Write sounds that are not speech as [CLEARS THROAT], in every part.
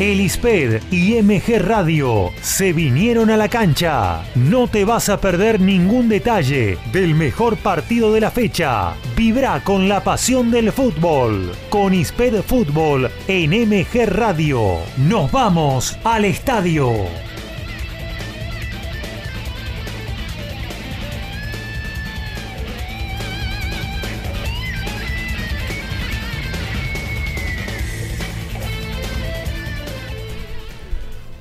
El ISPED y MG Radio se vinieron a la cancha. No te vas a perder ningún detalle del mejor partido de la fecha. Vibra con la pasión del fútbol. Con ISPED Fútbol en MG Radio. Nos vamos al estadio.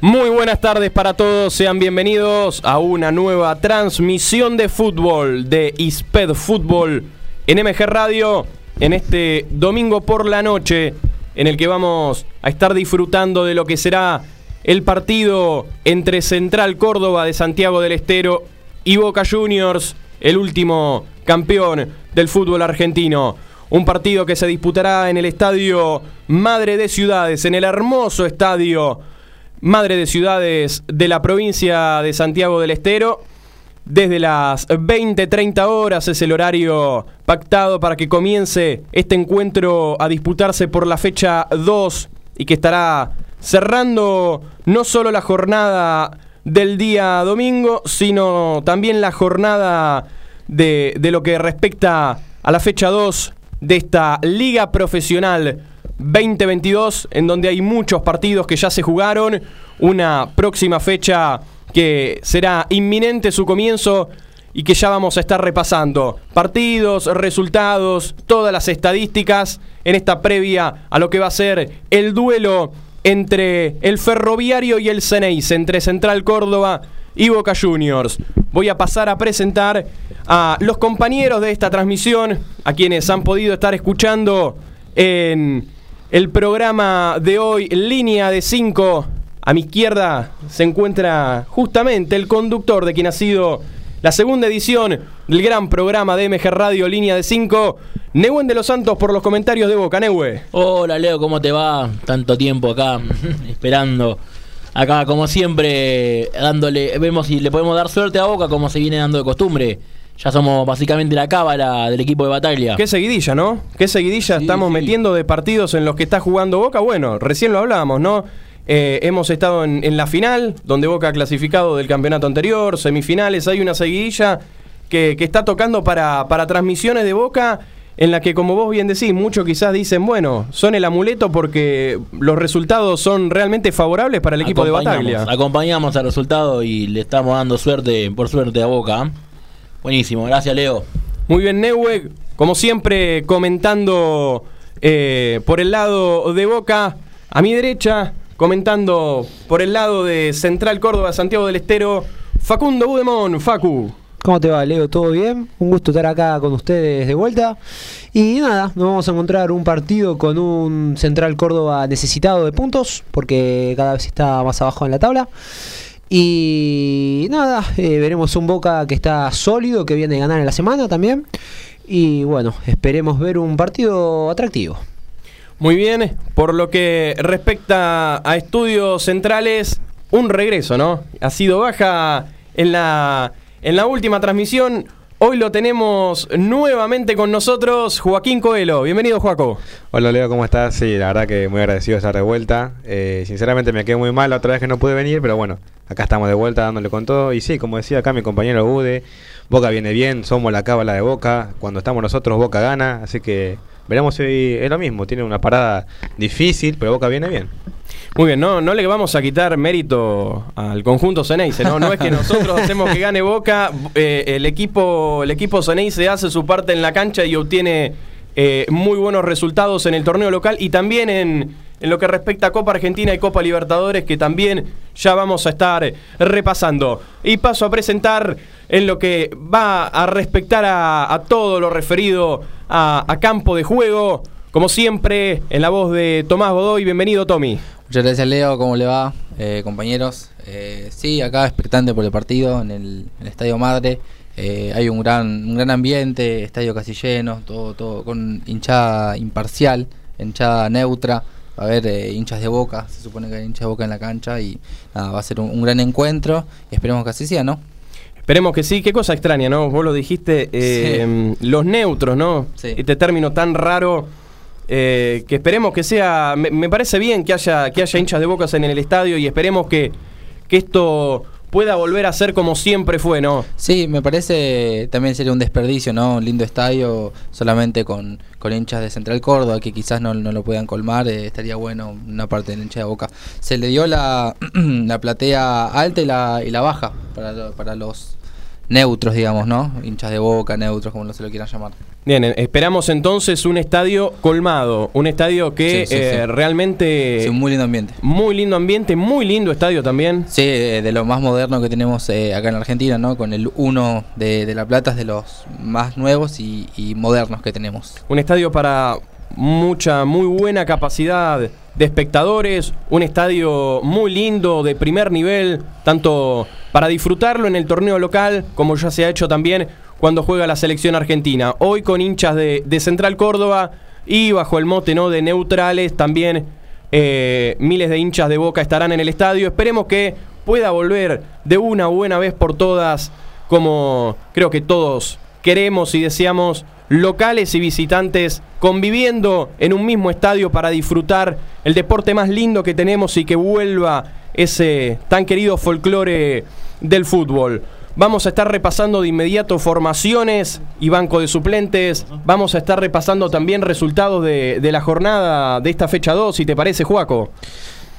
Muy buenas tardes para todos, sean bienvenidos a una nueva transmisión de fútbol de ISPED Fútbol en MG Radio en este domingo por la noche en el que vamos a estar disfrutando de lo que será el partido entre Central Córdoba de Santiago del Estero y Boca Juniors, el último campeón del fútbol argentino. Un partido que se disputará en el estadio Madre de Ciudades, en el hermoso estadio Madre de Ciudades de la provincia de Santiago del Estero. Desde las 20-30 horas es el horario pactado para que comience este encuentro a disputarse por la fecha 2 y que estará cerrando no solo la jornada del día domingo, sino también la jornada de, de lo que respecta a la fecha 2 de esta liga profesional 2022, en donde hay muchos partidos que ya se jugaron, una próxima fecha que será inminente su comienzo y que ya vamos a estar repasando. Partidos, resultados, todas las estadísticas en esta previa a lo que va a ser el duelo entre el Ferroviario y el Ceneis, entre Central Córdoba y Boca Juniors. Voy a pasar a presentar a los compañeros de esta transmisión, a quienes han podido estar escuchando en el programa de hoy, línea de 5. A mi izquierda se encuentra justamente el conductor de quien ha sido la segunda edición del gran programa de MG Radio Línea de 5. Nehuen de los Santos por los comentarios de Boca, Nehue. Hola Leo, ¿cómo te va? Tanto tiempo acá [LAUGHS] esperando. Acá, como siempre, dándole, vemos si le podemos dar suerte a Boca como se viene dando de costumbre ya somos básicamente la cábala del equipo de batalla. Qué seguidilla, ¿no? Qué seguidilla estamos metiendo de partidos en los que está jugando Boca. Bueno, recién lo hablábamos, ¿no? Eh, hemos estado en, la final, donde Boca ha clasificado del campeonato anterior, semifinales, hay una seguidilla que, está tocando para, para transmisiones de Boca en la que, como vos bien decís, muchos quizás dicen, bueno, son el amuleto porque los resultados son realmente favorables para el equipo de batalla. Acompañamos al resultado y le estamos dando suerte, por suerte, a Boca. Buenísimo, gracias Leo. Muy bien, Neuwe, como siempre comentando eh, por el lado de Boca, a mi derecha, comentando por el lado de Central Córdoba, Santiago del Estero, Facundo Budemón, Facu. ¿Cómo te va, Leo? ¿Todo bien? Un gusto estar acá con ustedes de vuelta. Y nada, nos vamos a encontrar un partido con un Central Córdoba necesitado de puntos, porque cada vez está más abajo en la tabla. Y nada, eh, veremos un Boca que está sólido, que viene a ganar en la semana también. Y bueno, esperemos ver un partido atractivo. Muy bien, por lo que respecta a estudios centrales, un regreso, ¿no? Ha sido baja en la, en la última transmisión. Hoy lo tenemos nuevamente con nosotros, Joaquín Coelho. Bienvenido, Joaco. Hola, Leo, ¿cómo estás? Sí, la verdad que muy agradecido de estar de vuelta. Eh, sinceramente me quedé muy mal la otra vez que no pude venir, pero bueno, acá estamos de vuelta dándole con todo. Y sí, como decía acá mi compañero Ude, Boca viene bien, somos la cábala de Boca. Cuando estamos nosotros, Boca gana. Así que veremos si es lo mismo. Tiene una parada difícil, pero Boca viene bien. Muy bien, no, no le vamos a quitar mérito al conjunto Ceneice, ¿no? No es que nosotros [LAUGHS] hacemos que gane Boca, eh, el equipo, el equipo Ceneice hace su parte en la cancha y obtiene eh, muy buenos resultados en el torneo local y también en, en, lo que respecta a Copa Argentina y Copa Libertadores, que también ya vamos a estar repasando. Y paso a presentar en lo que va a respectar a, todo lo referido a, campo de juego. Como siempre, en la voz de Tomás Godoy, bienvenido Tommy. Muchas gracias Leo, ¿cómo le va, eh, compañeros? Eh, sí, acá expectante por el partido en el, Estadio Madre. Eh, hay un gran, un gran ambiente, estadio casi lleno, todo, todo con hinchada imparcial, hinchada neutra. Va a haber hinchas de boca, se supone que hay hinchas de boca en la cancha y nada, va a ser un, gran encuentro y esperemos que así sea, ¿no? Esperemos que sí, qué cosa extraña, ¿no? Vos lo dijiste, los neutros, ¿no? Sí. Este término tan raro eh, que esperemos que sea, me, me parece bien que haya, que haya hinchas de bocas en el estadio y esperemos que, que esto pueda volver a ser como siempre fue, ¿no? Sí, me parece también sería un desperdicio, ¿no? Un lindo estadio solamente con, con hinchas de Central Córdoba que quizás no, no lo puedan colmar, eh, estaría bueno una parte del hincha de boca. Se le dio la, [CLEARS THROAT] la platea alta y la, y la baja para, para los neutros, digamos, ¿no? Hinchas de boca, neutros, como no se lo quieran llamar. Bien, eh, esperamos entonces un estadio colmado, un estadio que Sí, sí, eh, sí. realmente... Sí, un muy lindo ambiente. muy lindo ambiente, muy lindo estadio también. Sí, de lo más moderno que tenemos eh, acá en Argentina, ¿no? Con el 1 de, de La Plata es de los más nuevos y, y modernos que tenemos. Un estadio para mucha, muy buena capacidad de espectadores, un estadio muy lindo, de primer nivel, tanto para disfrutarlo en el torneo local, como ya se ha hecho también cuando juega la selección argentina. Hoy con hinchas de, Central Córdoba y bajo el mote ¿no? de neutrales, también eh, miles de hinchas de Boca estarán en el estadio. Esperemos que pueda volver de una buena vez por todas, como creo que todos queremos y deseamos, locales y visitantes conviviendo en un mismo estadio para disfrutar el deporte más lindo que tenemos y que vuelva ese tan querido folclore del fútbol. Vamos a estar repasando de inmediato formaciones y banco de suplentes. Vamos a estar repasando también resultados de, de la jornada de esta fecha 2, si te parece, Juaco.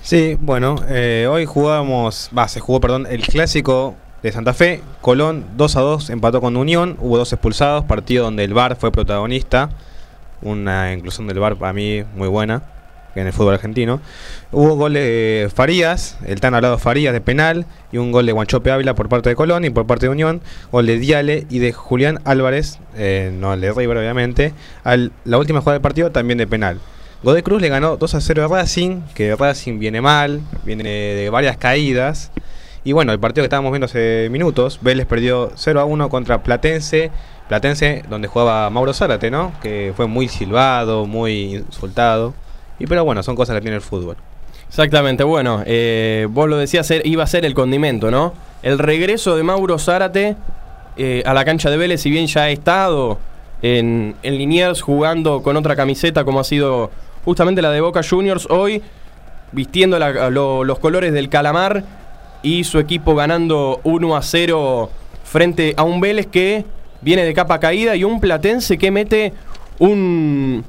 Sí, bueno, eh, hoy jugamos, va, se jugó, perdón, el clásico de Santa Fe. Colón 2 a 2 empató con Unión, hubo dos expulsados, partido donde el VAR fue protagonista. Una inclusión del VAR para mí muy buena en el fútbol argentino. Hubo gol de Farías, el tan hablado Farías de penal, y un gol de Guanchope Ávila por parte de Colón y por parte de Unión, gol de Diale y de Julián Álvarez, eh, no el de River obviamente, la última jugada del partido también de penal. Godoy Cruz le ganó 2 a 0 a Racing, que Racing viene mal, viene de varias caídas. Y bueno, el partido que estábamos viendo hace minutos, Vélez perdió 0 a 1 contra Platense. Platense, donde jugaba Mauro Zárate, ¿no? Que fue muy silbado, muy insultado. Y pero bueno, son cosas que tiene el fútbol. Exactamente, bueno, eh, vos lo decías, iba a ser el condimento, ¿no? El regreso de Mauro Zárate eh, a la cancha de Vélez, si bien ya ha estado en, en Liniers jugando con otra camiseta como ha sido justamente la de Boca Juniors, hoy vistiendo los colores del Calamar y su equipo ganando 1 a 0 frente a un Vélez que viene de capa caída y un Platense que mete un,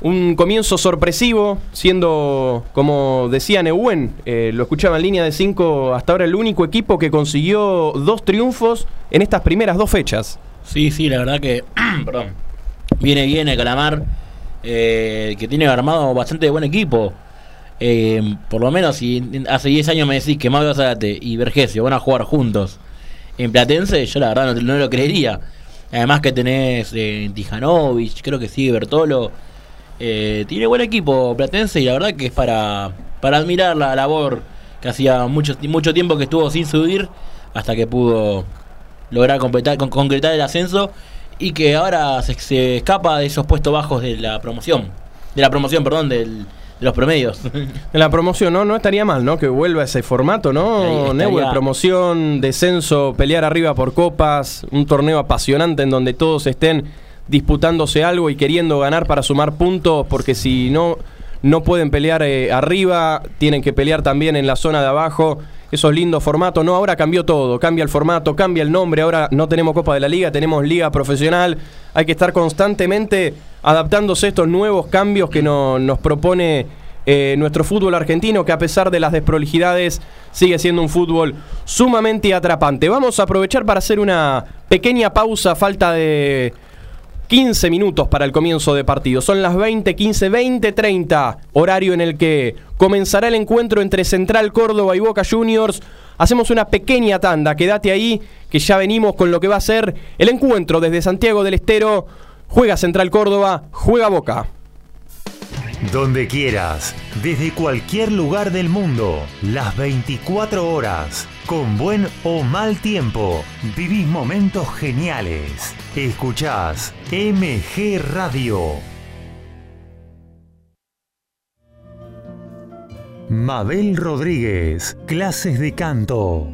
un comienzo sorpresivo, siendo, como decía Neuwen, eh, lo escuchaba en línea de 5, hasta ahora el único equipo que consiguió dos triunfos en estas primeras dos fechas. Sí, sí, la verdad que. [CLEARS THROAT] Viene bien el Calamar. eh, que tiene armado bastante buen equipo. Eh, por lo menos, si hace 10 años me decís que Mauro Zárate y Vergesio van a jugar juntos en Platense, yo la verdad no, no lo creería. Además que tenés eh, Tijanovic, creo que sigue Bertolo. Eh, tiene buen equipo Platense y la verdad que es para, para admirar la labor que hacía mucho, mucho tiempo que estuvo sin subir hasta que pudo lograr completar, con- concretar el ascenso y que ahora se, se escapa de esos puestos bajos de la promoción. De la promoción, perdón, del, de los promedios. [LAUGHS] La promoción, ¿no? No estaría mal, ¿no? Que vuelva ese formato, ¿no? estaría. Neuer, promoción, descenso, pelear arriba por copas, un torneo apasionante en donde todos estén disputándose algo y queriendo ganar para sumar puntos, porque si no, no pueden pelear eh, arriba, tienen que pelear también en la zona de abajo. Esos lindos formatos, no, ahora cambió todo, cambia el formato, cambia el nombre, ahora no tenemos Copa de la Liga, tenemos Liga Profesional, hay que estar constantemente adaptándose a estos nuevos cambios que no- nos propone eh, nuestro fútbol argentino, que a pesar de las desprolijidades sigue siendo un fútbol sumamente atrapante. Vamos a aprovechar para hacer una pequeña pausa, falta de 15 minutos para el comienzo de partido. Son las 20, 15, 20, 30, horario en el que comenzará el encuentro entre Central Córdoba y Boca Juniors. Hacemos una pequeña tanda, quédate ahí, que ya venimos con lo que va a ser el encuentro desde Santiago del Estero. Juega Central Córdoba, juega Boca. Donde quieras, desde cualquier lugar del mundo, las 24 horas, con buen o mal tiempo, vivís momentos geniales. Escuchás MG Radio. Mabel Rodríguez, clases de canto.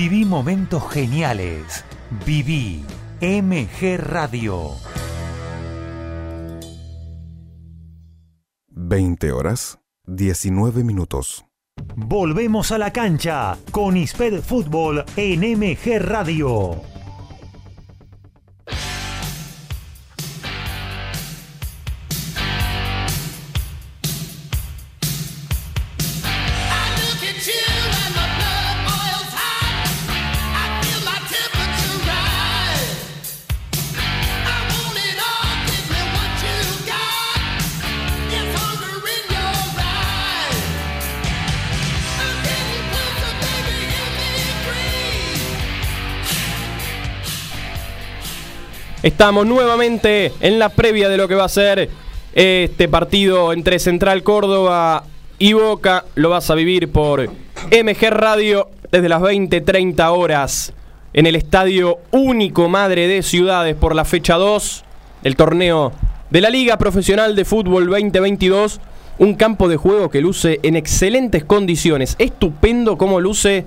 Viví momentos geniales. Viví MG Radio. 20 horas, 19 minutos. Volvemos a la cancha con ISPED Fútbol en MG Radio. Estamos nuevamente en la previa de lo que va a ser este partido entre Central Córdoba y Boca. Lo vas a vivir por MG Radio desde las 20:30 horas en el Estadio Único Madre de Ciudades por la fecha 2 del torneo de la Liga Profesional de Fútbol 2022. Un campo de juego que luce en excelentes condiciones. Estupendo cómo luce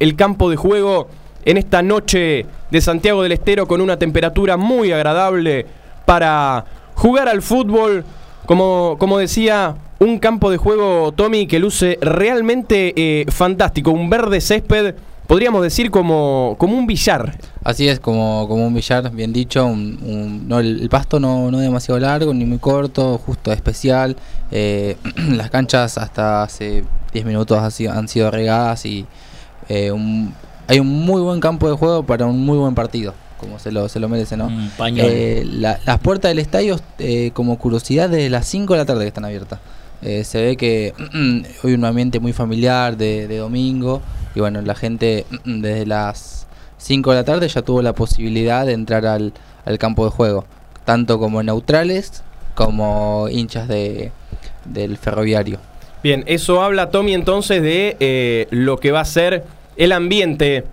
el campo de juego en esta noche de Santiago del Estero con una temperatura muy agradable para jugar al fútbol. Como, como decía, un campo de juego, Tommy, que luce realmente eh, fantástico. Un verde césped, podríamos decir como, como un billar. Así es, como, como un billar, bien dicho. no, el, pasto no, no demasiado largo ni muy corto, justo especial. Eh, [CLEARS THROAT] las canchas hasta hace 10 minutos han sido, han sido regadas y eh, un- hay un muy buen campo de juego para un muy buen partido, como se lo, se lo merece, ¿no? Un pañal. Eh, la- las puertas del estadio, eh, como curiosidad, desde las 5 de la tarde que están abiertas. Eh, se ve que [CLEARS THROAT] hoy un ambiente muy familiar de, de domingo y bueno, la gente mm, [CLEARS THROAT] desde las 5 de la tarde ya tuvo la posibilidad de entrar al, al campo de juego, tanto como neutrales como hinchas de, del ferroviario. Bien, eso habla Tommy entonces de eh, lo que va a ser el ambiente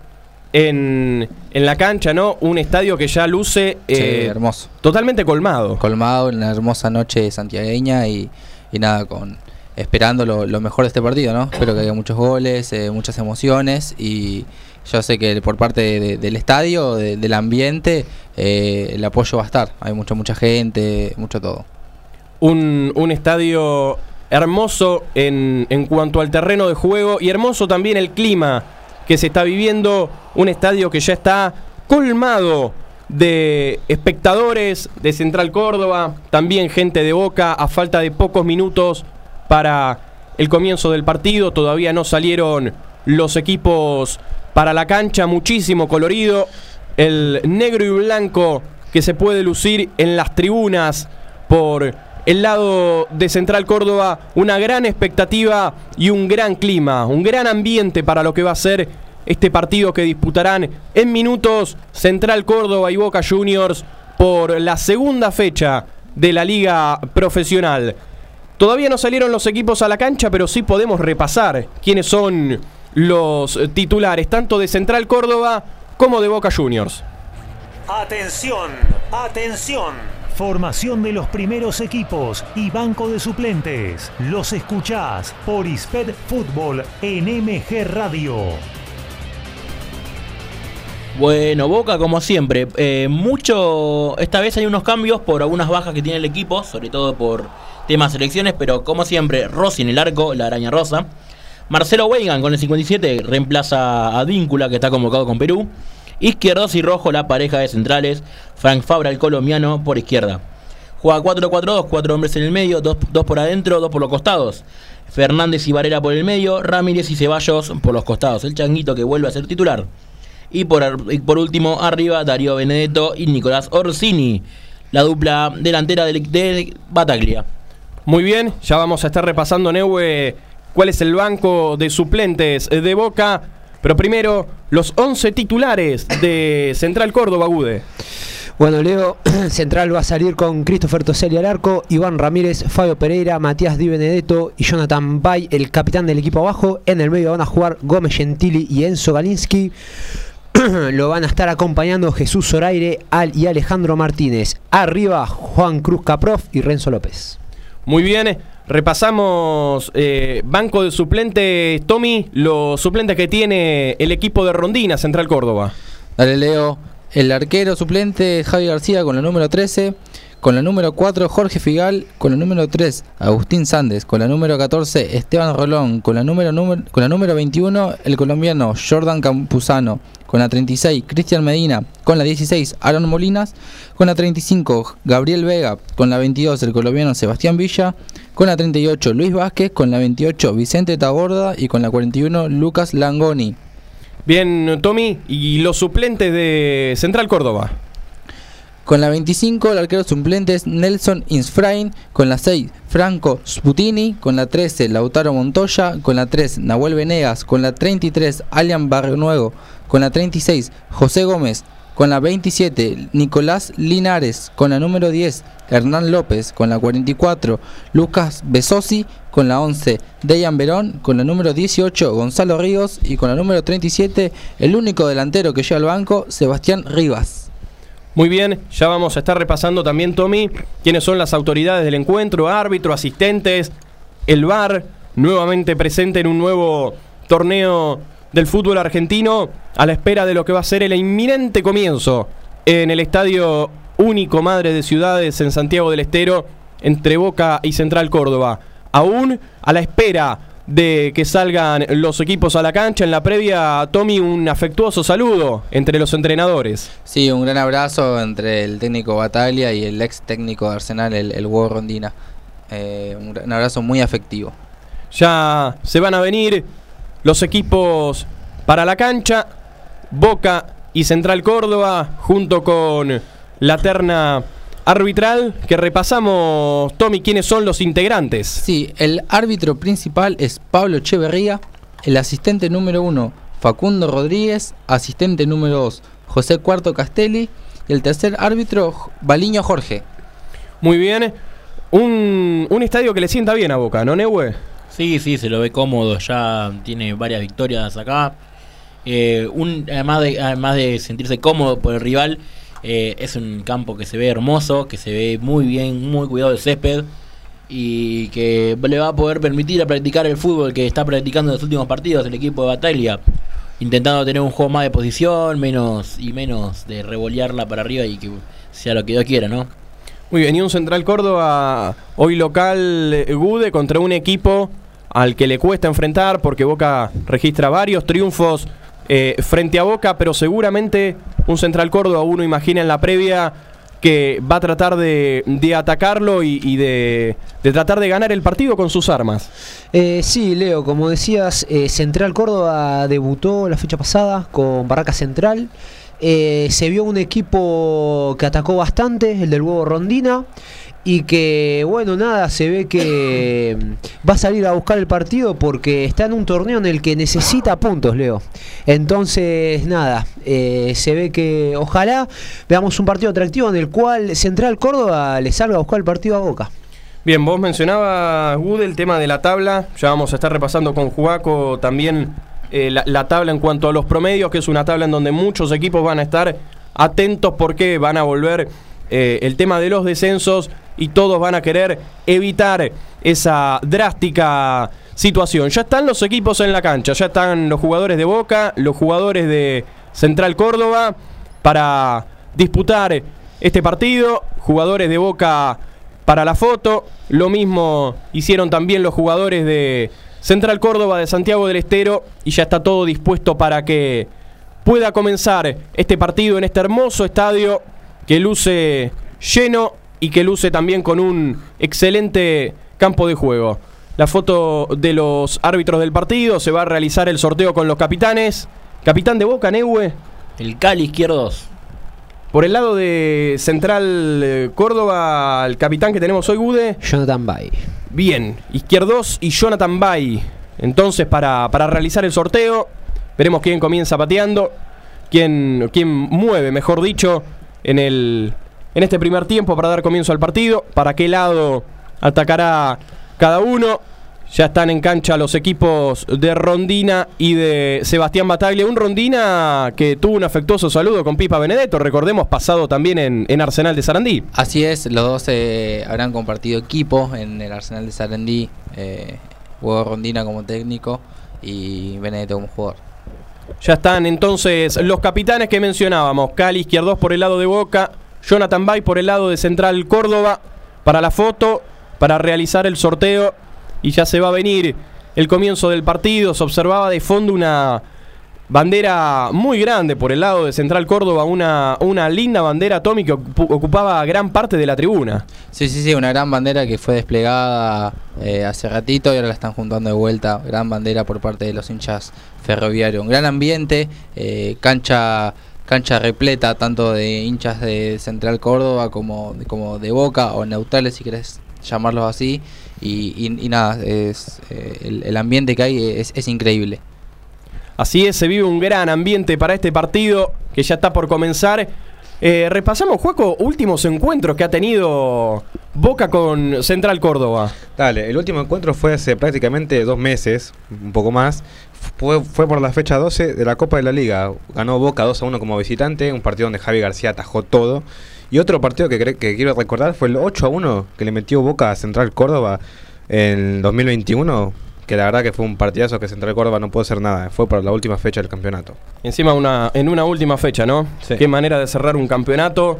en, en la cancha, ¿no? Un estadio que ya luce Sí, eh, hermoso. totalmente colmado. colmado en una hermosa noche santiagueña y, y nada, con esperando lo, lo mejor de este partido, ¿no? Espero que haya muchos goles, eh, muchas emociones y yo sé que por parte de- de- del estadio, de- del ambiente, eh, el apoyo va a estar. Hay mucha, mucha gente, mucho todo. un, un estadio hermoso en, en cuanto al terreno de juego y hermoso también el clima que se está viviendo. Un estadio que ya está colmado de espectadores de Central Córdoba, también gente de Boca, a falta de pocos minutos para el comienzo del partido. Todavía no salieron los equipos para la cancha, muchísimo colorido. El negro y blanco que se puede lucir en las tribunas por el lado de Central Córdoba, una gran expectativa y un gran clima, un gran ambiente para lo que va a ser este partido que disputarán en minutos Central Córdoba y Boca Juniors por la segunda fecha de la liga profesional. Todavía no salieron los equipos a la cancha, pero sí podemos repasar quiénes son los titulares, tanto de Central Córdoba como de Boca Juniors. Atención, atención. Formación de los primeros equipos y banco de suplentes. Los escuchás por Isped Fútbol en MG Radio. Bueno, Boca como siempre. eh, mucho. Esta vez hay unos cambios por algunas bajas que tiene el equipo, sobre todo por temas selecciones, pero como siempre, Rossi en el arco, la araña rosa. Marcelo Weigan con el 57 reemplaza a Víncula, que está convocado con Perú. Izquierdos y Rojo, la pareja de centrales. Frank Fabra, el colombiano, por izquierda. Juega 4-4-2, cuatro hombres en el medio, dos, dos por adentro, dos por los costados. Fernández y Varela por el medio, Ramírez y Ceballos por los costados. El changuito que vuelve a ser titular. Y por, por último, arriba Darío Benedetto y Nicolás Orsini, la dupla delantera del- de, Bataglia. Muy bien, ya vamos a estar repasando, Neue, cuál es el banco de suplentes de Boca. Pero primero, los 11 titulares de Central Córdoba, Gude. Bueno, Leo, [CLEARS THROAT] Central va a salir con Christopher Toselli al arco, Iván Ramírez, Fabio Pereira, Matías Di Benedetto y Jonathan Bay, el capitán del equipo abajo. En el medio van a jugar Gómez Gentili y Enzo Galinsky. [CLEARS THROAT] Lo van a estar acompañando Jesús Zoraire Al y Alejandro Martínez. Arriba, Juan Cruz Caprof y Renzo López. Muy bien, repasamos eh, banco de suplentes, Tommy, los suplentes que tiene el equipo de Rondina, Central Córdoba. Dale, Leo. El arquero suplente Javi García con la número 13. Con la número 4 Jorge Figal. Con la número 3 Agustín Sandes. Con la número 14 Esteban Rolón. Con la número- con la número 21 el colombiano Jordan Campuzano. Con la 36 Cristian Medina. Con la 16 Aaron Molinas. Con la 35 Gabriel Vega. Con la 22 el colombiano Sebastián Villa. Con la 38 Luis Vázquez. Con la 28 Vicente Taborda. Y con la 41 Lucas Langoni. Bien, Tommy, y los suplentes de Central Córdoba. Con la 25 el arquero suplente es Nelson Insfrain, con la 6 Franco Sputini, con la 13 Lautaro Montoya, con la 3 Nahuel Venegas, con la 33 Alian Barrenuevo, con la 36 José Gómez, con la 27 Nicolás Linares, con la número 10 Hernán López, con la 44 Lucas Besosi, con la 11 Dejan Verón, con la número 18 Gonzalo Ríos y con la número 37 el único delantero que llega al banco Sebastián Rivas. Muy bien, ya vamos a estar repasando también, Tommy, quiénes son las autoridades del encuentro, árbitro, asistentes, el VAR, nuevamente presente en un nuevo torneo del fútbol argentino, a la espera de lo que va a ser el inminente comienzo en el Estadio Único Madre de Ciudades en Santiago del Estero, entre Boca y Central Córdoba. Aún a la espera de que salgan los equipos a la cancha en la previa, Tommy, un afectuoso saludo entre los entrenadores. Sí, un gran abrazo entre el técnico Bataglia y el ex técnico de Arsenal, el, el Hugo Rondina. Eh, un, un abrazo muy afectivo. Ya se van a venir los equipos para la cancha. Boca y Central Córdoba, junto con la terna arbitral, que repasamos, Tommy, quiénes son los integrantes. Sí, el árbitro principal es Pablo Echeverría, el asistente número uno Facundo Rodríguez, asistente número 2 José Cuarto Castelli y el tercer árbitro Baliño Jorge. Muy bien. Un, un estadio que le sienta bien a Boca, ¿no, Nehue? Sí, sí, se lo ve cómodo, ya tiene varias victorias acá. Eh, un, además, de, además de sentirse cómodo por el rival, eh, es un campo que se ve hermoso, que se ve muy bien, muy cuidado el césped y que le va a poder permitir a practicar el fútbol que está practicando en los últimos partidos el equipo de Bataglia, intentando tener un juego más de posición, menos y menos de revolearla para arriba y que sea lo que Dios quiera, ¿no? Muy bien, y un Central Córdoba hoy local eh, Gude contra un equipo al que le cuesta enfrentar porque Boca registra varios triunfos eh, frente a Boca, pero seguramente un Central Córdoba, uno imagina en la previa que va a tratar de, atacarlo y, de, tratar de ganar el partido con sus armas. Eh, sí, Leo, como decías, eh, Central Córdoba debutó la fecha pasada con Barraca Central. Se vio un equipo que atacó bastante, el del huevo Rondina, y que, bueno, nada, se ve que mm, va a salir a buscar el partido porque está en un torneo en el que necesita puntos, Leo. Entonces, nada, eh, se ve que ojalá veamos un partido atractivo en el cual Central Córdoba le salga a buscar el partido a Boca. Bien, vos mencionabas, Gude, el tema de la tabla. Ya vamos a estar repasando con Juaco también eh, la tabla en cuanto a los promedios, que es una tabla en donde muchos equipos van a estar atentos porque van a volver eh, el tema de los descensos y todos van a querer evitar esa drástica situación. Ya están los equipos en la cancha, ya están los jugadores de Boca, los jugadores de Central Córdoba para disputar este partido, jugadores de Boca para la foto, lo mismo hicieron también los jugadores de Central Córdoba de Santiago del Estero y ya está todo dispuesto para que pueda comenzar este partido en este hermoso estadio que luce lleno y que luce también con un excelente campo de juego. La foto de los árbitros del partido, se va a realizar el sorteo con los capitanes. Capitán de Boca, Neue. El Cali izquierdos. Por el lado de Central eh, Córdoba, el capitán que tenemos hoy, Gude. Jonathan Bay. Bien, Izquierdos y Jonathan Bay. Entonces, para, para realizar el sorteo, veremos quién comienza pateando, quién, quién mueve, mejor dicho, en, el, en este primer tiempo para dar comienzo al partido, para qué lado atacará cada uno. Ya están en cancha los equipos de Rondina y de Sebastián Bataglia. Un Rondina que tuvo un afectuoso saludo con Pipa Benedetto, recordemos, pasado también en, en Arsenal de Sarandí. Así es, los dos eh, habrán compartido equipo en el Arsenal de Sarandí, eh, Hugo Rondina como técnico y Benedetto como jugador. Ya están entonces los capitanes que mencionábamos. Cali Izquierdos por el lado de Boca. Jonathan Bay por el lado de Central Córdoba. Para la foto, para realizar el sorteo. Y ya se va a venir el comienzo del partido. Se observaba de fondo una bandera muy grande por el lado de Central Córdoba. Una, una linda bandera Tommy que ocup- ocupaba gran parte de la tribuna. Sí, sí, sí, una gran bandera que fue desplegada eh, hace ratito y ahora la están juntando de vuelta. Gran bandera por parte de los hinchas ferroviarios. Un gran ambiente, eh, cancha cancha repleta tanto de hinchas de Central Córdoba como, como de Boca o neutrales si querés llamarlos así. Y, nada, es, eh, el, ambiente que hay es increíble. Así es, se vive un gran ambiente para este partido que ya está por comenzar. Eh, repasamos, Juaco, últimos encuentros que ha tenido Boca con Central Córdoba. Dale, el último encuentro fue hace prácticamente dos meses, un poco más. Fue, por la fecha 12 de la Copa de la Liga. Ganó Boca 2 a 1 como visitante, un partido donde Javi García atajó todo. Y otro partido que, que quiero recordar fue el 8 a 1 que le metió Boca a Central Córdoba en 2021. Que la verdad que fue un partidazo que Central Córdoba no pudo hacer nada. Fue por la última fecha del campeonato. Encima una, en una última fecha, ¿no? Sí. Qué manera de cerrar un campeonato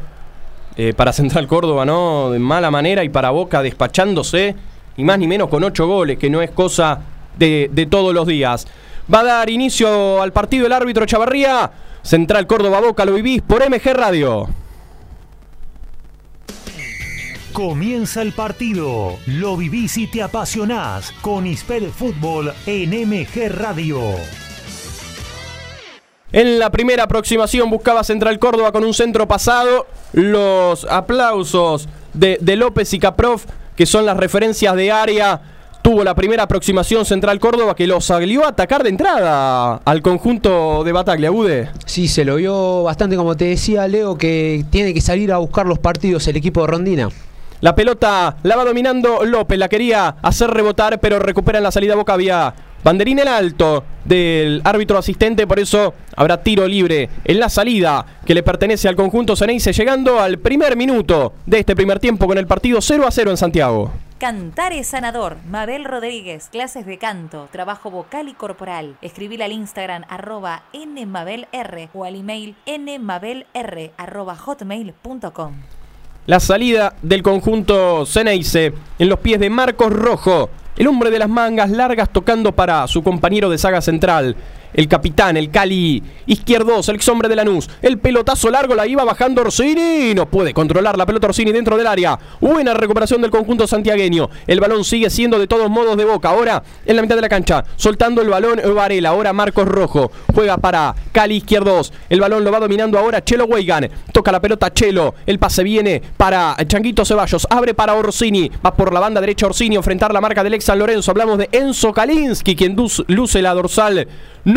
eh, para Central Córdoba, ¿no? De mala manera y para Boca despachándose, y más ni menos con ocho goles, que no es cosa de, de todos los días. Va a dar inicio al partido el árbitro Chavarría. Central Córdoba Boca, lo vivís por MG Radio. Comienza el partido. Lo vivís y te apasionás con Isped Fútbol en MG Radio. En la primera aproximación buscaba Central Córdoba con un centro pasado. Los aplausos de, de López y Caprof, que son las referencias de área, tuvo la primera aproximación Central Córdoba que lo salió a atacar de entrada al conjunto de Bataglia, Ude. Sí, se lo vio bastante, como te decía Leo, que tiene que salir a buscar los partidos el equipo de Rondina. La pelota la va dominando López, la quería hacer rebotar, pero recupera en la salida Boca había banderín en alto del árbitro asistente, por eso habrá tiro libre en la salida que le pertenece al conjunto Ceneice, llegando al primer minuto de este primer tiempo con el partido 0 a 0 en Santiago. Cantar es sanador. Mabel Rodríguez, clases de canto, trabajo vocal y corporal. Escribir al Instagram arroba nmabelr o al email nmabelr hotmail.com. La salida del conjunto Ceneice en los pies de Marcos Rojo, el hombre de las mangas largas tocando para su compañero de saga central. El capitán, el Cali izquierdos, el ex hombre de Lanús. El pelotazo largo la iba bajando Orsini. No puede controlar la pelota Orsini dentro del área. Buena recuperación del conjunto santiagueño. El balón sigue siendo de todos modos de boca. Ahora en la mitad de la cancha, soltando el balón Varela. Ahora Marcos Rojo. Juega para Cali izquierdos. El balón lo va dominando ahora Chelo Weigan. Toca la pelota Chelo. El pase viene para Changuito Ceballos. Abre para Orsini. Va por la banda derecha Orsini. Enfrentar la marca del ex San Lorenzo. Hablamos de Enzo Kalinski, quien luce la dorsal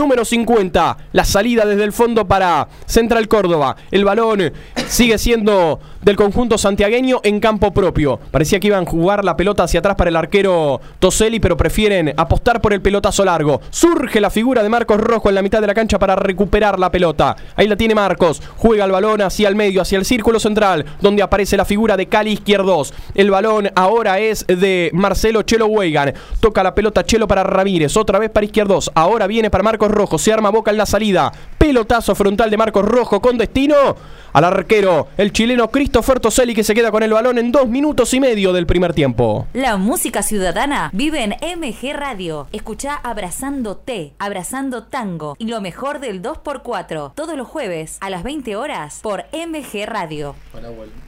número 50. La salida desde el fondo para Central Córdoba. El balón sigue siendo del conjunto santiagueño en campo propio. Parecía que iban a jugar la pelota hacia atrás para el arquero Toselli, pero prefieren apostar por el pelotazo largo. Surge la figura de Marcos Rojo en la mitad de la cancha para recuperar la pelota. Ahí la tiene Marcos. Juega el balón hacia el medio, hacia el círculo central, donde aparece la figura de Cali Izquierdos. El balón ahora es de Marcelo Chelo Weigan. Toca la pelota Chelo para Ramírez. Otra vez para Izquierdos. Ahora viene para Marcos Rojo. Se arma boca en la salida. Pelotazo frontal de Marcos Rojo con destino al arquero, el chileno Christopher Toselli, que se queda con el balón en dos minutos y medio del primer tiempo. La música ciudadana vive en MG Radio. Escucha Abrazando T, Abrazando Tango y lo mejor del 2x4 todos los jueves a las 20 horas por MG Radio.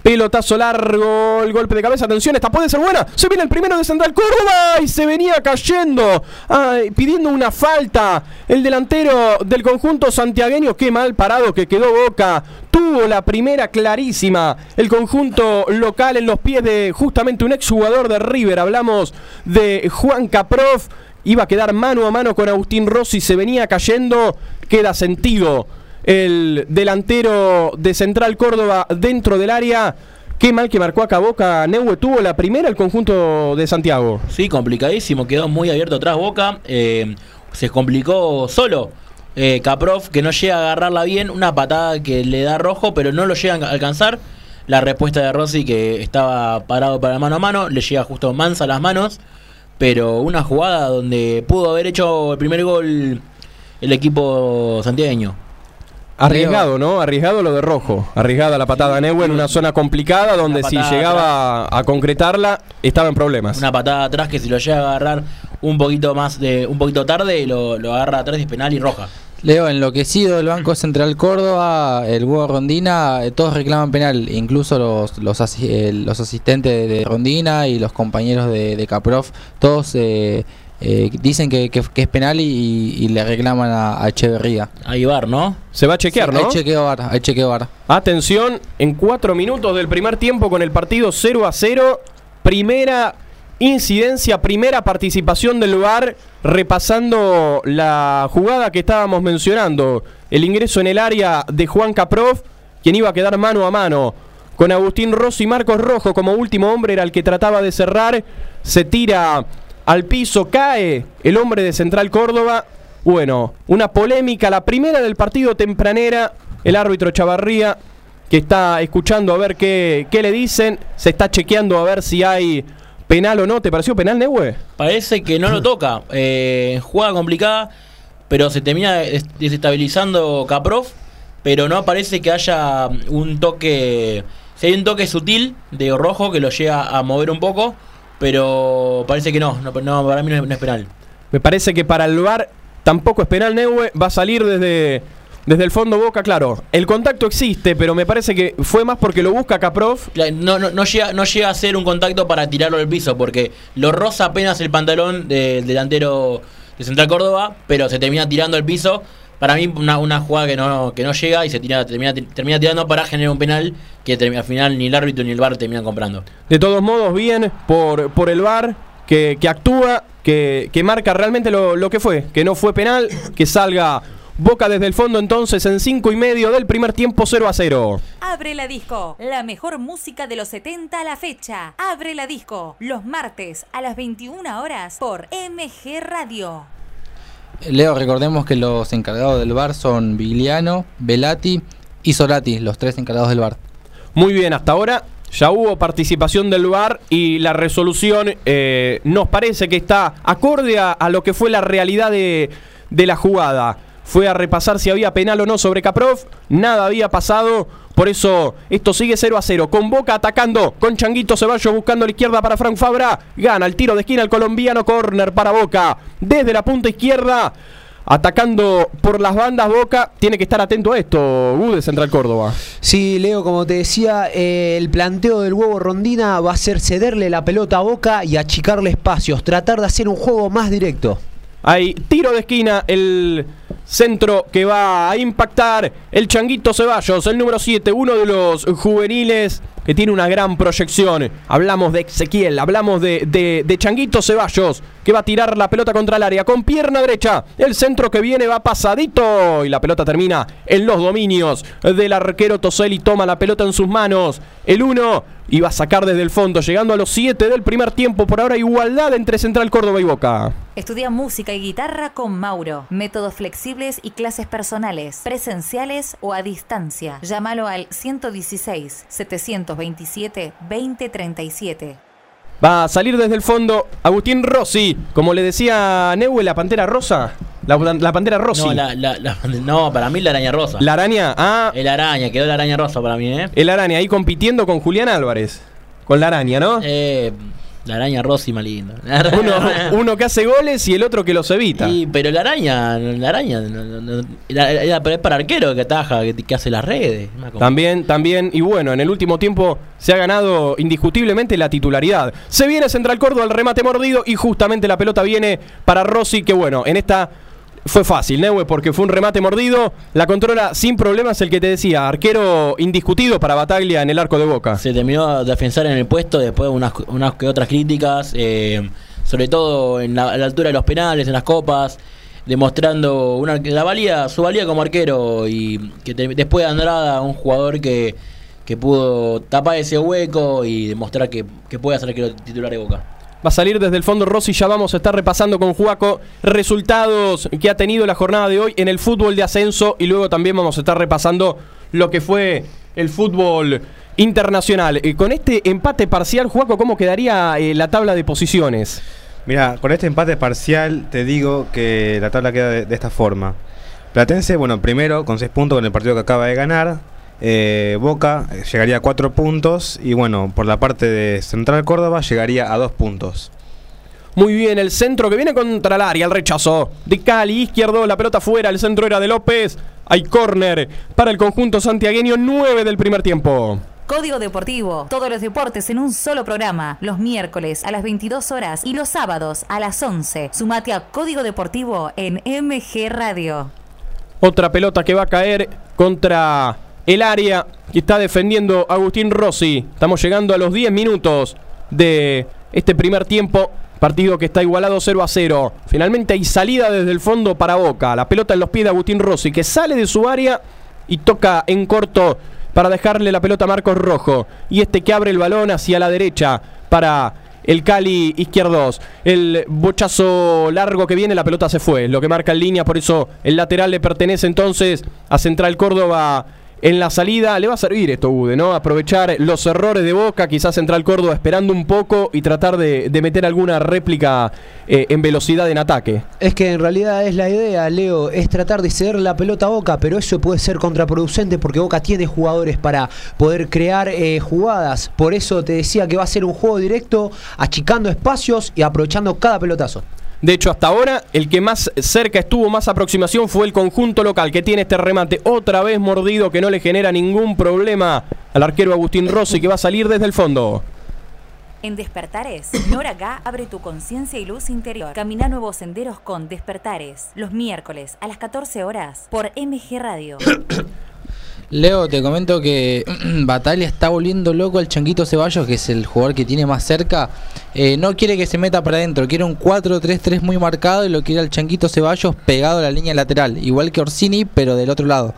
Pelotazo largo, el golpe de cabeza, atención, esta puede ser buena. Se viene el primero de Central Córdoba y se venía cayendo, ay, pidiendo una falta. El delantero del conjunto santiagueño, qué mal parado que quedó Boca. Tuvo la primera clarísima. El conjunto local en los pies de justamente un exjugador de River. Hablamos de Juan Caprof. Iba a quedar mano a mano con Agustín Rossi. Se venía cayendo. Queda sentido el delantero de Central Córdoba dentro del área. Qué mal que marcó acá Boca. Neue tuvo la primera el conjunto de Santiago. Sí, complicadísimo. Quedó muy abierto atrás Boca. Eh, se complicó solo. Eh, Caprof que no llega a agarrarla bien. Una patada que le da rojo, pero no lo llega a alcanzar. La respuesta de Rossi que estaba parado para mano a mano. Le llega justo mansa a las manos. Pero una jugada donde pudo haber hecho el primer gol el equipo santiagueño. Arriesgado, ¿no? Arriesgado lo de rojo. Arriesgada la patada de Neue en una zona complicada donde si llegaba a concretarla estaba en problemas. Una patada atrás que si lo llega a agarrar un poquito más de un poquito tarde lo, lo agarra atrás y es penal y roja. Leo, enloquecido el Banco Central Córdoba, el Hugo Rondina, eh, todos reclaman penal, incluso los, los, asi- eh, los asistentes de Rondina y los compañeros de, de Caprof, todos eh, eh, dicen que, que- que es penal y, y le reclaman a, a Echeverría. Hay bar, ¿no? Se va a chequear, Sí, ¿no? Hay chequeo VAR, hay chequeo VAR. Atención, en cuatro minutos del primer tiempo con el partido 0 a 0. Primera incidencia, primera participación del VAR, repasando la jugada que estábamos mencionando. El ingreso en el área de Juan Caprof, quien iba a quedar mano a mano con Agustín Rossi y Marcos Rojo como último hombre, era el que trataba de cerrar. Se tira al piso, cae el hombre de Central Córdoba. Bueno, una polémica, la primera del partido tempranera. El árbitro Chavarría, que está escuchando a ver qué, qué le dicen, se está chequeando a ver si hay penal o no. ¿Te pareció penal, Neue? Parece que no lo toca. Eh, jugada complicada, pero se termina des- desestabilizando Caprof. Pero no parece que haya un toque. Si hay un toque sutil de rojo que lo llega a mover un poco, pero parece que no. No, no, para mí no es, no es penal. Me parece que para el VAR tampoco es penal, Neue. Va a salir desde, desde el fondo Boca, claro. El contacto existe, pero me parece que fue más porque lo busca Caprof. Claro, No, no, no, llega, no llega a hacer un contacto para tirarlo del piso, porque lo roza apenas el pantalón del delantero de Central Córdoba, pero se termina tirando al piso. Para mí, una, una jugada que no, que no llega y se tira, termina, termina tirando para generar un penal que termina- al final ni el árbitro ni el VAR terminan comprando. De todos modos, bien por, por el VAR. que, que actúa, que, que marca realmente lo, lo que fue, que no fue penal, que salga Boca desde el fondo entonces en 5 y medio del primer tiempo 0 a 0. Abre la disco, la mejor música de los 70 a la fecha. Abre la disco, los martes a las 21 horas por MG Radio. Leo, recordemos que los encargados del bar son Vigliano, Velati y Solati, los tres encargados del bar. Muy bien, hasta ahora ya hubo participación del VAR y la resolución eh, nos parece que está acorde a, a lo que fue la realidad de, de la jugada. Fue a repasar si había penal o no sobre Caprov, nada había pasado. Por eso esto sigue 0 a 0. Con Boca atacando, con Changuito Ceballos buscando a la izquierda para Frank Fabra. Gana el tiro de esquina el colombiano, corner para Boca. Desde la punta izquierda, atacando por las bandas Boca. Tiene que estar atento a esto, Gude Central Córdoba. Sí, Leo, como te decía, eh, el planteo del huevo Rondina va a ser cederle la pelota a Boca y achicarle espacios, tratar de hacer un juego más directo. Hay tiro de esquina, el centro que va a impactar el Changuito Ceballos, el número 7, uno de los juveniles que tiene una gran proyección. Hablamos de Ezequiel, hablamos de, Changuito Ceballos, que va a tirar la pelota contra el área con pierna derecha. El centro que viene va pasadito y la pelota termina en los dominios del arquero Toseli. Toma la pelota en sus manos. El 1 iba a sacar desde el fondo, llegando a los 7 del primer tiempo. Por ahora igualdad entre Central Córdoba y Boca. Estudia música y guitarra con Mauro. Métodos flexibles y clases personales, presenciales o a distancia. Llámalo al 116 727 2037. Va a salir desde el fondo Agustín Rossi. Como le decía Neue, la pantera rosa. La, pantera Rossi. No, la- no, para mí la araña rosa. La araña, ah, El araña, quedó la araña rosa para mí, ¿eh? el araña ahí compitiendo con Julián Álvarez. Con la araña, ¿no? Eh, la araña rosa y más. Uno, uno que hace goles y el otro que los evita. Sí, pero la araña, la araña, no, no, no, la- la- pero es para arquero que ataja, que, que hace las redes. También, también, y bueno, en el último tiempo se ha ganado indiscutiblemente la titularidad. Se viene Central Córdoba al remate mordido y justamente la pelota viene para Rossi, que bueno, en esta fue fácil, Neue, porque fue un remate mordido, la controla sin problemas el que te decía, arquero indiscutido para Bataglia en el arco de Boca. Se terminó de defensar en el puesto después de unas, unas que otras críticas, eh, sobre todo en la, la altura de los penales, en las copas, demostrando una, la valía, su valía como arquero y que después de Andrada, un jugador que, que pudo tapar ese hueco y demostrar que, que puede ser arquero titular de Boca. Va a salir desde el fondo Rossi, ya vamos a estar repasando con Juaco resultados que ha tenido la jornada de hoy en el fútbol de ascenso y luego también vamos a estar repasando lo que fue el fútbol internacional. Eh, con este empate parcial, Juaco, ¿cómo quedaría eh, la tabla de posiciones? Mira, con este empate parcial te digo que la tabla queda de, de esta forma. Platense, bueno, primero con 6 puntos con el partido que acaba de ganar. Eh, Boca eh, llegaría a 4 puntos y bueno, por la parte de Central Córdoba llegaría a 2 puntos. Muy bien, el centro que viene contra el área, el rechazo de Cali, izquierdo, la pelota fuera, el centro era de López. Hay córner para el conjunto santiagueño, 9 del primer tiempo. Código Deportivo. Todos los deportes en un solo programa. Los miércoles a las 22 horas y los sábados a las 11. Sumate a Código Deportivo en MG Radio. Otra pelota que va a caer contra el área que está defendiendo Agustín Rossi. Estamos llegando a los 10 minutos de este primer tiempo. Partido que está igualado 0 a 0. Finalmente hay salida desde el fondo para Boca. La pelota en los pies de Agustín Rossi que sale de su área y toca en corto para dejarle la pelota a Marcos Rojo. Y este que abre el balón hacia la derecha para el Cali izquierdos. El bochazo largo que viene, la pelota se fue. Lo que marca en línea, por eso el lateral le pertenece entonces a Central Córdoba. En la salida le va a servir esto, Ude, ¿no? Aprovechar los errores de Boca, quizás Central Córdoba esperando un poco y tratar de, meter alguna réplica eh, en velocidad en ataque. Es que en realidad es la idea, Leo, es tratar de ceder la pelota a Boca, pero eso puede ser contraproducente porque Boca tiene jugadores para poder crear eh, jugadas. Por eso te decía que va a ser un juego directo, achicando espacios y aprovechando cada pelotazo. De hecho, hasta ahora, el que más cerca estuvo, más aproximación, fue el conjunto local, que tiene este remate otra vez mordido, que no le genera ningún problema al arquero Agustín Rossi, que va a salir desde el fondo. En Despertares, Nora Gá abre tu conciencia y luz interior. Camina nuevos senderos con Despertares. Los miércoles a las 14 horas por MG Radio. [COUGHS] Leo, te comento que [CLEARS THROAT] Batalla está volviendo loco al Changuito Ceballos, que es el jugador que tiene más cerca. Eh, no quiere que se meta para adentro, quiere un 4-3-3 muy marcado y lo quiere al Changuito Ceballos pegado a la línea lateral, igual que Orsini, pero del otro lado.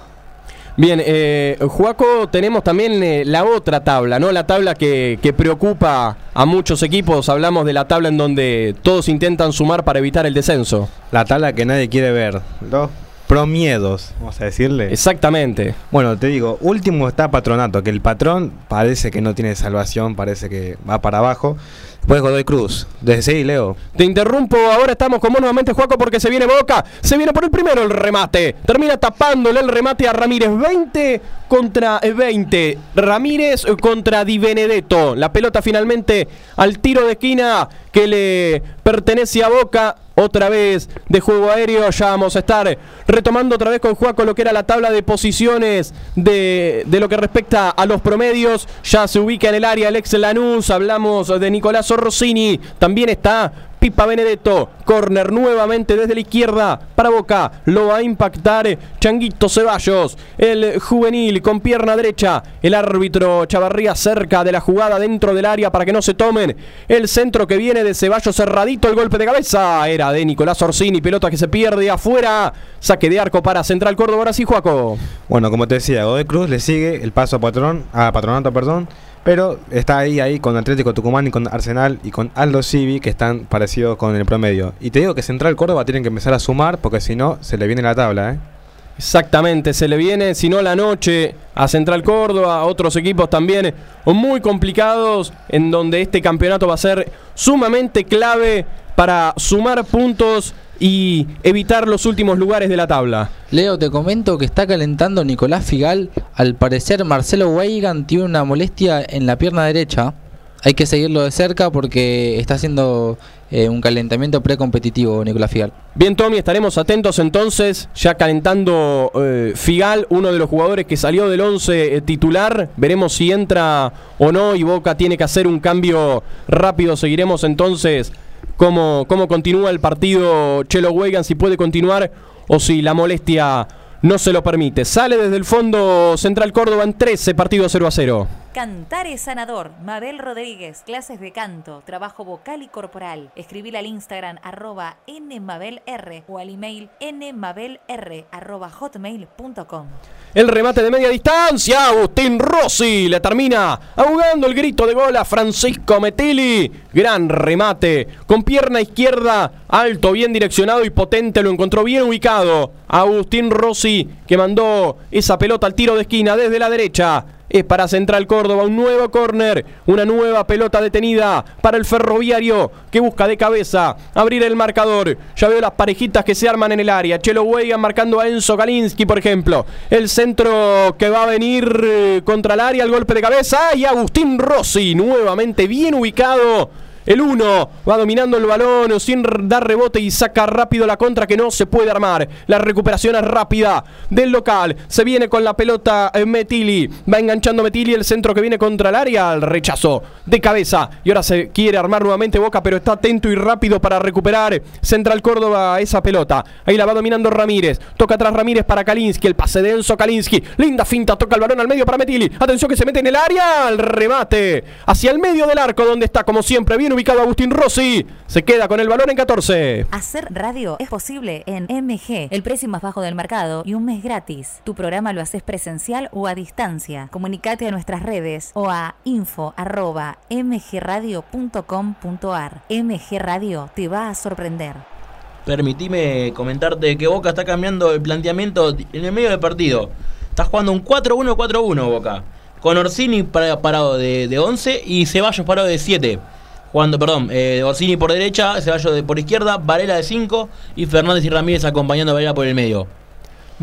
Bien, eh, Juaco, tenemos también eh, la otra tabla, ¿no? La tabla que, que preocupa a muchos equipos. Hablamos de la tabla en donde todos intentan sumar para evitar el descenso. La tabla que nadie quiere ver. Los promiedos, vamos a decirle. Exactamente. Bueno, te digo, último está Patronato, que el patrón parece que no tiene salvación, parece que va para abajo. Después Godoy Cruz. Desde sí, Leo. Te interrumpo, ahora estamos con nuevamente, Juaco, porque se viene Boca. Se viene por el primero el remate. Termina tapándole el remate a Ramírez. 20 contra 20. Ramírez contra Di Benedetto. La pelota finalmente al tiro de esquina que le pertenece a Boca. Otra vez de juego aéreo. Ya vamos a estar retomando otra vez con Juaco lo que era la tabla de posiciones de, de lo que respecta a los promedios. Ya se ubica en el área el ex Lanús. Hablamos de Nicolás Orrosini. También está Pipa Benedetto, corner nuevamente desde la izquierda para Boca, lo va a impactar Changuito Ceballos, el juvenil con pierna derecha, el árbitro Chavarría cerca de la jugada dentro del área para que no se tomen, el centro que viene de Ceballos cerradito, el golpe de cabeza era de Nicolás Orsini, pelota que se pierde afuera, saque de arco para Central Córdoba, ahora sí Juaco. Bueno, como te decía, Godoy Cruz le sigue el paso a Patrón, a Patronato, perdón. Pero está ahí, ahí con Atlético Tucumán y con Arsenal y con Aldo Civi, que están parecidos con el promedio. Y te digo que Central Córdoba tienen que empezar a sumar, porque si no, se le viene la tabla, ¿eh? Exactamente, se le viene, si no la noche, a Central Córdoba, a otros equipos también muy complicados, en donde este campeonato va a ser sumamente clave para sumar puntos y evitar los últimos lugares de la tabla. Leo, te comento que está calentando Nicolás Figal. Al parecer, Marcelo Weigan tiene una molestia en la pierna derecha. Hay que seguirlo de cerca porque está haciendo eh, un calentamiento precompetitivo Nicolás Figal. Bien, Tommy, estaremos atentos entonces, ya calentando eh, Figal, uno de los jugadores que salió del 11 eh, titular. Veremos si entra o no y Boca tiene que hacer un cambio rápido. Seguiremos entonces cómo, cómo continúa el partido Chelo Weigan, si puede continuar o si la molestia no se lo permite. Sale desde el fondo Central Córdoba en 13 partidos 0 a 0. Cantar es sanador. Mabel Rodríguez, clases de canto, trabajo vocal y corporal. Escribir al Instagram arroba nmabelr o al email nmabelr arroba hotmail.com. El remate de media distancia, Agustín Rossi le termina ahogando el grito de gol a Francisco Metilli. Gran remate, con pierna izquierda, alto, bien direccionado y potente, lo encontró bien ubicado. Agustín Rossi que mandó esa pelota al tiro de esquina desde la derecha. Es para Central Córdoba, un nuevo córner, una nueva pelota detenida para el ferroviario que busca de cabeza abrir el marcador. Ya veo las parejitas que se arman en el área. Chelo Weigan marcando a Enzo Kalinski, por ejemplo. El centro que va a venir eh, contra el área, el golpe de cabeza. Y Agustín Rossi, nuevamente bien ubicado. El 1 va dominando el balón sin dar rebote y saca rápido la contra que no se puede armar. La recuperación es rápida del local. Se viene con la pelota eh, Metili. Va enganchando Metili el centro que viene contra el área. El rechazo de cabeza. Y ahora se quiere armar nuevamente Boca, pero está atento y rápido para recuperar Central Córdoba esa pelota. Ahí la va dominando Ramírez. Toca atrás Ramírez para Kalinski. El pase de Enzo Kalinski. Linda finta. Toca el balón al medio para Metili. Atención que se mete en el área. El remate hacia el medio del arco donde está como siempre bien ubicado Agustín Rossi. Se queda con el balón en 14. Hacer radio es posible en MG, el precio más bajo del mercado y un mes gratis. Tu programa lo haces presencial o a distancia. Comunicate a nuestras redes o a info.mgradio.com.ar. MG Radio te va a sorprender. Permitime comentarte que Boca está cambiando el planteamiento en el medio del partido. Está jugando un 4-1-4-1 Boca. Con Orsini para- parado de, de 11 y Ceballos parado de 7. Jugando, perdón, eh, Orsini por derecha, Ceballos de- por izquierda, Varela de 5 y Fernández y Ramírez acompañando a Varela por el medio.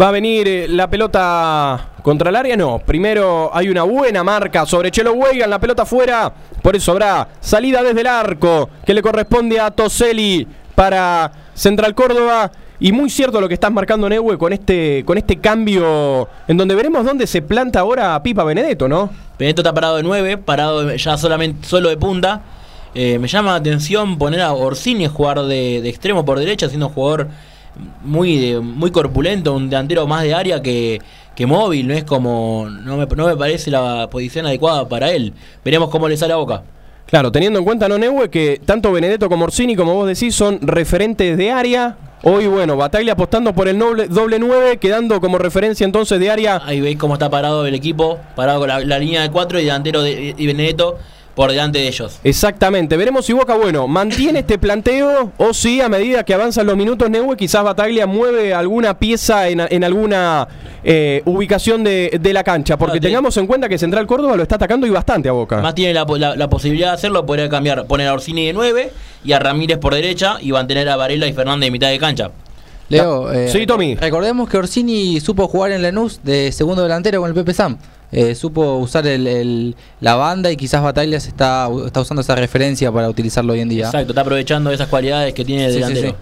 Va a venir eh, la pelota contra el área, no. Primero hay una buena marca sobre Chelo Weigan, la pelota fuera. Por eso habrá salida desde el arco que le corresponde a Toseli para Central Córdoba. Y muy cierto lo que estás marcando, Neue, con este, con este cambio en donde veremos dónde se planta ahora Pipa Benedetto, ¿no? Benedetto está parado de 9, parado ya solamente solo de punta. Eh, me llama la atención poner a Orsini a jugar de, de extremo por derecha, siendo un jugador muy, de- muy corpulento, un delantero más de área que, que móvil, no es como. No me, no me parece la posición adecuada para él. Veremos cómo le sale a boca. Claro, teniendo en cuenta, ¿no, Neue, que tanto Benedetto como Orsini, como vos decís, son referentes de área. Hoy, bueno, Bataglia apostando por el noble- doble 9, quedando como referencia entonces de área. Ahí veis cómo está parado el equipo, parado con la, la línea de cuatro y delantero de, y Benedetto por delante de ellos. Exactamente, veremos si Boca, bueno, mantiene este planteo o si a medida que avanzan los minutos, Neue, quizás Bataglia mueve alguna pieza en, en alguna eh, ubicación de, de la cancha. Porque Ah, te- tengamos en cuenta que Central Córdoba lo está atacando y bastante a Boca. Más tiene la, la- la posibilidad de hacerlo, podría cambiar, poner a Orsini de 9 y a Ramírez por derecha y mantener a Varela y Fernández de mitad de cancha. Leo, eh, Sí, Tommy. recordemos que Orsini supo jugar en Lanús de segundo delantero con el Pepe Sam. Eh, supo usar el, el- la banda y quizás Bataglia se está, está usando esa referencia para utilizarlo hoy en día. Exacto, está aprovechando esas cualidades que tiene el Sí, sí, delantero. sí.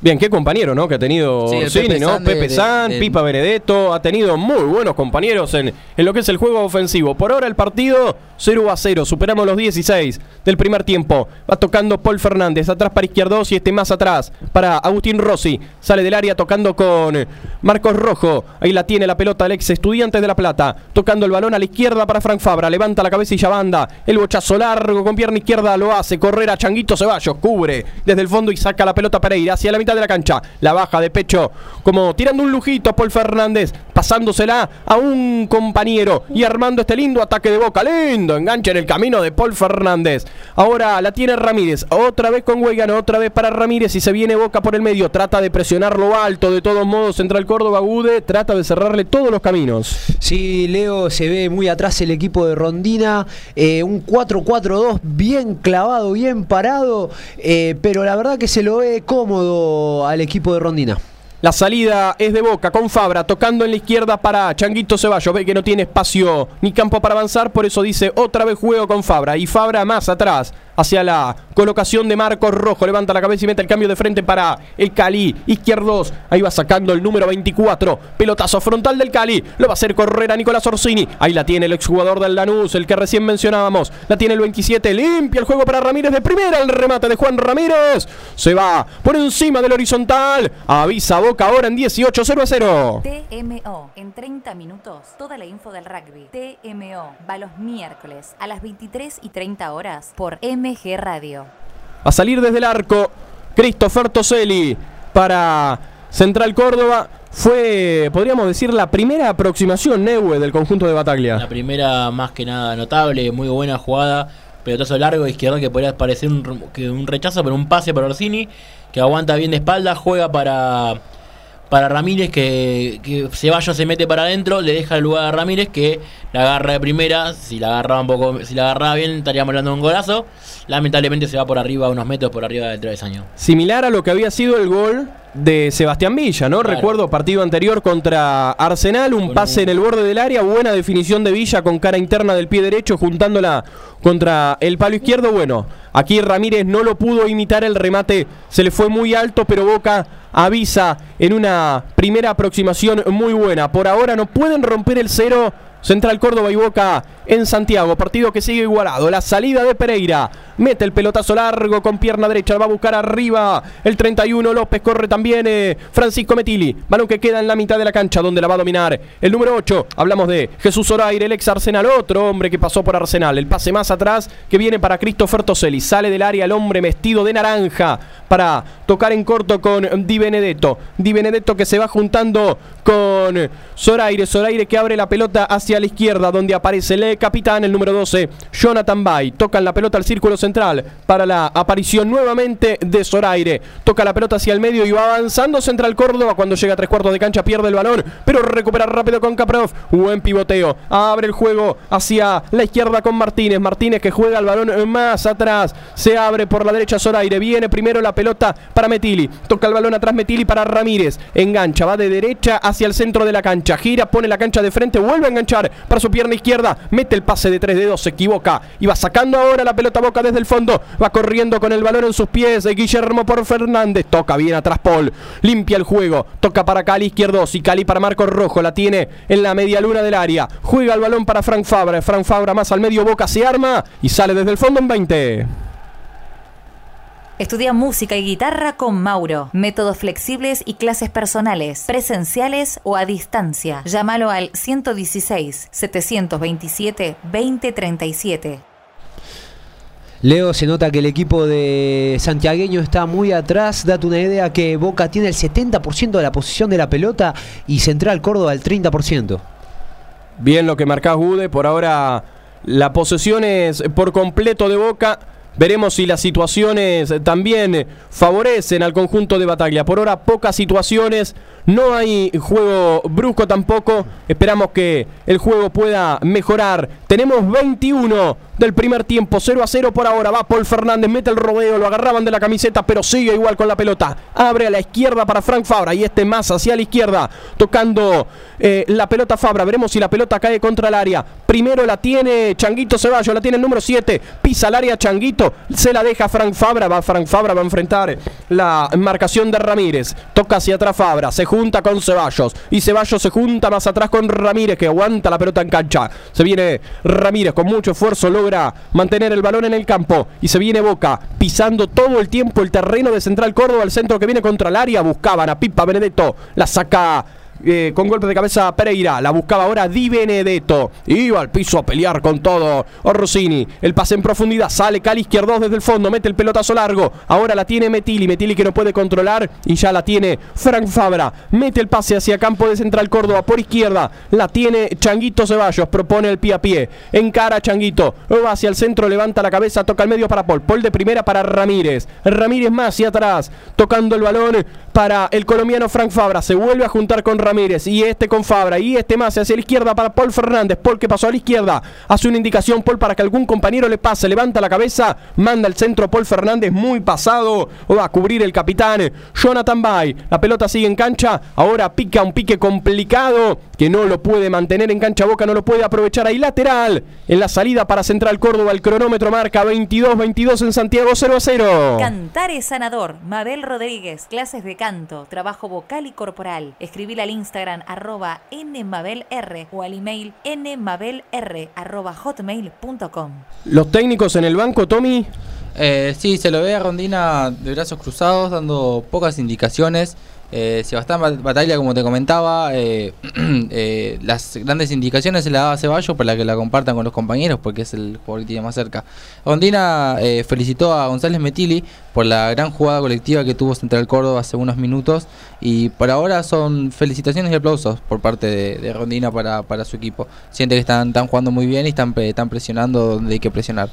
Bien, qué compañero, ¿no? Que ha tenido Sí, Pepe ¿no? San de- Pepe de- San, Pipa Benedetto, ha tenido muy buenos compañeros en, en lo que es el juego ofensivo. Por ahora el partido 0 a 0, superamos los 16 del primer tiempo. Va tocando Paul Fernández, atrás para Izquierdos y este más atrás para Agustín Rossi. Sale del área tocando con Marcos Rojo. Ahí la tiene la pelota el ex estudiante de La Plata. Tocando el balón a la izquierda para Frank Fabra. Levanta la cabeza y ya banda. El bochazo largo con pierna izquierda lo hace. Correr a Changuito Ceballos. Cubre desde el fondo y saca la pelota Pereira hacia la de la cancha. La baja de pecho como tirando un lujito Paul Fernández. Pasándosela a un compañero y armando este lindo ataque de boca. Lindo enganche en el camino de Paul Fernández. Ahora la tiene Ramírez. Otra vez con Huegano. Otra vez para Ramírez y se viene boca por el medio. Trata de presionar lo alto. De todos modos, Central Córdoba Gude trata de cerrarle todos los caminos. Sí, Leo, se ve muy atrás el equipo de Rondina. eh, un 4-4-2 bien clavado, bien parado. eh, pero la verdad que se lo ve cómodo al equipo de Rondina. La salida es de Boca con Fabra tocando en la izquierda para Changuito Ceballos. Ve que no tiene espacio ni campo para avanzar, por eso dice otra vez juego con Fabra. Y Fabra más atrás hacia la colocación de Marcos Rojo. Levanta la cabeza y mete el cambio de frente para el Cali. Izquierdos. Ahí va sacando el número 24. Pelotazo frontal del Cali. Lo va a hacer correr a Nicolás Orsini. Ahí la tiene el exjugador del Lanús, el que recién mencionábamos. La tiene el 27. Limpia el juego para Ramírez de primera. El remate de Juan Ramírez. Se va por encima del horizontal. Avisa Boca ahora en 18 0 a 0. TMO. En 30 minutos, toda la info del rugby. TMO. Va los miércoles a las 23 y 30 horas por MG Radio. A salir desde el arco, Christopher Toselli para Central Córdoba. Fue, podríamos decir, la primera aproximación Neue del conjunto de La Bataglia. primera más que nada notable, muy buena jugada, pelotazo largo izquierda que podría parecer un, un rechazo, pero un pase para Orsini, que aguanta bien de espalda, juega para, para Ramírez, que, que Ceballos se mete para adentro, le deja el lugar a Ramírez, que la agarra de primera, si la agarraba un poco, si la agarraba bien estaríamos hablando de un golazo, lamentablemente se va por arriba, unos metros por arriba del travesaño. Similar a lo que había sido el gol de Sebastián Villa, ¿no? Claro. Recuerdo partido anterior contra Arsenal, un pase en el borde del área, buena definición de Villa con cara interna del pie derecho, juntándola contra el palo izquierdo. Bueno, aquí Ramírez no lo pudo imitar, el remate se le fue muy alto, pero Boca avisa en una primera aproximación muy buena. Por ahora no pueden romper el cero. Central Córdoba y Boca en Santiago, partido que sigue igualado. La salida de Pereira, mete el pelotazo largo con pierna derecha, va a buscar arriba el 31 López, corre también eh, Francisco Metili, balón que queda en la mitad de la cancha donde la va a dominar el número 8. Hablamos de Jesús Oraire, el ex Arsenal, otro hombre que pasó por Arsenal. El pase más atrás que viene para Christopher Toselli, sale del área el hombre vestido de naranja para tocar en corto con Di Benedetto. Di Benedetto que se va juntando con Zoraire. Zoraire que abre la pelota hacia la izquierda, donde aparece el capitán, el número 12, Jonathan Bay. Tocan la pelota al círculo central para la aparición nuevamente de Zoraire. Toca la pelota hacia el medio y va avanzando Central Córdoba. Cuando llega a tres cuartos de cancha pierde el balón, pero recupera rápido con Caprov. Buen pivoteo. Abre el juego hacia la izquierda con Martínez. Martínez que juega el balón más atrás. Se abre por la derecha Zoraire. Viene primero la pelota para Metili. Toca el balón atrás Metili para Ramírez. Engancha, va de derecha hacia el centro de la cancha. Gira, pone la cancha de frente, vuelve a enganchar para su pierna izquierda. El pase de tres dedos, se equivoca. Y va sacando ahora la pelota boca desde el fondo. Va corriendo con el balón en sus pies. Guillermo por Fernández. Toca bien atrás Paul. Limpia el juego. Toca para Cali izquierdo. Y Cali para Marcos Rojo. La tiene en la media luna del área. Juega el balón para Frank Fabra. Frank Fabra más al medio boca se arma y sale desde el fondo en 20. Estudia música y guitarra con Mauro. Métodos flexibles y clases personales, presenciales o a distancia. Llámalo al 116 727 2037. Leo, se nota que el equipo de Santiagueño está muy atrás. Date una idea que Boca tiene el 70% de la posición de la pelota y Central Córdoba el 30%. Bien lo que marcás, Gude. Por ahora la posesión es por completo de Boca. Veremos si las situaciones también favorecen al conjunto de Bataglia. Por ahora pocas situaciones, no hay juego brusco tampoco. Esperamos que el juego pueda mejorar. Tenemos 21 del primer tiempo, 0 a 0 por ahora. Va Paul Fernández, mete el rodeo, lo agarraban de la camiseta, pero sigue igual con la pelota. Abre a la izquierda para Frank Fabra y este más hacia la izquierda, tocando eh, la pelota Fabra. Veremos si la pelota cae contra el área. Primero la tiene Changuito Ceballos, la tiene el número 7. Pisa al área Changuito, se la deja Frank Fabra. Va Frank Fabra, va a enfrentar la marcación de Ramírez. Toca hacia atrás Fabra, se junta con Ceballos y Ceballos se junta más atrás con Ramírez que aguanta la pelota en cancha. Se viene Ramírez con mucho esfuerzo, logra mantener el balón en el campo. Y se viene Boca pisando todo el tiempo el terreno de Central Córdoba, el centro que viene contra el área, buscaban a Pipa Benedetto, la saca eh, con golpe de cabeza Pereira. La buscaba ahora Di Benedetto. Iba al piso a pelear con todo. Orsini. El pase en profundidad. Sale Cali izquierdo desde el fondo. Mete el pelotazo largo. Ahora la tiene Metili. Metili que no puede controlar. Y ya la tiene Frank Fabra. Mete el pase hacia campo de Central Córdoba por izquierda. La tiene Changuito Ceballos. Propone el pie a pie. Encara Changuito. Va hacia el centro. Levanta la cabeza. Toca el medio para Paul. Paul de primera para Ramírez. Ramírez más hacia atrás. Tocando el balón para el colombiano Frank Fabra. Se vuelve a juntar con Ramírez y este con Fabra y este más hacia la izquierda para Paul Fernández. Paul que pasó a la izquierda. Hace una indicación Paul para que algún compañero le pase. Levanta la cabeza. Manda el centro Paul Fernández muy pasado. Va a cubrir el capitán Jonathan Bay. La pelota sigue en cancha. Ahora pica un pique complicado que no lo puede mantener en cancha Boca. No lo puede aprovechar ahí lateral. En la salida para Central Córdoba. El cronómetro marca 22-22 en Santiago 0 a 0. Cantar es sanador. Mabel Rodríguez, clases de canto, trabajo vocal y corporal. Escribir al Instagram arroba nmabelr o al email nmabelr arroba hotmail.com. Los técnicos en el banco, Tommy. Eh, sí, se lo ve a Rondina de brazos cruzados, dando pocas indicaciones. Eh, Sebastián Bat- Bataglia, como te comentaba, eh, [CLEARS THROAT] eh, las grandes indicaciones se las daba Ceballos para que la compartan con los compañeros, porque es el jugador que tiene más cerca. Rondina eh, felicitó a González Metili por la gran jugada colectiva que tuvo Central Córdoba hace unos minutos, y por ahora son felicitaciones y aplausos por parte de, de Rondina para, para su equipo. Siente que están, están jugando muy bien y están, están presionando donde hay que presionar.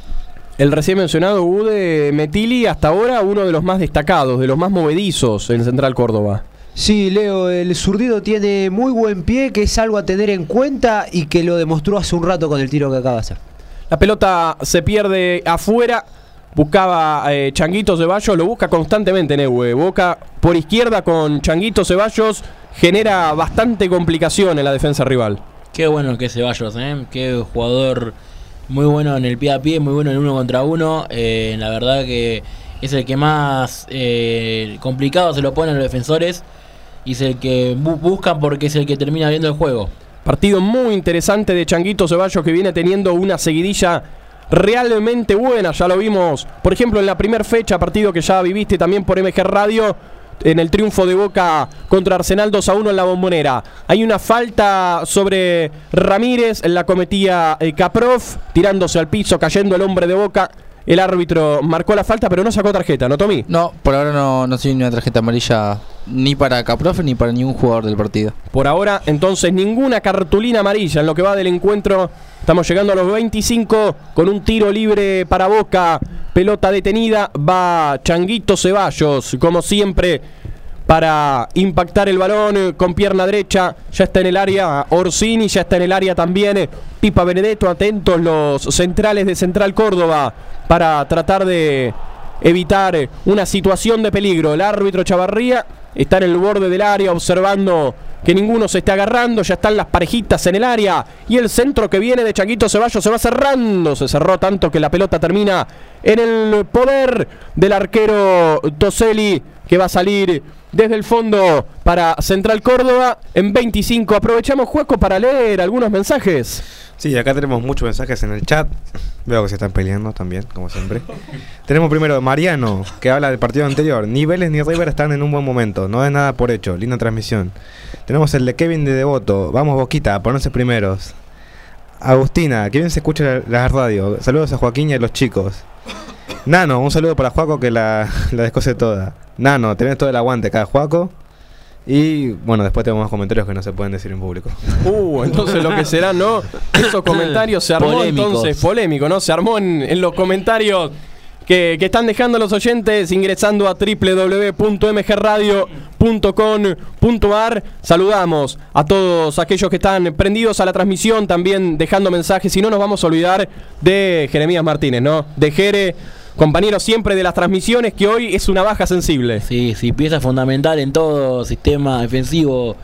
El recién mencionado Ude Metili, hasta ahora uno de los más destacados, de los más movedizos en Central Córdoba. Sí, Leo, el zurdido tiene muy buen pie, que es algo a tener en cuenta y que lo demostró hace un rato con el tiro que acaba de hacer. La pelota se pierde afuera. Buscaba eh, Changuito Ceballos, lo busca constantemente Neue. Boca por izquierda con Changuito Ceballos genera bastante complicación en la defensa rival. Qué bueno que Ceballos, ¿eh? Qué jugador muy bueno en el pie a pie, muy bueno en uno contra uno. Eh, la verdad que es el que más eh, complicado se lo ponen los defensores y es el que bu- buscan porque es el que termina viendo el juego. Partido muy interesante de Changuito Ceballos que viene teniendo una seguidilla realmente buena. Ya lo vimos, por ejemplo, en la primera fecha, partido que ya viviste también por MG Radio. En el triunfo de Boca contra Arsenal 2 a 1 en la bombonera. Hay una falta sobre Ramírez, la cometía eh, Caprov, tirándose al piso, cayendo el hombre de Boca. El árbitro marcó la falta, pero no sacó tarjeta, ¿no, Tommy? No, por ahora no, no ni una tarjeta amarilla ni para Caprofe ni para ningún jugador del partido. Por ahora, entonces, ninguna cartulina amarilla en lo que va del encuentro. Estamos llegando a los 25 con un tiro libre para Boca. Pelota detenida. Va Changuito Ceballos, como siempre, para impactar el balón eh, con pierna derecha. Ya está en el área Orsini, ya está en el área también eh, Pipa Benedetto. Atentos los centrales de Central Córdoba para tratar de evitar eh, una situación de peligro. El árbitro Chavarría está en el borde del área observando que ninguno se esté agarrando. Ya están las parejitas en el área. Y el centro que viene de Changuito Ceballos se va cerrando. Se cerró tanto que la pelota termina en el poder del arquero Toselli que va a salir desde el fondo para Central Córdoba en 25. Aprovechamos Juaco para leer algunos mensajes. Sí, acá tenemos muchos mensajes en el chat. Veo que se están peleando también, como siempre. tenemos primero Mariano, que habla del partido anterior. Ni Vélez ni River están en un buen momento. No es nada por hecho. Linda transmisión. Tenemos el de Kevin de Devoto. Vamos, Boquita, a ponerse primeros. Agustina, que bien se escucha la, la radio. Saludos a Joaquín y a los chicos. Nano, un saludo para Juaco que la, [LAUGHS] la descose toda. Nano, tenés todo el aguante acá, Juaco. Y bueno, después tenemos más comentarios que no se pueden decir en público. Uh, entonces lo que será, ¿no? Esos comentarios se armó Polémicos. entonces, polémico, ¿no? Se armó en, en los comentarios que, que están dejando los oyentes ingresando a www.mgradio.com.ar. Saludamos a todos aquellos que están prendidos a la transmisión, también dejando mensajes. Y no nos vamos a olvidar de Jeremías Martínez, ¿no? De Jere, compañero siempre de las transmisiones, que hoy es una baja sensible. Sí, sí, pieza fundamental en todo sistema defensivo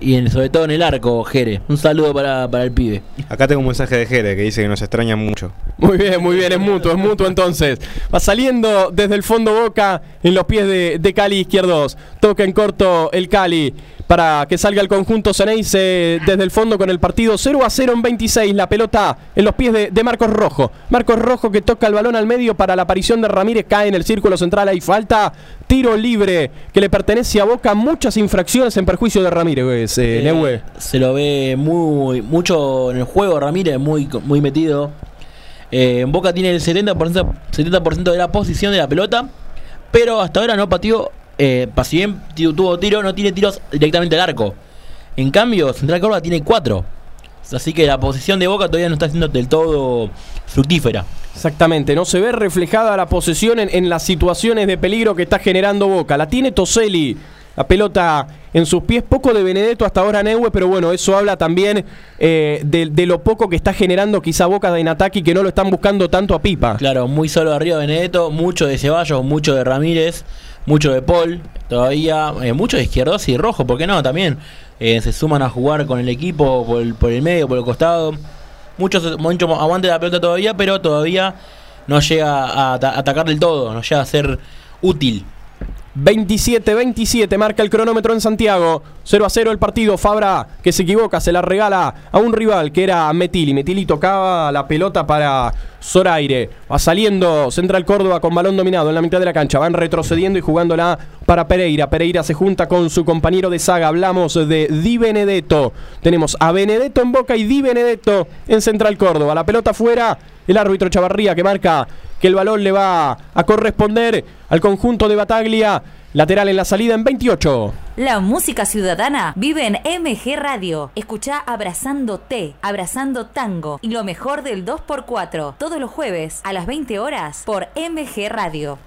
y en- sobre todo en el arco, Jere. Un saludo para, para el pibe. Acá tengo un mensaje de Jere que dice que nos extraña mucho. Muy bien, muy bien, es mutuo, es mutuo entonces. Va saliendo desde el fondo Boca en los pies de, de Cali izquierdos. Toca en corto el Cali para que salga el conjunto Ceneice desde el fondo con el partido 0 a 0 en 26. La pelota en los pies de, de Marcos Rojo. Marcos Rojo que toca el balón al medio para la aparición de Ramírez. Cae en el círculo central. Hay falta. Tiro libre que le pertenece a Boca. Muchas infracciones en perjuicio de Ramírez, eh, Eh, se lo ve muy mucho en el juego, Ramírez, muy, muy metido. Eh, Boca tiene el 70%, 70% de la posición de la pelota, pero hasta ahora no pateó. Eh, si bien tu- tuvo tiro, no tiene tiros directamente al arco. En cambio, Central Córdoba tiene 4. Así que la posición de Boca todavía no está siendo del todo fructífera. Exactamente, no se ve reflejada la posesión en, en las situaciones de peligro que está generando Boca. La tiene Toselli, la pelota en sus pies, poco de Benedetto hasta ahora Neue, pero bueno, eso habla también eh, de, de lo poco que está generando quizá Boca de Inataki, que no lo están buscando tanto a Pipa. Claro, muy solo arriba de Benedetto, mucho de Ceballos, mucho de Ramírez, mucho de Paul, todavía, eh, mucho de Izquierdos y Rojo, ¿por qué no? También eh, se suman a jugar con el equipo por el, medio, por el costado. Muchos, mucho aguante la pelota todavía, pero todavía no llega a ata- atacar del todo, no llega a ser útil. 27-27 marca el cronómetro en Santiago. 0 a 0 el partido. Fabra que se equivoca, se la regala a un rival que era Metili. Metili tocaba la pelota para Zoraire. Va saliendo Central Córdoba con balón dominado en la mitad de la cancha. Van retrocediendo y jugándola para Pereira. Pereira se junta con su compañero de saga. Hablamos de Di Benedetto. Tenemos a Benedetto en boca y Di Benedetto en Central Córdoba. La pelota fuera. El árbitro Chavarría que marca que el balón le va a corresponder al conjunto de Bataglia. Lateral en la salida en 28. La música ciudadana vive en MG Radio. Escucha Abrazando T, Abrazando Tango y lo mejor del 2x4 todos los jueves a las 20 horas por MG Radio.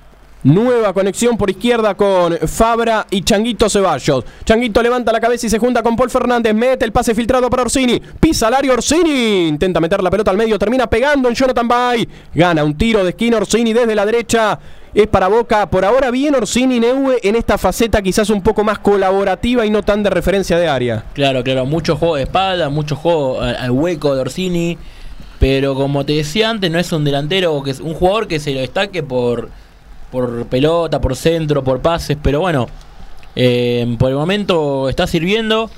Nueva conexión por izquierda con Fabra y Changuito Ceballos. Changuito levanta la cabeza y se junta con Paul Fernández. Mete el pase filtrado para Orsini. Pisa al área Orsini. Intenta meter la pelota al medio. Termina pegando en Jonathan Bay. Gana un tiro de esquina Orsini desde la derecha. Es para Boca. Por ahora bien Orsini Neue en esta faceta quizás un poco más colaborativa y no tan de referencia de área. Claro, claro, mucho juego de espalda, mucho juego al, hueco de Orsini. Pero como te decía antes, no es un delantero, que es un jugador que se lo destaque por, por pelota, por centro, por pases. Pero bueno, eh, por el momento está sirviendo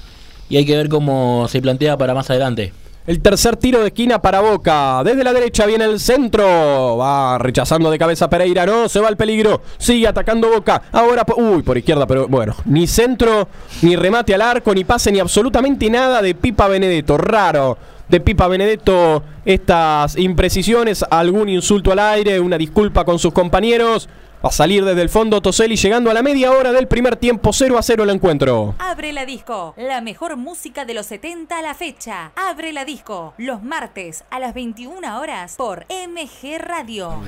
y hay que ver cómo se plantea para más adelante. El tercer tiro de esquina para Boca. Desde la derecha viene el centro. Va rechazando de cabeza Pereira. No, se va al peligro. Sigue atacando Boca. Ahora, uy, por izquierda, pero bueno. Ni centro, ni remate al arco, ni pase, ni absolutamente nada de Pipa Benedetto. Raro. De Pipa Benedetto estas imprecisiones. Algún insulto al aire. Una disculpa con sus compañeros. Va a salir desde el fondo Toselli llegando a la media hora del primer tiempo. 0 a 0 el encuentro. Abre la disco, la mejor música de los 70 a la fecha. Abre la disco, los martes a las 21 horas por MG Radio.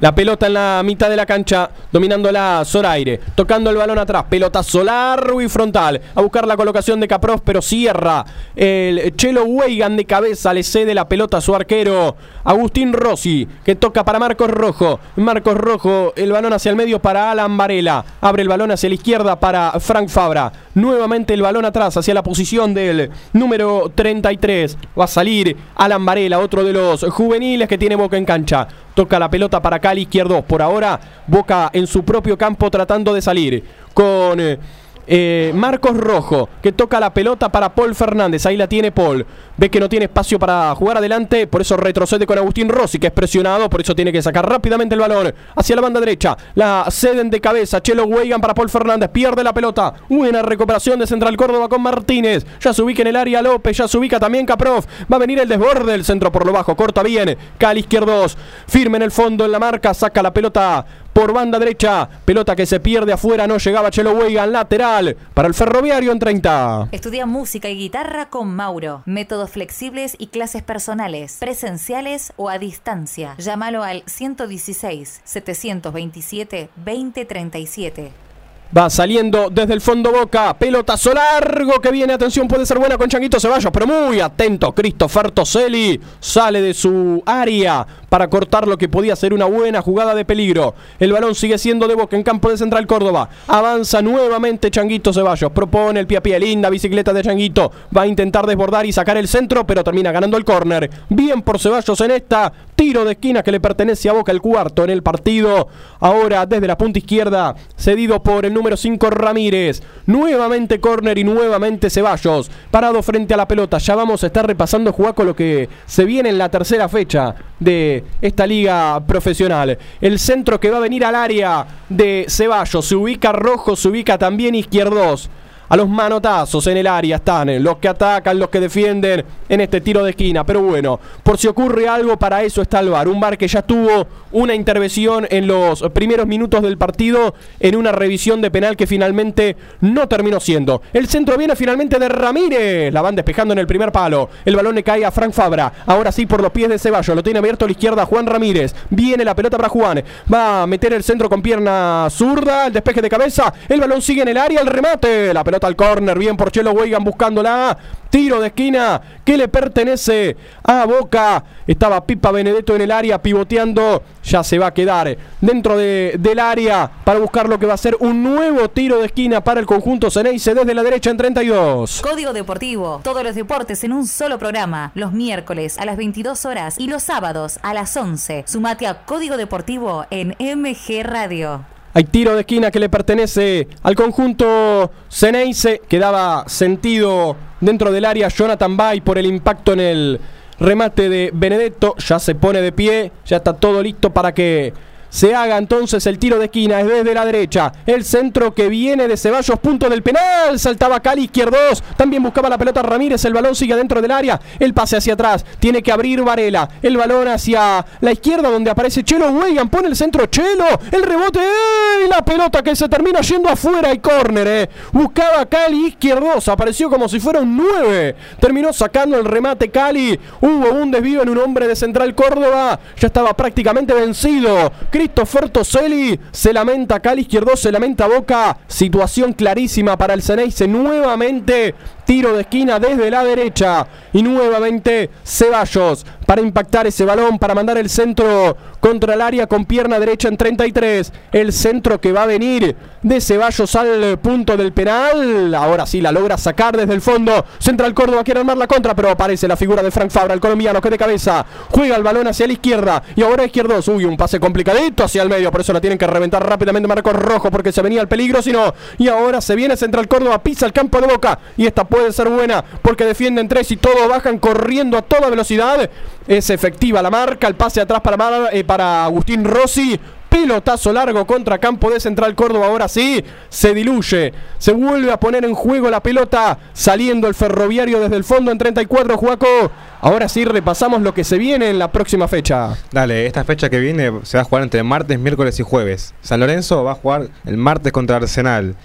La pelota en la mitad de la cancha, dominándola Zoraire, tocando el balón atrás, pelota solar y frontal, a buscar la colocación de Capros, pero cierra el Chelo Weigan de cabeza, le cede la pelota a su arquero, Agustín Rossi, que toca para Marcos Rojo, Marcos Rojo, el balón hacia el medio para Alan Varela, abre el balón hacia la izquierda para Frank Fabra, nuevamente el balón atrás hacia la posición del número 33, va a salir Alan Varela, otro de los juveniles que tiene Boca en cancha, toca la pelota para Cali izquierdo, por ahora Boca en su propio campo tratando de salir con... eh, eh, Marcos Rojo, que toca la pelota para Paul Fernández. Ahí la tiene Paul. Ve que no tiene espacio para jugar adelante, por eso retrocede con Agustín Rossi, que es presionado, por eso tiene que sacar rápidamente el balón hacia la banda derecha. La ceden de cabeza. Chelo Weigan para Paul Fernández. Pierde la pelota. Buena recuperación de Central Córdoba con Martínez. Ya se ubica en el área López. Ya se ubica también Caprof. Va a venir el desborde del centro por lo bajo. Corta bien. Cali izquierdos. Firme en el fondo en la marca. Saca la pelota por banda derecha. Pelota que se pierde afuera. No llegaba Chelo Weigan. Lateral para el ferroviario en 30. Estudia música y guitarra con Mauro. Métodos flexibles y clases personales, presenciales o a distancia. Llámalo al 116 727 2037. Va saliendo desde el fondo Boca. Pelotazo largo que viene. Atención, puede ser buena con Changuito Ceballos, pero muy atento. Christopher Toselli sale de su área para cortar lo que podía ser una buena jugada de peligro. El balón sigue siendo de Boca en campo de Central Córdoba. Avanza nuevamente Changuito Ceballos. Propone el pie a pie. Linda bicicleta de Changuito. Va a intentar desbordar y sacar el centro, pero termina ganando el córner. Bien por Ceballos en esta. Tiro de esquina que le pertenece a Boca el cuarto en el partido. Ahora desde la punta izquierda, cedido por el número 5 Ramírez. Nuevamente córner y nuevamente Ceballos. Parado frente a la pelota. Ya vamos a estar repasando jugar con lo que se viene en la tercera fecha de esta liga profesional. El centro que va a venir al área de Ceballos. Se ubica rojo, se ubica también izquierdos. A los manotazos en el área están los que atacan, los que defienden en este tiro de esquina. Pero bueno, por si ocurre algo, para eso está el VAR. Un VAR que ya tuvo una intervención en los primeros minutos del partido en una revisión de penal que finalmente no terminó siendo. El centro viene finalmente de Ramírez. La van despejando en el primer palo. El balón le cae a Frank Fabra. Ahora sí por los pies de Ceballos. Lo tiene abierto a la izquierda Juan Ramírez. Viene la pelota para Juan. Va a meter el centro con pierna zurda. El despeje de cabeza. El balón sigue en el área. El remate. La pelota al córner. Bien por Chelo Weigan buscándola. Tiro de esquina que le pertenece a Boca. Estaba Pipa Benedetto en el área pivoteando. Ya se va a quedar dentro de- del área para buscar lo que va a ser un nuevo tiro de esquina para el conjunto Ceneice desde la derecha en 32. Código Deportivo. Todos los deportes en un solo programa. Los miércoles a las 22 horas y los sábados a las 11. Sumate a Código Deportivo en MG Radio. Hay tiro de esquina que le pertenece al conjunto Ceneice, que daba sentido dentro del área Jonathan Bay por el impacto en el remate de Benedetto. Ya se pone de pie, ya está todo listo para que se haga entonces el tiro de esquina. Es desde la derecha. El centro que viene de Ceballos, punto del penal. Saltaba Cali, izquierdos. También buscaba la pelota Ramírez. El balón sigue dentro del área. El pase hacia atrás. Tiene que abrir Varela. El balón hacia la izquierda donde aparece Chelo Weigan. Pone el centro Chelo. El rebote. ¡eh! Y la pelota que se termina yendo afuera y córner. eh. Buscaba Cali, izquierdos. Apareció como si fuera un 9. Terminó sacando el remate Cali. Hubo un desvío en un hombre de Central Córdoba. Ya estaba prácticamente vencido. Christopher Toselli se lamenta Cali izquierdo, se lamenta Boca. Situación clarísima para el Ceneice. Nuevamente tiro de esquina desde la derecha. Y nuevamente Ceballos para impactar ese balón, para mandar el centro contra el área con pierna derecha en 33. El centro que va a venir de Ceballos al punto del penal. Ahora sí la logra sacar desde el fondo. Central Córdoba quiere armar la contra, pero aparece la figura de Frank Fabra, el colombiano que de cabeza juega el balón hacia la izquierda. Y ahora izquierdos. Uy, un pase complicadito hacia el medio. Por eso la tienen que reventar rápidamente Marcos Rojo porque se venía el peligro. Si no, y ahora se viene Central Córdoba, pisa el campo de boca. Y esta puede ser buena porque defienden tres y todos bajan corriendo a toda velocidad. Es efectiva la marca, el pase atrás para, eh, para Agustín Rossi. Pelotazo largo contra campo de Central Córdoba. Ahora sí, se diluye. Se vuelve a poner en juego la pelota. Saliendo el ferroviario desde el fondo en 34, Juaco. Ahora sí, repasamos lo que se viene en la próxima fecha. Dale, esta fecha que viene se va a jugar entre martes, miércoles y jueves. San Lorenzo va a jugar el martes contra Arsenal.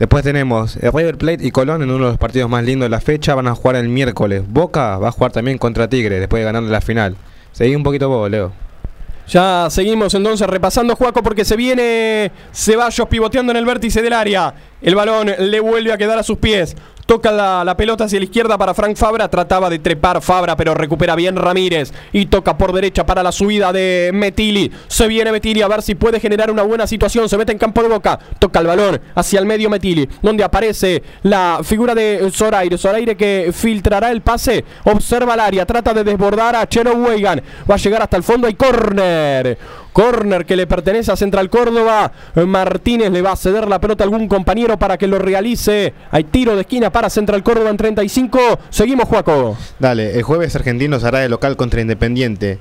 Después tenemos el River Plate y Colón en uno de los partidos más lindos de la fecha. Van a jugar el miércoles. Boca va a jugar también contra Tigre después de ganarle la final. Seguí un poquito vos, Leo. Ya seguimos entonces repasando Juaco porque se viene Ceballos pivoteando en el vértice del área. El balón le vuelve a quedar a sus pies. Toca la, pelota hacia la izquierda para Frank Fabra. Trataba de trepar Fabra, pero recupera bien Ramírez. Y toca por derecha para la subida de Metili. Se viene Metili a ver si puede generar una buena situación. Se mete en campo de boca. Toca el balón hacia el medio Metili. Donde aparece la figura de Zoraire. Zoraire que filtrará el pase. Observa el área. Trata de desbordar a Chero Weigan. Va a llegar hasta el fondo. Hay córner. Corner que le pertenece a Central Córdoba. Martínez le va a ceder la pelota a algún compañero para que lo realice. Hay tiro de esquina para Central Córdoba en 35. Seguimos, Juaco. Dale, el jueves Argentino será de local contra Independiente.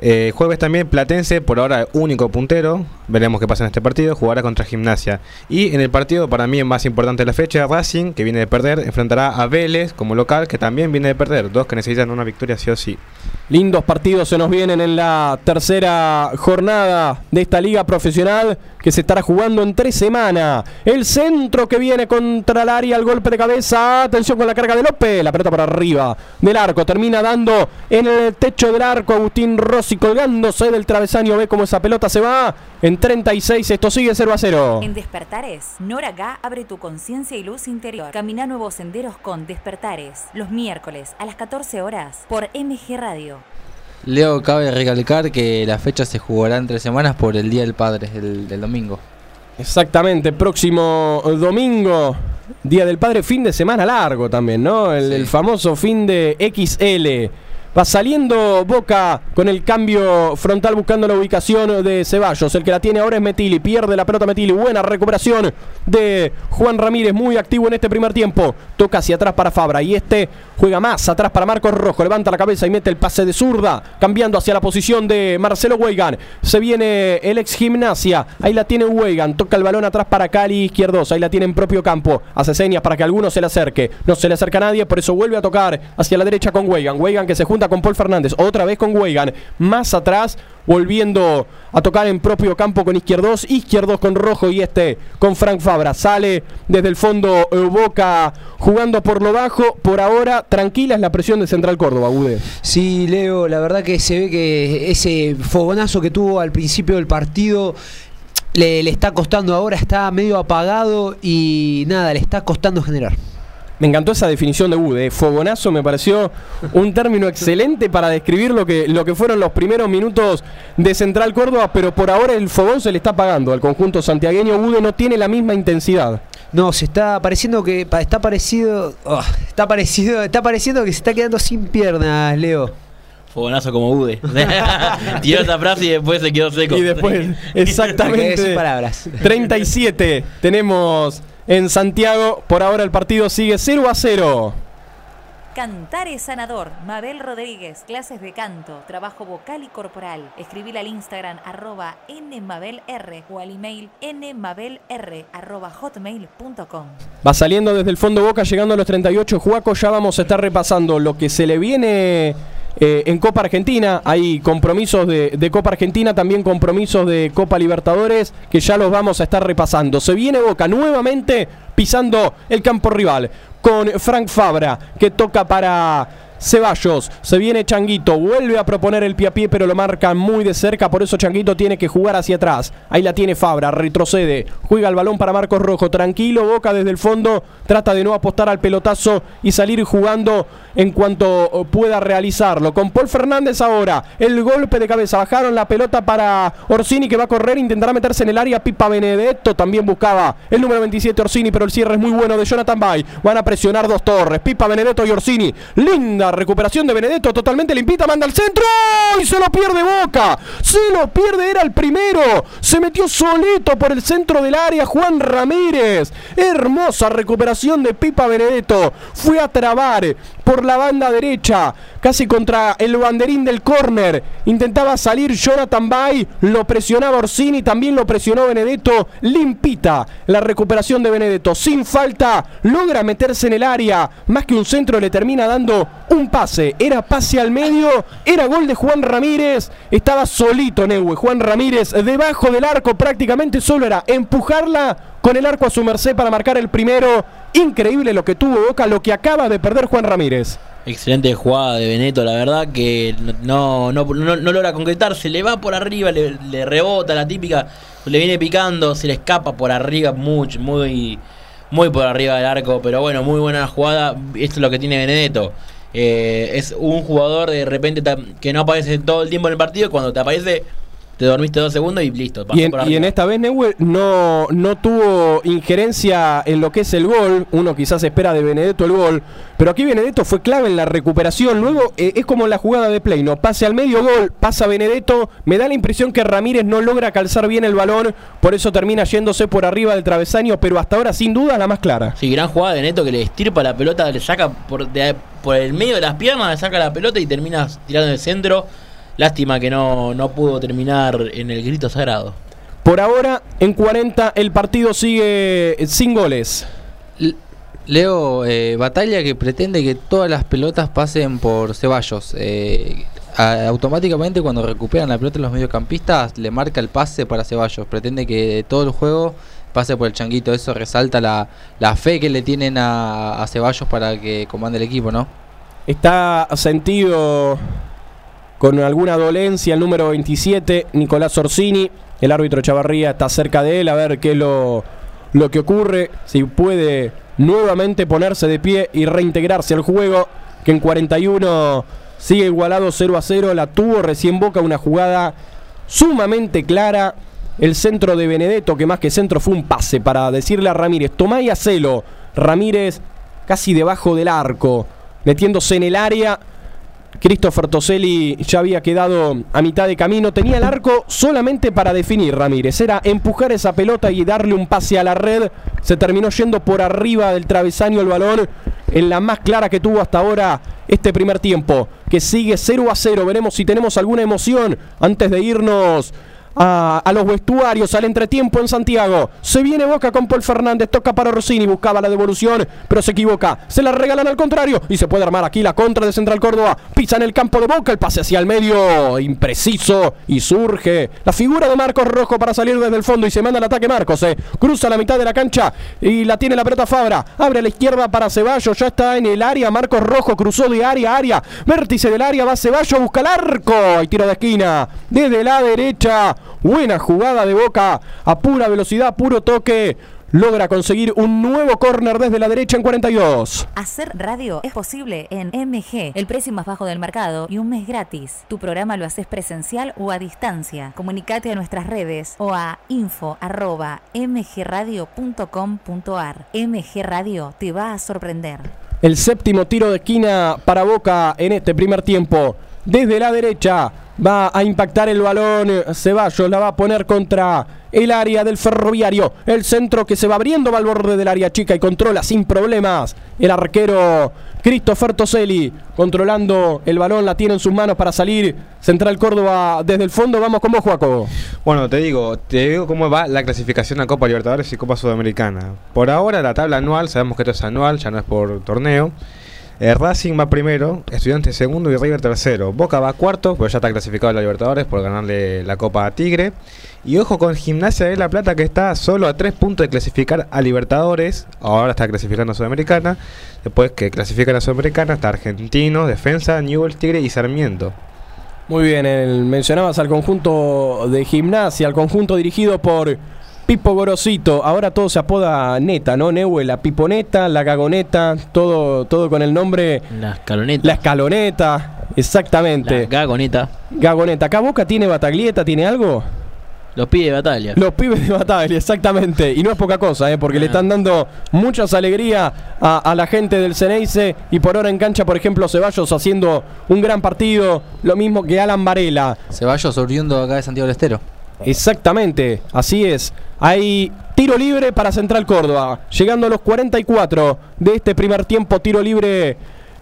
Eh, jueves también Platense, por ahora único puntero. Veremos qué pasa en este partido. Jugará contra Gimnasia. Y en el partido, para mí, más importante de la fecha, Racing, que viene de perder, enfrentará a Vélez como local, que también viene de perder. Dos que necesitan una victoria sí o sí. Lindos partidos se nos vienen en la tercera jornada de esta liga profesional que se estará jugando en tres semanas. El centro que viene contra el área, el golpe de cabeza. Atención con la carga de López. La pelota para arriba del arco. Termina dando en el techo del arco. Agustín Rossi colgándose del travesaño. Ve cómo esa pelota se va. En 36 esto sigue 0 a 0. En Despertares, Nora Gá abre tu conciencia y luz interior. Camina nuevos senderos con Despertares. Los miércoles a las 14 horas por MG Radio. Leo, cabe recalcar que la fecha se jugará en tres semanas por el Día del Padre, el, del domingo. Exactamente, próximo domingo, Día del Padre, fin de semana largo también, ¿no? El, el famoso fin de XL. Va saliendo Boca con el cambio frontal buscando la ubicación de Ceballos. El que la tiene ahora es Metili. Pierde la pelota Metili. Buena recuperación de Juan Ramírez. Muy activo en este primer tiempo. Toca hacia atrás para Fabra. Y este juega más atrás para Marcos Rojo. Levanta la cabeza y mete el pase de zurda. Cambiando hacia la posición de Marcelo Weigan. Se viene el ex gimnasia. Ahí la tiene Weigan. Toca el balón atrás para Cali Izquierdos. Ahí la tiene en propio campo. Hace señas para que alguno se le acerque. No se le acerca a nadie. Por eso vuelve a tocar hacia la derecha con Weigan. Weigan que se junta con Paul Fernández, otra vez con Weigan, más atrás, volviendo a tocar en propio campo con Izquierdos, Izquierdos con Rojo y este con Frank Fabra. Sale desde el fondo eh, Boca jugando por lo bajo, por ahora tranquila es la presión de Central Córdoba, Bude. Sí, Leo, la verdad que se ve que ese fogonazo que tuvo al principio del partido le, le está costando ahora, está medio apagado y nada, le está costando generar. Me encantó esa definición de Bude. Fogonazo me pareció un término excelente para describir lo que, lo que fueron los primeros minutos de Central Córdoba, pero por ahora el fogón se le está pagando al conjunto santiagueño. Bude no tiene la misma intensidad. No, se está pareciendo que está parecido, oh, está parecido, está pareciendo que se está quedando sin piernas, Leo. Fogonazo como Ude. [LAUGHS] Tiró esa frase y después se quedó seco. Y después, [LAUGHS] exactamente. sin palabras. 37 tenemos en Santiago. Por ahora el partido sigue 0 a 0. Cantar es sanador. Mabel Rodríguez, clases de canto, trabajo vocal y corporal. Escribir al Instagram arroba nmabelr o al email nmabelr arroba hotmail.com. Va saliendo desde el fondo Boca, llegando a los 38. Juaco, ya vamos a estar repasando lo que se le viene eh, en Copa Argentina. Hay compromisos de, de Copa Argentina, también compromisos de Copa Libertadores, que ya los vamos a estar repasando. Se viene Boca nuevamente pisando el campo rival con Frank Fabra, que toca para Ceballos, se viene Changuito, vuelve a proponer el pie, pero lo marca muy de cerca, por eso Changuito tiene que jugar hacia atrás. Ahí la tiene Fabra, retrocede, juega el balón para Marcos Rojo, tranquilo, Boca desde el fondo, trata de no apostar al pelotazo y salir jugando en cuanto pueda realizarlo. Con Paul Fernández ahora, el golpe de cabeza, bajaron la pelota para Orsini que va a correr, intentará meterse en el área, Pipa Benedetto también buscaba el número 27 Orsini, pero el cierre es muy bueno de Jonathan Bay. Van a presionar dos torres, Pipa Benedetto y Orsini. Linda recuperación de Benedetto, totalmente limpita, manda al centro y se lo pierde Boca. Se lo pierde, era el primero. Se metió solito por el centro del área Juan Ramírez. Hermosa recuperación de Pipa Benedetto. Fue a trabar por la banda derecha, casi contra el banderín del córner. Intentaba salir Jonathan Bay, lo presionaba Orsini, también lo presionó Benedetto. Limpita la recuperación de Benedetto, sin falta, logra meterse en el área. Más que un centro, le termina dando un pase. Era pase al medio, era gol de Juan Ramírez. Estaba solito Neue, Juan Ramírez, debajo del arco, prácticamente solo era empujarla con el arco a su merced para marcar el primero. Increíble lo que tuvo Boca, lo que acaba de perder Juan Ramírez. Excelente jugada de Beneto, la verdad que no, no, no, no logra concretar, se le va por arriba, le, rebota la típica, le viene picando, se le escapa por arriba, muy, muy, muy por arriba del arco, pero bueno, muy buena jugada, esto es lo que tiene Benedetto. Eh, es un jugador de repente que no aparece todo el tiempo en el partido, cuando te aparece te dormiste dos segundos y listo. pasó Y en, y en esta vez Neuer no, no tuvo injerencia en lo que es el gol. Uno quizás espera de Benedetto el gol. Pero aquí Benedetto fue clave en la recuperación. Luego eh, es como la jugada de play, ¿no? Pase al medio gol, pasa Benedetto. Me da la impresión que Ramírez no logra calzar bien el balón. Por eso termina yéndose por arriba del travesaño. Pero hasta ahora, sin duda, la más clara. Sí, gran jugada de Neto que le estirpa la pelota, le saca por, de- por el medio de las piernas, le saca la pelota y termina tirando el centro. Lástima que no, no pudo terminar en el grito sagrado. Por ahora, en 40, el partido sigue sin goles. L- Leo, eh, batalla que pretende que todas las pelotas pasen por Ceballos. Eh, a- automáticamente cuando recuperan la pelota los mediocampistas le marca el pase para Ceballos. Pretende que todo el juego pase por el changuito. Eso resalta la, la fe que le tienen a, a Ceballos para que comande el equipo, ¿no? Está sentido con alguna dolencia el número 27, Nicolás Orsini. El árbitro Chavarría está cerca de él a ver qué es lo, lo que ocurre. Si puede nuevamente ponerse de pie y reintegrarse al juego. Que en 41 sigue igualado 0 a 0. La tuvo recién Boca una jugada sumamente clara. El centro de Benedetto, que más que centro fue un pase para decirle a Ramírez, tomá y hacelo. Ramírez casi debajo del arco, metiéndose en el área. Christopher Toselli ya había quedado a mitad de camino. Tenía el arco solamente para definir Ramírez. Era empujar esa pelota y darle un pase a la red. Se terminó yendo por arriba del travesaño el balón. En la más clara que tuvo hasta ahora este primer tiempo. Que sigue 0 a 0. Veremos si tenemos alguna emoción antes de irnos a, a los vestuarios, al entretiempo en Santiago. Se viene Boca con Paul Fernández, toca para Rossini, buscaba la devolución, pero se equivoca. Se la regalan al contrario y se puede armar aquí la contra de Central Córdoba. Pisa en el campo de Boca, el pase hacia el medio, impreciso y surge la figura de Marcos Rojo para salir desde el fondo y se manda el ataque Marcos. eh. Cruza la mitad de la cancha y la tiene la pelota Fabra. Abre a la izquierda para Ceballos, ya está en el área. Marcos Rojo cruzó de área a área. Vértice del área, va Ceballos, busca el arco. Y tiro de esquina desde la derecha. Buena jugada de Boca a pura velocidad, puro toque. Logra conseguir un nuevo córner desde la derecha en 42. Hacer radio es posible en MG, el precio más bajo del mercado y un mes gratis. Tu programa lo haces presencial o a distancia. Comunicate a nuestras redes o a info@mgradio.com.ar. MG Radio te va a sorprender. El séptimo tiro de esquina para Boca en este primer tiempo. Desde la derecha va a impactar el balón. Ceballos la va a poner contra el área del ferroviario. El centro que se va abriendo va al borde del área chica y controla sin problemas. El arquero Christopher Toselli controlando el balón, la tiene en sus manos para salir. Central Córdoba desde el fondo. Vamos con vos, Juaco. Bueno, te digo, te digo cómo va la clasificación a Copa Libertadores y Copa Sudamericana. Por ahora la tabla anual, sabemos que esto es anual, ya no es por torneo. Eh, Racing va primero, Estudiantes segundo y River tercero. Boca va cuarto, pero ya está clasificado a la Libertadores por ganarle la Copa a Tigre. Y ojo con Gimnasia de La Plata que está solo a tres puntos de clasificar a Libertadores. Ahora está clasificando a Sudamericana. Después que clasifican a Sudamericana está Argentino, Defensa, Newell's, Tigre y Sarmiento. Muy bien, el- mencionabas al conjunto de gimnasia, al conjunto dirigido por Pipo Gorosito. Ahora todo se apoda Neta, ¿no? Neue, la Piponeta, la Gagoneta, todo, todo con el nombre. La escaloneta. La escaloneta, exactamente. La gagoneta. Gagoneta. ¿Acá Boca tiene Bataglieta? ¿Tiene algo? Los pide de batalla. Los pibes de batalla, exactamente. Y no es poca cosa, ¿eh? porque le están dando muchas alegría a, a la gente del Ceneice. Y por ahora en cancha, por ejemplo, Ceballos haciendo un gran partido. Lo mismo que Alan Varela. Ceballos oriundo acá de Santiago del Estero. Exactamente, así es. Hay tiro libre para Central Córdoba. Llegando a los 44 de este primer tiempo, tiro libre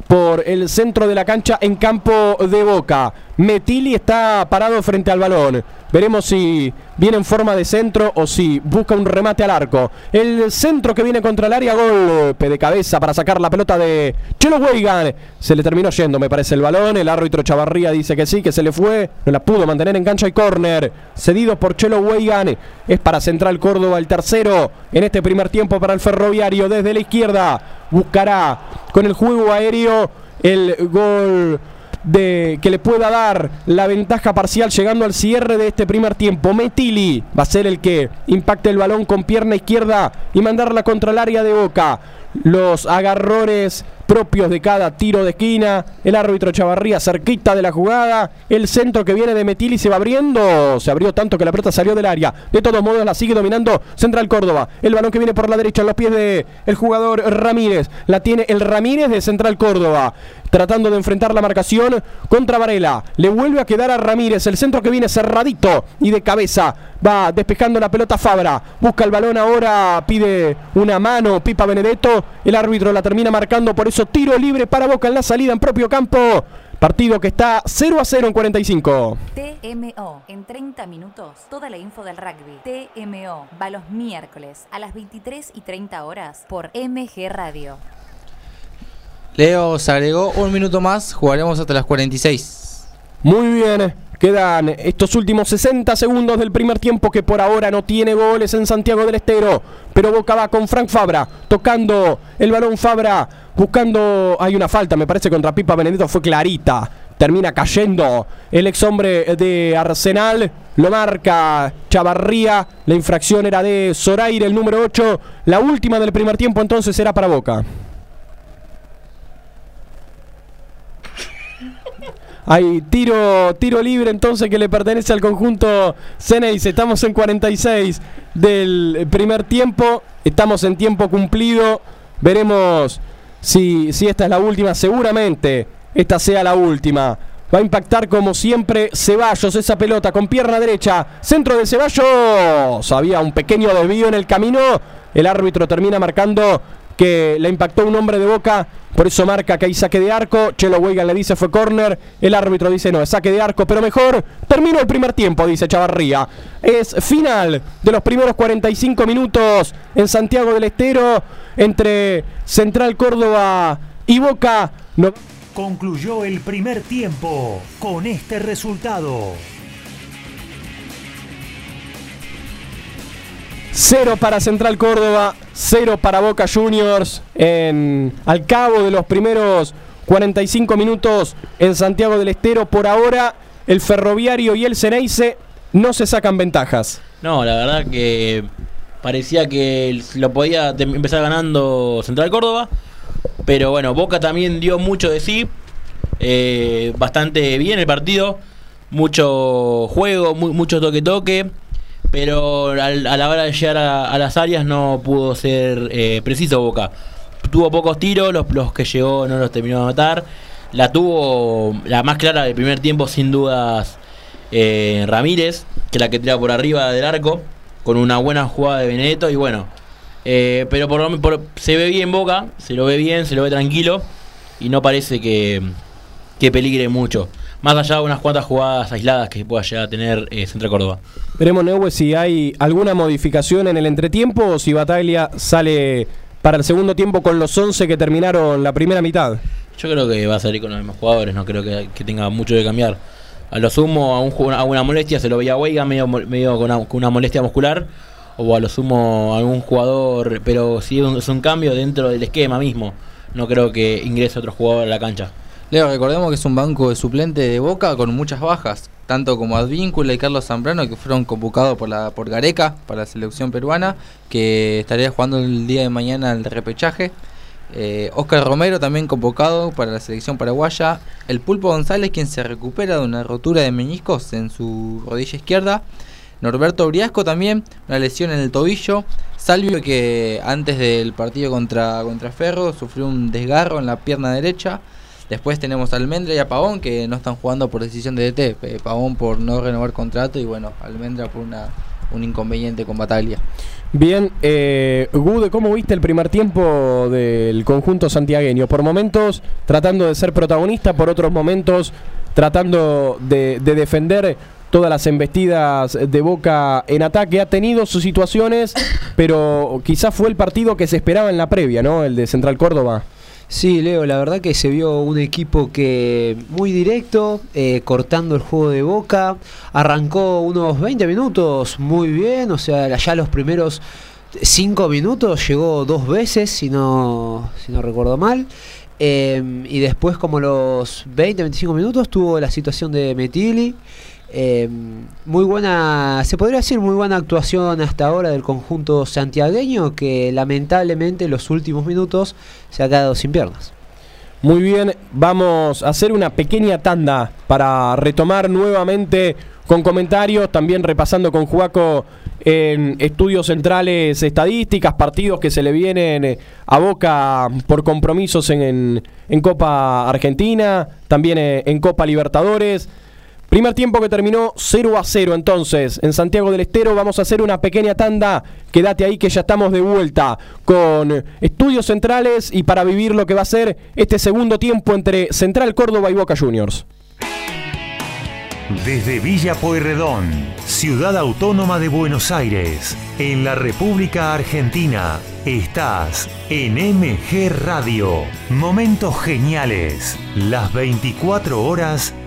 por el centro de la cancha en campo de Boca. Metili está parado frente al balón. Veremos si viene en forma de centro o si busca un remate al arco. El centro que viene contra el área, golpe de cabeza para sacar la pelota de Chelo Weigan. Se le terminó yendo, me parece, el balón. El árbitro Chavarría dice que sí, que se le fue. No la pudo mantener en cancha y córner. Cedido por Chelo Weigan. Es para Central Córdoba el tercero en este primer tiempo para el ferroviario. Desde la izquierda buscará con el juego aéreo el gol de que le pueda dar la ventaja parcial llegando al cierre de este primer tiempo. Metili va a ser el que impacte el balón con pierna izquierda y mandarla contra el área de Boca. Los agarrones propios de cada tiro de esquina. El árbitro Chavarría cerquita de la jugada. El centro que viene de Metili se va abriendo. Se abrió tanto que la pelota salió del área. De todos modos la sigue dominando Central Córdoba. El balón que viene por la derecha en los pies de el jugador Ramírez. La tiene el Ramírez de Central Córdoba. Tratando de enfrentar la marcación contra Varela. Le vuelve a quedar a Ramírez. El centro que viene cerradito y de cabeza. Va despejando la pelota Fabra. Busca el balón ahora. Pide una mano. Pipa Benedetto. El árbitro la termina marcando. Por eso tiro libre para Boca en la salida en propio campo. Partido que está 0 a 0 en 45. TMO, en 30 minutos, toda la info del rugby. TMO, va los miércoles a las 23 y 30 horas por MG Radio. Leo se agregó un minuto más, jugaremos hasta las 46. Muy bien. Quedan estos últimos 60 segundos del primer tiempo que por ahora no tiene goles en Santiago del Estero. Pero Boca va con Frank Fabra, tocando el balón Fabra, buscando... Hay una falta, me parece, contra Pipa Benedetto, fue clarita. Termina cayendo el ex hombre de Arsenal. Lo marca Chavarría. La infracción era de Zoraire, el número 8. La última del primer tiempo entonces era para Boca. Hay tiro, tiro libre entonces que le pertenece al conjunto Ceneis. Estamos en 46 del primer tiempo. Estamos en tiempo cumplido. Veremos si, si esta es la última. Seguramente esta sea la última. Va a impactar como siempre Ceballos esa pelota con pierna derecha. Centro de Ceballos. Había un pequeño desvío en el camino. El árbitro termina marcando que le impactó un hombre de boca. Por eso marca que hay saque de arco. Chelo Weigan le dice fue corner. El árbitro dice no, es saque de arco, pero mejor. Terminó el primer tiempo, dice Chavarría. Es final de los primeros 45 minutos en Santiago del Estero entre Central Córdoba y Boca. No- Concluyó el primer tiempo con este resultado. Cero para Central Córdoba, cero para Boca Juniors. En, al cabo de los primeros 45 minutos en Santiago del Estero, por ahora el Ferroviario y el Ceneice no se sacan ventajas. No, la verdad que parecía que lo podía empezar ganando Central Córdoba. Pero bueno, Boca también dio mucho de sí. eh, bastante bien el partido. Mucho juego, mu- mucho toque-toque. Pero al- a la hora de llegar a, las áreas no pudo ser eh, preciso Boca. Tuvo pocos tiros, los, los que llegó no los terminó de matar. La tuvo la más clara del primer tiempo, sin dudas, eh, Ramírez, que la que tira por arriba del arco, con una buena jugada de Benedetto. Y bueno, eh, pero por, por- se ve bien Boca, se lo ve bien, se lo ve tranquilo. Y no parece que, que peligre mucho. Más allá de unas cuantas jugadas aisladas que pueda llegar a tener eh, Central Córdoba. Veremos, Neue, si hay alguna modificación en el entretiempo o si Bataglia sale para el segundo tiempo con los 11 que terminaron la primera mitad. Yo creo que va a salir con los mismos jugadores, no creo que, que tenga mucho que cambiar. A lo sumo, a, un, a una molestia se lo veía a Weiga medio, con, una, con una molestia muscular, o a lo sumo algún jugador, pero sí es un cambio dentro del esquema mismo. No creo que ingrese otro jugador a la cancha. Leo, recordemos que es un banco de suplente de Boca con muchas bajas, tanto como Advíncula y Carlos Zambrano, que fueron convocados por la por Gareca para la selección peruana, que estaría jugando el día de mañana el repechaje. Eh, Oscar Romero también convocado para la selección paraguaya. El Pulpo González, quien se recupera de una rotura de meñiscos en su rodilla izquierda. Norberto Briasco también, una lesión en el tobillo. Salvio que antes del partido contra, contra Ferro sufrió un desgarro en la pierna derecha. Después tenemos a Almendra y a Pavón que no están jugando por decisión de DT. Eh, Pavón por no renovar contrato y bueno, Almendra por una, un inconveniente con Bataglia. Bien, eh, Gude, ¿cómo viste el primer tiempo del conjunto santiagueño? Por momentos tratando de ser protagonista, por otros momentos tratando de, de defender todas las embestidas de Boca en ataque. Ha tenido sus situaciones, pero quizás fue el partido que se esperaba en la previa, ¿no? El de Central Córdoba. Sí, Leo, la verdad que se vio un equipo que muy directo, eh, cortando el juego de boca. Arrancó unos 20 minutos muy bien, o sea, ya los primeros 5 minutos llegó dos veces, si no, si no recuerdo mal. Eh, y después, como los 20-25 minutos, tuvo la situación de Metili. Eh, muy buena, se podría decir muy buena actuación hasta ahora del conjunto santiagueño que lamentablemente en los últimos minutos se ha quedado sin piernas. Muy bien, vamos a hacer una pequeña tanda para retomar nuevamente con comentarios, también repasando con Juaco en estudios centrales estadísticas, partidos que se le vienen eh, a boca por compromisos en, en- Copa Argentina, también eh, en Copa Libertadores. Primer tiempo que terminó 0 a 0 entonces en Santiago del Estero. Vamos a hacer una pequeña tanda. Quédate ahí que ya estamos de vuelta con estudios centrales y para vivir lo que va a ser este segundo tiempo entre Central Córdoba y Boca Juniors. Desde Villa Pueyrredón, ciudad autónoma de Buenos Aires, en la República Argentina, estás en MG Radio. Momentos geniales, las 24 horas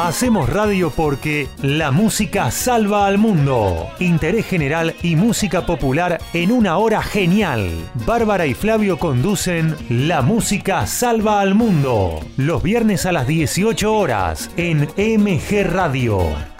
Hacemos radio porque la música salva al mundo. Interés general y música popular en una hora genial. Bárbara y Flavio conducen La música salva al mundo. Los viernes a las 18 horas en MG Radio.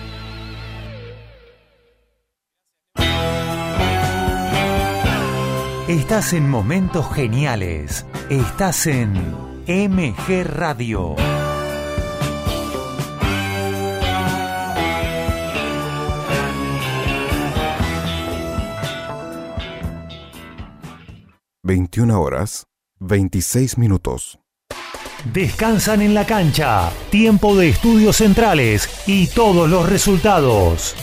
Estás en momentos geniales. Estás en MG Radio. Veintiuna horas, 26 minutos. Descansan en la cancha. Tiempo de estudios centrales y todos los resultados.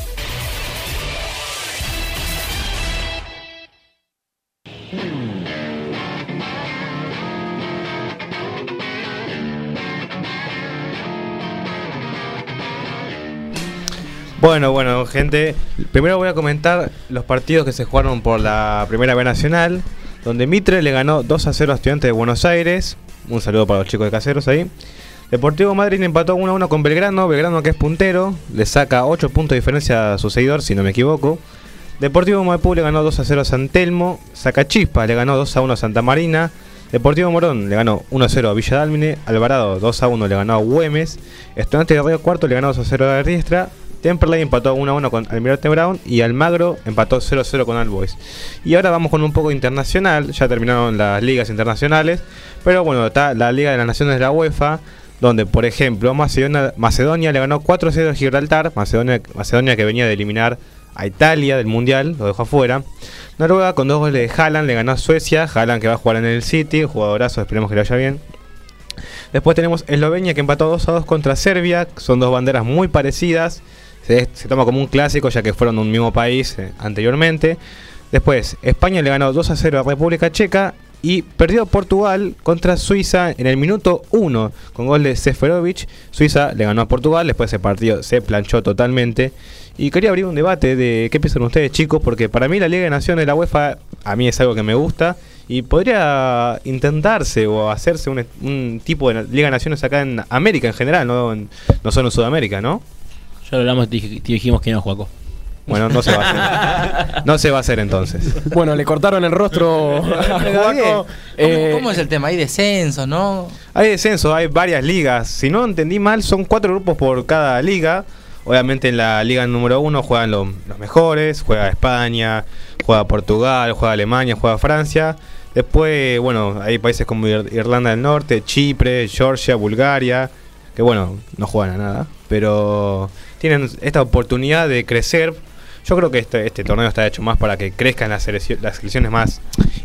Bueno, bueno, gente. Primero voy a comentar los partidos que se jugaron por la Primera B Nacional, donde Mitre le ganó 2 a 0 a Estudiantes de Buenos Aires. Un saludo para los chicos de Caseros ahí. Deportivo Madrid empató 1 a 1 con Belgrano. Belgrano, que es puntero, le saca 8 puntos de diferencia a su seguidor, si no me equivoco. Deportivo Maipú le ganó 2 a 0 a San Telmo. Sacachispa le ganó 2 a 1 a Santa Marina. Deportivo Morón le ganó 1 a 0 a Villa Dálmine. Alvarado 2 a 1 le ganó a Güemes. Estudiantes de Río Cuarto le ganó 2 a 0 a Riestra. Temperley empató 1 a 1 con Almirante Brown y Almagro empató 0 a 0 con Alboys. Y ahora vamos con un poco internacional, ya terminaron las ligas internacionales, pero bueno, está la Liga de las Naciones de la UEFA, donde por ejemplo Macedonia, Macedonia le ganó 4 a 0 a Gibraltar, Macedonia, Macedonia que venía de eliminar a Italia del Mundial, lo dejó afuera. Noruega con dos goles de Haaland le ganó a Suecia, Haaland que va a jugar en el City, jugadorazo, esperemos que le vaya bien. Después tenemos Eslovenia que empató 2 a 2 contra Serbia, son dos banderas muy parecidas se, toma como un clásico ya que fueron de un mismo país eh, anteriormente. Después, España le ganó 2 a 0 a República Checa y perdió Portugal contra Suiza en el minuto 1 con gol de Seferovic. Suiza le ganó a Portugal, después ese partido se planchó totalmente. Y quería abrir un debate de qué piensan ustedes chicos, porque para mí la Liga de Naciones de la UEFA a mí es algo que me gusta y podría intentarse o hacerse un, un tipo de Liga de Naciones acá en América en general, no, en, no solo en Sudamérica, ¿no? Ya lo hablamos y dijimos que no, Juaco. Bueno, no se va a hacer. No se va a hacer entonces. Bueno, le cortaron el rostro a Juaco. Eh, ¿Cómo, es el tema? Hay descenso, ¿no? Hay descenso, hay varias ligas. Si no entendí mal, son cuatro grupos por cada liga. Obviamente en la liga número uno juegan lo, los mejores. Juega España, juega Portugal, juega Alemania, juega Francia. Después, bueno, hay países como Irlanda del Norte, Chipre, Georgia, Bulgaria. Que bueno, no juegan a nada. Pero tienen esta oportunidad de crecer. Yo creo que este, este torneo está hecho más para que crezcan las, selecciones, más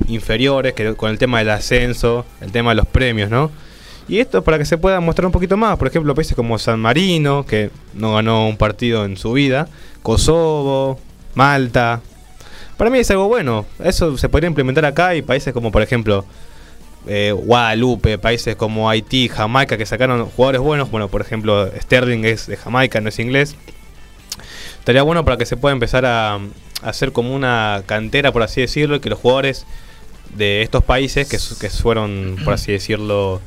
inferiores, que con el tema del ascenso, el tema de los premios, ¿no? Y esto para que se pueda mostrar un poquito más. Por ejemplo, países como San Marino, que no ganó un partido en su vida, Kosovo, Malta. Para mí es algo bueno. Eso se podría implementar acá y países como, por ejemplo, eh, Guadalupe, países como Haití, Jamaica, que sacaron jugadores buenos. Bueno, por ejemplo, Sterling es de Jamaica, no es inglés. Estaría bueno para que se pueda empezar a, a hacer como una cantera, por así decirlo, y que los jugadores de estos países que, que fueron, por así decirlo,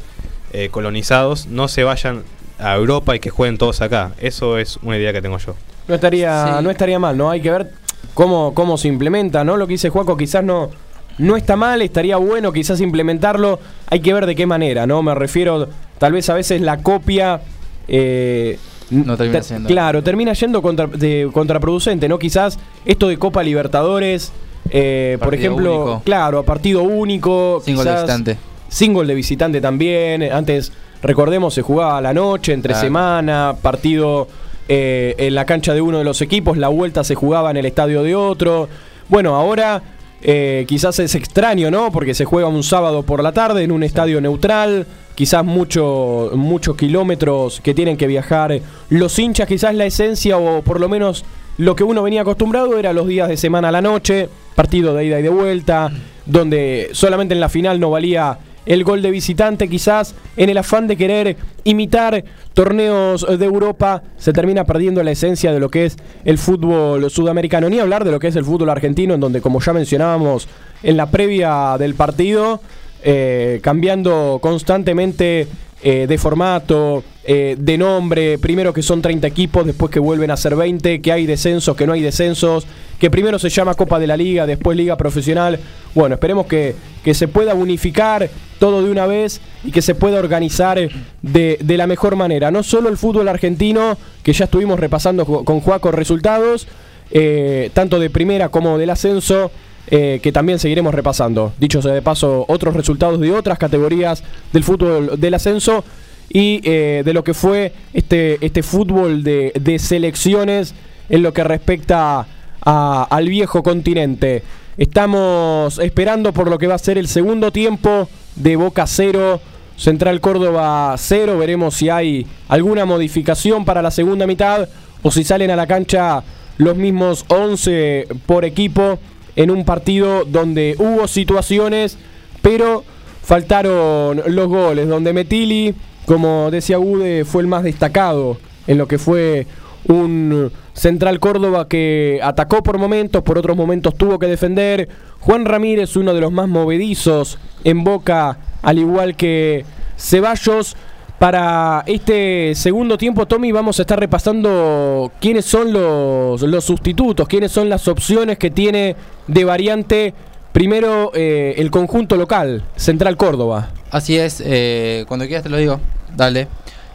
eh, colonizados, no se vayan a Europa y que jueguen todos acá. Eso es una idea que tengo yo. No estaría, sí. no estaría mal, ¿no? Hay que ver cómo, cómo se implementa, ¿no? Lo que dice Juaco quizás no, no está mal, estaría bueno quizás implementarlo. Hay que ver de qué manera, ¿no? Me refiero, tal vez a veces la copia. Eh, no termina siendo. Claro, termina yendo contra, de, contraproducente, ¿no? Quizás esto de Copa Libertadores, eh, por ejemplo, único. claro, a partido único. Sin gol de visitante. Sin gol de visitante también. Antes, recordemos, se jugaba a la noche, entre Claro. semana, partido eh, en la cancha de uno de los equipos, la vuelta se jugaba en el estadio de otro. Bueno, ahora eh, quizás es extraño, ¿no? Porque se juega un sábado por la tarde en un estadio neutral, quizás mucho, muchos kilómetros que tienen que viajar los hinchas, quizás la esencia o por lo menos lo que uno venía acostumbrado era los días de semana a la noche, partido de ida y de vuelta, donde solamente en la final no valía el gol de visitante, quizás en el afán de querer imitar torneos de Europa, se termina perdiendo la esencia de lo que es el fútbol sudamericano, ni hablar de lo que es el fútbol argentino, en donde como ya mencionábamos en la previa del partido, eh, cambiando constantemente eh, de formato, eh, de nombre, primero que son 30 equipos, después que vuelven a ser 20, que hay descensos, que no hay descensos, que primero se llama Copa de la Liga, después Liga Profesional. Bueno, esperemos que, que se pueda unificar todo de una vez y que se pueda organizar de, de la mejor manera. No solo el fútbol argentino, que ya estuvimos repasando co- con Juaco resultados, eh, tanto de primera como del ascenso, eh, que también seguiremos repasando. Dicho sea de paso, otros resultados de otras categorías del fútbol del ascenso y eh, de lo que fue este, este fútbol de, de selecciones en lo que respecta al viejo continente. Estamos esperando por lo que va a ser el segundo tiempo de Boca 0, Central Córdoba 0. Veremos si hay alguna modificación para la segunda mitad o si salen a la cancha los mismos 11 por equipo en un partido donde hubo situaciones, pero faltaron los goles, donde Metili, como decía Ude, fue el más destacado en lo que fue un Central Córdoba que atacó por momentos, por otros momentos tuvo que defender. Juan Ramírez, uno de los más movedizos en Boca, al igual que Ceballos. Para este segundo tiempo, Tommy, vamos a estar repasando quiénes son los, sustitutos, quiénes son las opciones que tiene de variante primero eh, el conjunto local, Central Córdoba. Así es, eh, cuando quieras te lo digo, dale.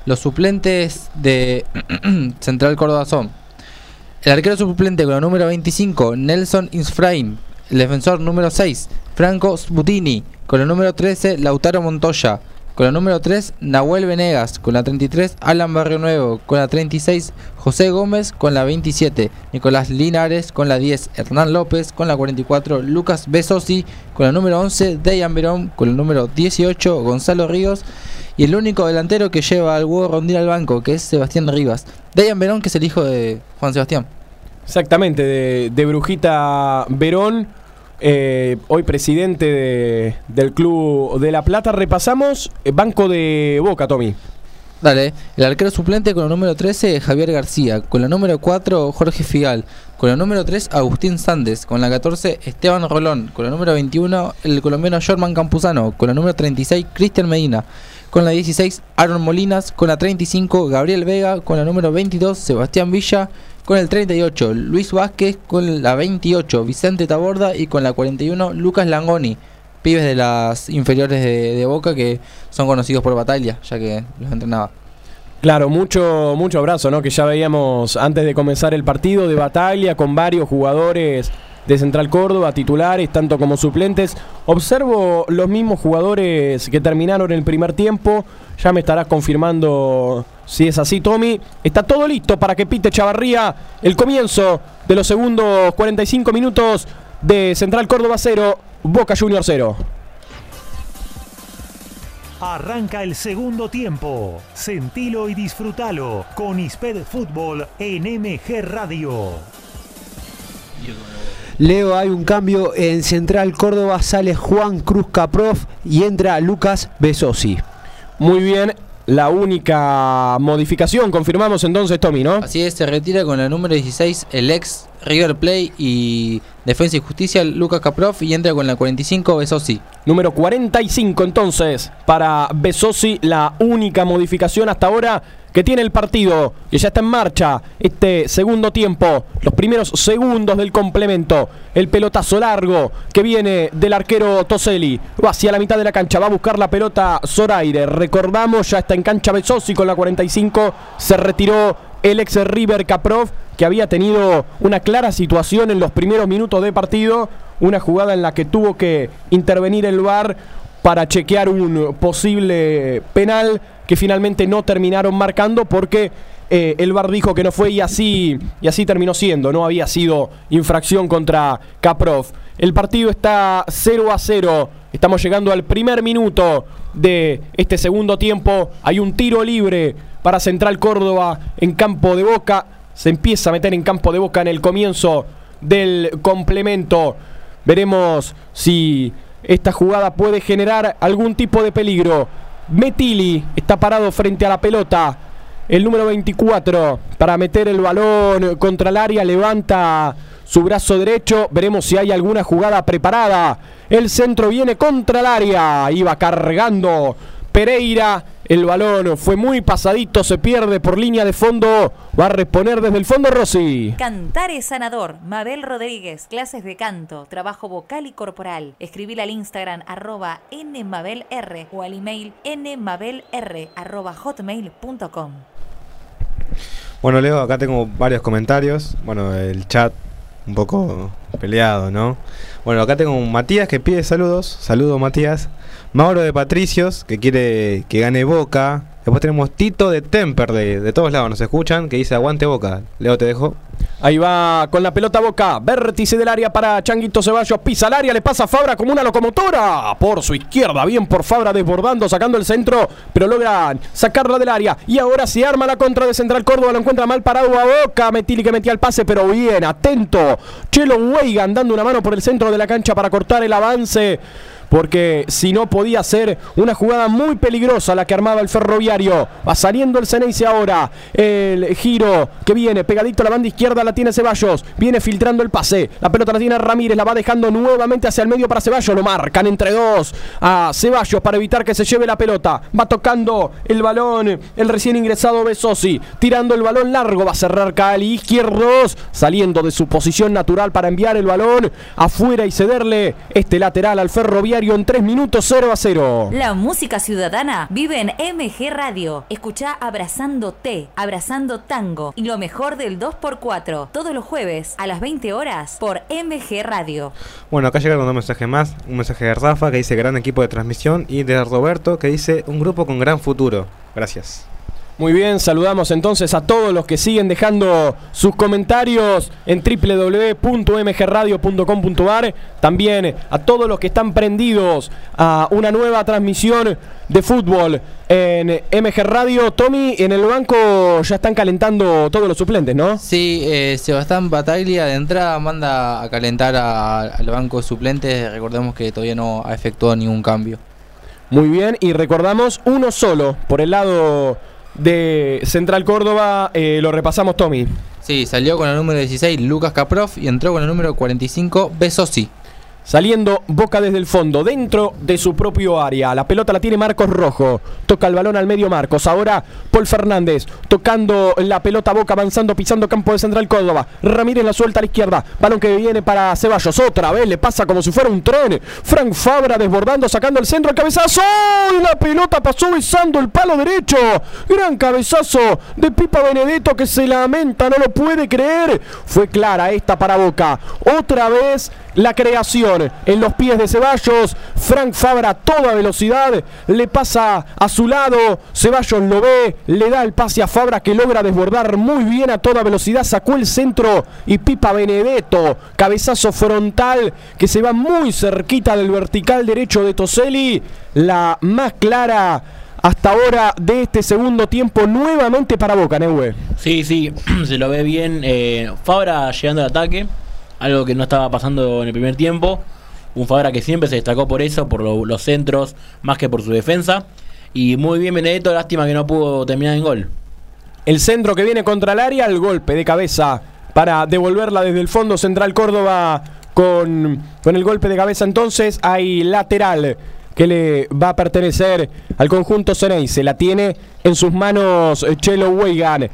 Los suplentes de [CLEARS THROAT] Central Córdoba son el arquero suplente con el número 25, Nelson Insfrain. El defensor número 6, Franco Sputini. Con el número 13, Lautaro Montoya. Con el número 3, Nahuel Venegas. Con la 33, Alan Barrio Nuevo. Con la 36, José Gómez. Con la 27, Nicolás Linares. Con la 10, Hernán López. Con la 44, Lucas Besosi. Con el número 11, Dejan Verón. Con el número 18, Gonzalo Ríos. Y el único delantero que lleva al huevo rondín al banco, que es Sebastián Rivas. Dejan Verón, que es el hijo de Juan Sebastián. Exactamente, de Brujita Verón, eh, hoy presidente de- del Club de La Plata. Repasamos eh, Banco de Boca, Tommy. Dale, el arquero suplente con el número 13, Javier García. Con la número 4, Jorge Figal. Con la número 3, Agustín Sandes. Con la 14, Esteban Rolón. Con la número 21, el colombiano Jorman Campuzano. Con la número 36, Cristian Medina. Con la 16, Aaron Molinas. Con la 35, Gabriel Vega. Con la número 22, Sebastián Villa. Con el 38, Luis Vázquez. Con la 28, Vicente Taborda. Y con la 41, Lucas Langoni. Pibes de las inferiores de, de Boca que son conocidos por batalla, ya que los entrenaba. Claro, mucho, mucho abrazo, ¿no? Que ya veíamos antes de comenzar el partido de batalla con varios jugadores de Central Córdoba, titulares, tanto como suplentes. Observo los mismos jugadores que terminaron el primer tiempo. Ya me estarás confirmando si es así, Tommy. Está todo listo para que pite Chavarría el comienzo de los segundos 45 minutos de Central Córdoba 0, Boca Junior 0. Arranca el segundo tiempo. Sentilo y disfrútalo con Isped Fútbol en MG Radio. Leo, hay un cambio en Central Córdoba, sale Juan Cruz Caprof y entra Lucas Besosi. Muy bien, la única modificación, confirmamos entonces, Tommy, ¿no? Así es, se retira con el número 16 el ex River Play y Defensa y Justicia Lucas Caprov y entra con la 45 Besosi. Número 45 entonces para Besosi, la única modificación hasta ahora que tiene el partido, que ya está en marcha este segundo tiempo, los primeros segundos del complemento, el pelotazo largo que viene del arquero Toselli, va hacia la mitad de la cancha, va a buscar la pelota Zoraire, recordamos, ya está en cancha Besosi con la 45, se retiró el ex River Caprov, que había tenido una clara situación en los primeros minutos de partido, una jugada en la que tuvo que intervenir el VAR para chequear un posible penal que finalmente no terminaron marcando porque eh, el VAR dijo que no fue y así, y así terminó siendo, no había sido infracción contra Caprov. El partido está 0 a 0. Estamos llegando al primer minuto de este segundo tiempo. Hay un tiro libre para Central Córdoba en campo de Boca. Se empieza a meter en campo de Boca en el comienzo del complemento. Veremos si esta jugada puede generar algún tipo de peligro. Metili está parado frente a la pelota. El número 24 para meter el balón contra el área levanta su brazo derecho. Veremos si hay alguna jugada preparada. El centro viene contra el área. Iba cargando Pereira. El balón fue muy pasadito, se pierde por línea de fondo. Va a reponer desde el fondo Rossi. Cantar es sanador. Mabel Rodríguez, clases de canto, trabajo vocal y corporal. Escribir al Instagram arroba nmabelr o al email nmabelr arroba hotmail.com. Bueno, Leo, acá tengo varios comentarios. Bueno, el chat un poco peleado, ¿no? Bueno, acá tengo un Matías que pide saludos. Saludos, Matías. Mauro de Patricios, que quiere que gane Boca. Después tenemos Tito de Temperley, de todos lados nos escuchan, que dice aguante Boca. Leo, te dejo. Ahí va con la pelota Boca. Vértice del área para Changuito Ceballos. Pisa al área, le pasa a Fabra como una locomotora. Por su izquierda, bien por Fabra desbordando, sacando el centro, pero logran sacarla del área. Y ahora se arma la contra de Central Córdoba. Lo encuentra mal parado a Boca. Metili que metía el pase, pero bien, atento. Chelo Weigan dando una mano por el centro de la cancha para cortar el avance porque si no podía ser una jugada muy peligrosa la que armaba el ferroviario. Va saliendo el Ceneice ahora. El giro que viene pegadito a la banda izquierda la tiene Ceballos. Viene filtrando el pase. La pelota la tiene Ramírez. La va dejando nuevamente hacia el medio para Ceballos. Lo marcan entre dos a Ceballos para evitar que se lleve la pelota. Va tocando el balón el recién ingresado Besosi. Tirando el balón largo. Va a cerrar Cali. Izquierdos. Saliendo de su posición natural para enviar el balón afuera y cederle este lateral al ferroviario en 3 minutos 0 a 0. La música ciudadana vive en MG Radio. Escucha Abrazando T, Abrazando Tango y lo mejor del 2x4 todos los jueves a las 20 horas por MG Radio. Bueno, acá llegaron dos mensajes más. Un mensaje de Rafa que dice gran equipo de transmisión y de Roberto que dice un grupo con gran futuro. Gracias. Muy bien, saludamos entonces a todos los que siguen dejando sus comentarios en www.mgradio.com.ar. También a todos los que están prendidos a una nueva transmisión de fútbol en MG Radio. Tommy, en el banco ya están calentando todos los suplentes, ¿no? Sí, eh, Sebastián Bataglia de entrada manda a calentar a- al banco de suplentes. Recordemos que todavía no ha efectuado ningún cambio. Muy bien, y recordamos uno solo por el lado de Central Córdoba. eh, lo repasamos, Tommy. Sí, salió con el número 16 Lucas Caprof y entró con el número 45 Besosi. Saliendo Boca desde el fondo, dentro de su propio área. La pelota la tiene Marcos Rojo. Toca el balón al medio Marcos. Ahora Paul Fernández tocando la pelota Boca, avanzando, pisando campo de Central Córdoba. Ramírez la suelta a la izquierda. Balón que viene para Ceballos. Otra vez le pasa como si fuera un tren. Frank Fabra desbordando, sacando el centro. El cabezazo. Y la pelota pasó besando el palo derecho. Gran cabezazo de Pipa Benedetto que se lamenta, no lo puede creer. Fue clara esta para Boca. Otra vez la creación en los pies de Ceballos. Frank Fabra a toda velocidad le pasa a su lado. Ceballos lo ve, le da el pase a Fabra que logra desbordar muy bien a toda velocidad. Sacó el centro y Pipa Benedetto. Cabezazo frontal que se va muy cerquita del vertical derecho de Toselli. La más clara hasta ahora de este segundo tiempo nuevamente para Boca, Neue. Sí, sí, [CLEARS THROAT] se lo ve bien. eh, Fabra llegando al ataque, algo que no estaba pasando en el primer tiempo. Un Fabra que siempre se destacó por eso, por lo- los centros, más que por su defensa. Y muy bien Benedetto, lástima que no pudo terminar en gol. El centro que viene contra el área, el golpe de cabeza para devolverla desde el fondo central Córdoba con, con el golpe de cabeza. Entonces hay lateral que le va a pertenecer al conjunto Ceneice. La tiene en sus manos eh, Chelo Weigan.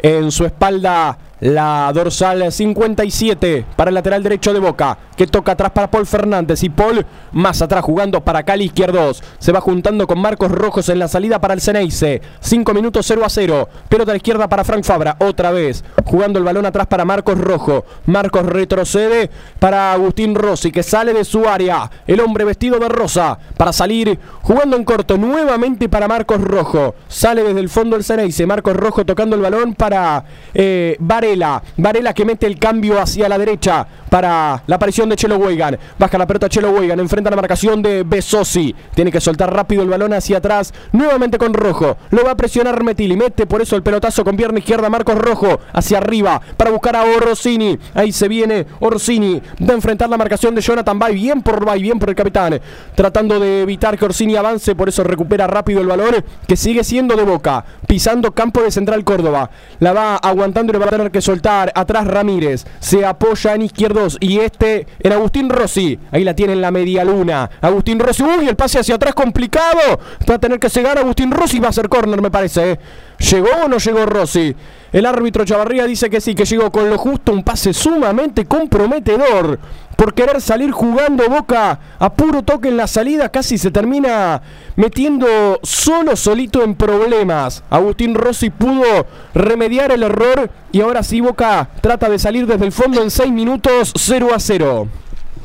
En su espalda la dorsal 57 para el lateral derecho de Boca, que toca atrás para Paul Fernández y Paul más atrás jugando para Cali izquierdos. Se va juntando con Marcos Rojos en la salida para el Ceneice. 5 minutos 0 a 0. Pelota a la izquierda para Frank Fabra. Otra vez jugando el balón atrás para Marcos Rojo. Marcos retrocede para Agustín Rossi que sale de su área. El hombre vestido de rosa para salir jugando en corto nuevamente para Marcos Rojo. Sale desde el fondo el Ceneice. Marcos Rojo tocando el balón para eh, Varela. Varela que mete el cambio hacia la derecha. para la aparición de Chelo Weigan. Baja la pelota Chelo Weigan, enfrenta la marcación de Besosi. Tiene que soltar rápido el balón hacia atrás, nuevamente con Rojo. Lo va a presionar Metili, mete por eso el pelotazo con pierna izquierda Marcos Rojo hacia arriba para buscar a Orsini. Ahí se viene Orsini de enfrentar la marcación de Jonathan Bay, bien por Bay, bien por el capitán, tratando de evitar que Orsini avance, por eso recupera rápido el balón, que sigue siendo de boca, pisando campo de Central Córdoba. La va aguantando y le va a que soltar atrás Ramírez. Se apoya en izquierdos y este en Agustín Rossi. Ahí la tiene en la media luna. Agustín Rossi, uy, el pase hacia atrás complicado. Va a tener que cegar Agustín Rossi, va a ser córner, me parece. ¿eh? ¿Llegó o no llegó Rossi? El árbitro Chavarría dice que sí, que llegó con lo justo, un pase sumamente comprometedor. Por querer salir jugando Boca a puro toque en la salida, casi se termina metiendo solo, solito en problemas. Agustín Rossi pudo remediar el error y ahora sí Boca trata de salir desde el fondo en 6 minutos 0 a 0.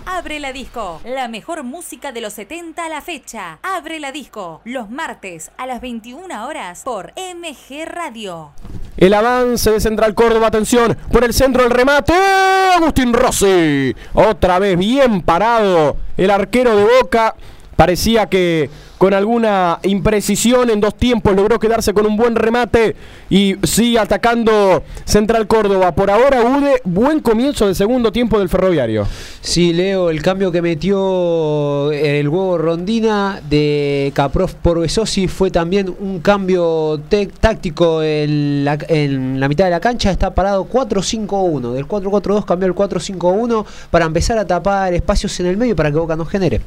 Abre la disco, la mejor música de los 70 a la fecha. Abre la disco, los martes a las 21 horas por MG Radio. El avance de Central Córdoba, atención, por el centro el remate. Agustín Rossi. Otra vez bien parado el arquero de Boca. Parecía que con alguna imprecisión en dos tiempos logró quedarse con un buen remate y sigue atacando Central Córdoba. Por ahora, Ude, buen comienzo del segundo tiempo del ferroviario. Sí, Leo, el cambio que metió el huevo Rondina de Caprof por Besosi fue también un cambio táctico en la, en la mitad de la cancha. Está parado 4-5-1. Del 4-4-2 cambió el 4-5-1 para empezar a tapar espacios en el medio para que Boca no genere.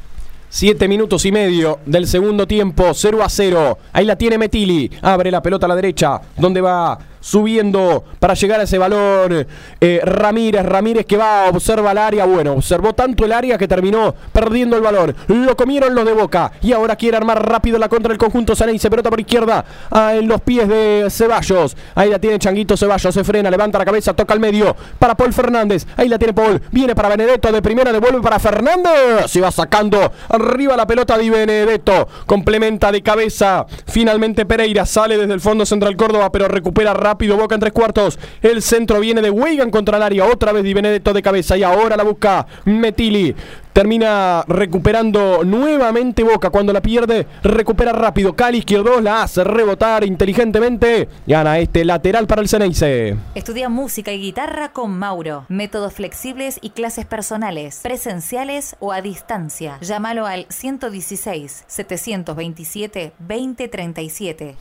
Siete minutos y medio del segundo tiempo, 0 a 0. Ahí la tiene Metili. Abre la pelota a la derecha, donde va subiendo para llegar a ese balón. eh, Ramírez, Ramírez que va, observa el área. Bueno, observó tanto el área que terminó perdiendo el balón. Lo comieron los de Boca. Y ahora quiere armar rápido la contra del conjunto Saneice. Pelota por izquierda ah, en los pies de Ceballos. Ahí la tiene Changuito Ceballos. Se frena, levanta la cabeza, toca al medio para Paul Fernández. Ahí la tiene Paul. Viene para Benedetto de primera, devuelve para Fernández. Se va sacando arriba la pelota de Benedetto. Complementa de cabeza. Finalmente Pereira sale desde el fondo central Córdoba, pero recupera rápido Boca en tres cuartos. El centro viene de Weigan contra el área. Otra vez Di Benedetto de cabeza. Y ahora la busca Metili. Termina recuperando nuevamente Boca. Cuando la pierde, recupera rápido. Cali izquierdo la hace rebotar inteligentemente. Gana este lateral para el Ceneice. Estudia música y guitarra con Mauro. Métodos flexibles y clases personales, presenciales o a distancia. Llámalo al 116-727-2037.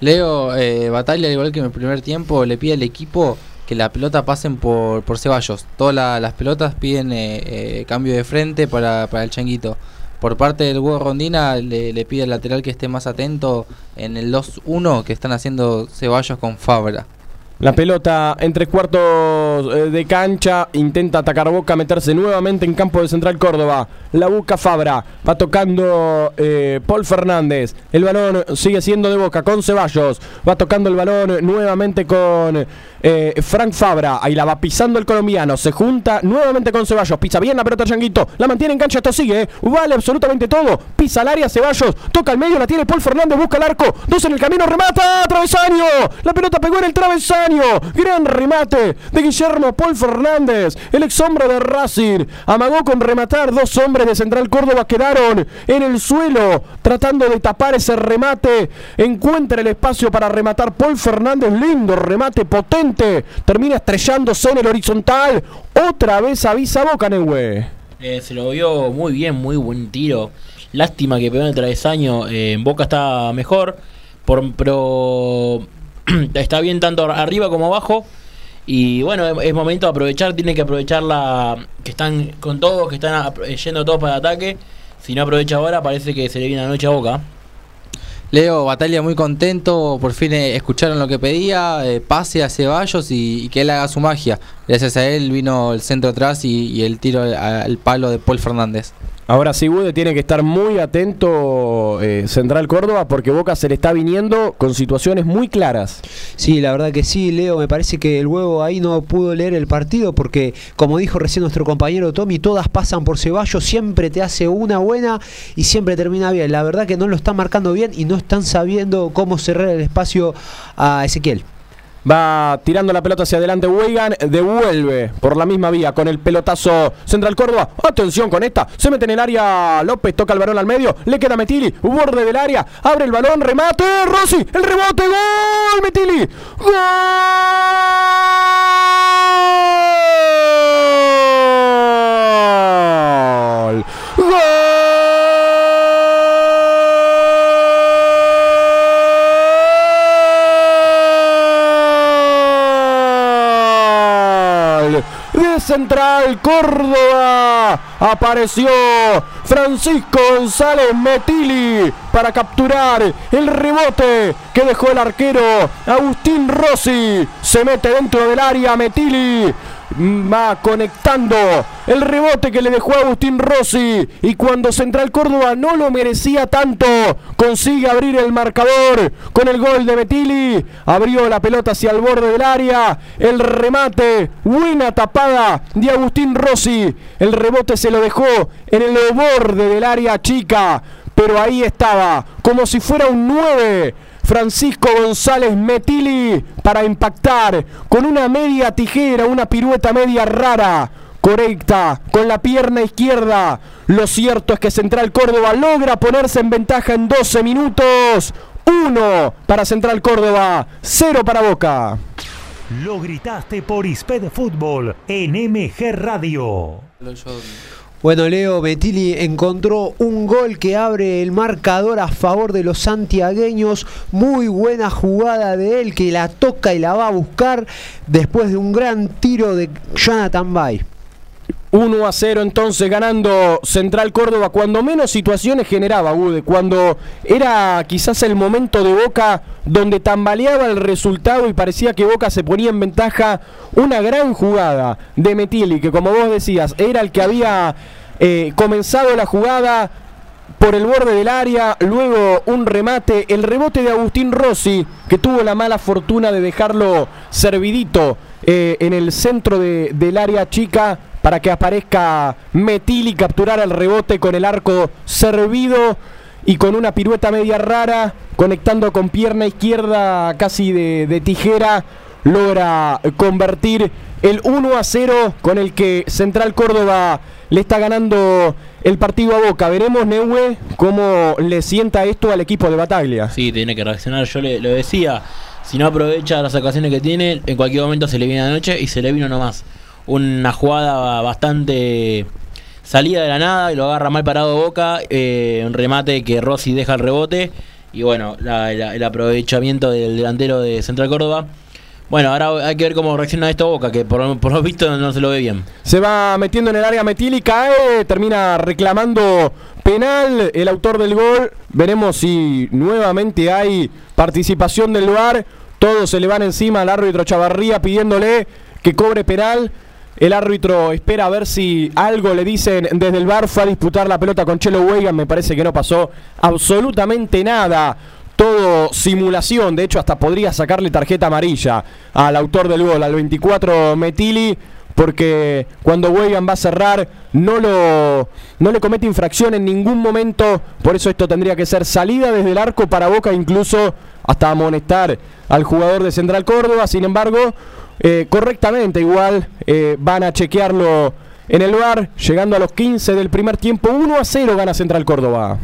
Leo, eh, Batalla, al igual que en el primer tiempo, le pide al equipo que la pelota pasen por, por Ceballos. Todas la- las pelotas piden eh, eh, cambio de frente para, para el changuito. Por parte del huevo Rondina le, le pide al lateral que esté más atento en el 2-1 que están haciendo Ceballos con Fabra. La pelota en tres cuartos eh, de cancha. Intenta atacar Boca, meterse nuevamente en campo de Central Córdoba. La busca Fabra. Va tocando eh, Paul Fernández. El balón sigue siendo de Boca con Ceballos. Va tocando el balón nuevamente con eh, Frank Fabra. Ahí la va pisando el colombiano. Se junta nuevamente con Ceballos. Pisa bien la pelota Changuito. La mantiene en cancha. Esto sigue. eh. Vale absolutamente todo. Pisa al área Ceballos. Toca al medio. La tiene Paul Fernández. Busca el arco. Dos en el camino. Remata. Travesaño. La pelota pegó en el travesaño. Gran remate de Guillermo Paul Fernández. El ex hombre de Racing. Amagó con rematar. Dos hombres de Central Córdoba quedaron en el suelo. Tratando de tapar ese remate. Encuentra el espacio para rematar Paul Fernández. Lindo remate potente. Termina estrellándose en el horizontal. Otra vez avisa Boca Nehue. Eh, se lo vio muy bien, muy buen tiro. Lástima que pegó en el travesaño. eh, en Boca está mejor. Por, pero [CLEARS THROAT] está bien tanto arriba como abajo. Y bueno, es, momento de aprovechar. Tiene que aprovechar la que están con todos, que están a- yendo todos para el ataque. Si no aprovecha ahora, parece que se le viene la noche a Boca. Leo, Batalla muy contento, por fin eh, escucharon lo que pedía, eh, pase a Ceballos y, que él haga su magia. Gracias a él vino el centro atrás y, y el tiro al, al palo de Paul Fernández. Ahora sí, Bude tiene que estar muy atento eh, Central Córdoba porque Boca se le está viniendo con situaciones muy claras. Sí, la verdad que sí, Leo. Me parece que el huevo ahí no pudo leer el partido porque, como dijo recién nuestro compañero Tommy, todas pasan por Ceballos, siempre te hace una buena y siempre termina bien. La verdad que no lo están marcando bien y no están sabiendo cómo cerrar el espacio a Ezequiel. Va tirando la pelota hacia adelante Weigan, devuelve por la misma vía con el pelotazo Central Córdoba. Atención con esta, se mete en el área López, toca el balón al medio, le queda Metili, borde del área, abre el balón, remate, Rossi, el rebote, gol, Metili. Gol. Gol de Central Córdoba. Apareció Francisco González Metili para capturar el rebote que dejó el arquero Agustín Rossi. Se mete dentro del área Metili. Va conectando el rebote que le dejó Agustín Rossi. Y cuando Central Córdoba no lo merecía tanto, consigue abrir el marcador con el gol de Metili. Abrió la pelota hacia el borde del área. El remate, buena tapada de Agustín Rossi. El rebote se lo dejó en el borde del área chica. Pero ahí estaba, como si fuera un 9. Francisco González Metili para impactar con una media tijera, una pirueta media rara, correcta, con la pierna izquierda. Lo cierto es que Central Córdoba logra ponerse en ventaja en 12 minutos. 1 para Central Córdoba, 0 para Boca. Lo gritaste por Isped Fútbol en MG Radio. Bueno, Leo Metili encontró un gol que abre el marcador a favor de los santiagueños. Muy buena jugada de él que la toca y la va a buscar después de un gran tiro de Jonathan Bay. 1 a 0 entonces ganando Central Córdoba cuando menos situaciones generaba Gude, cuando era quizás el momento de Boca donde tambaleaba el resultado y parecía que Boca se ponía en ventaja una gran jugada de Metili que como vos decías era el que había eh, comenzado la jugada por el borde del área, luego un remate, el rebote de Agustín Rossi, que tuvo la mala fortuna de dejarlo servidito eh, en el centro de- del área chica para que aparezca Metili, capturar el rebote con el arco servido y con una pirueta media rara, conectando con pierna izquierda casi de, de tijera, logra convertir el 1 a 0 con el que Central Córdoba le está ganando el partido a Boca. Veremos, Neue, cómo le sienta esto al equipo de Bataglia. Sí, tiene que reaccionar. Yo le, lo decía, si no aprovecha las ocasiones que tiene, en cualquier momento se le viene la noche y se le vino nomás. Una jugada bastante salida de la nada y lo agarra mal parado Boca. eh, un remate que Rossi deja el rebote. Y bueno, el aprovechamiento del delantero de Central Córdoba. Bueno, ahora hay que ver cómo reacciona esto Boca, que por, por lo visto no se lo ve bien. Se va metiendo en el área Metili, cae, termina reclamando penal el autor del gol. Veremos si nuevamente hay participación del VAR. Todos se le van encima al árbitro Chavarría pidiéndole que cobre penal. El árbitro espera a ver si algo le dicen desde el VAR. Fue a disputar la pelota con Chelo Weigan. Me parece que no pasó absolutamente nada. Todo simulación. De hecho, hasta podría sacarle tarjeta amarilla al autor del gol, al 24 Metili porque cuando Weigan va a cerrar no lo no le comete infracción en ningún momento, por eso esto tendría que ser salida desde el arco para Boca incluso hasta amonestar al jugador de Central Córdoba, sin embargo, eh, correctamente igual eh, van a chequearlo en el bar, llegando a los 15 del primer tiempo, 1 a 0 gana Central Córdoba.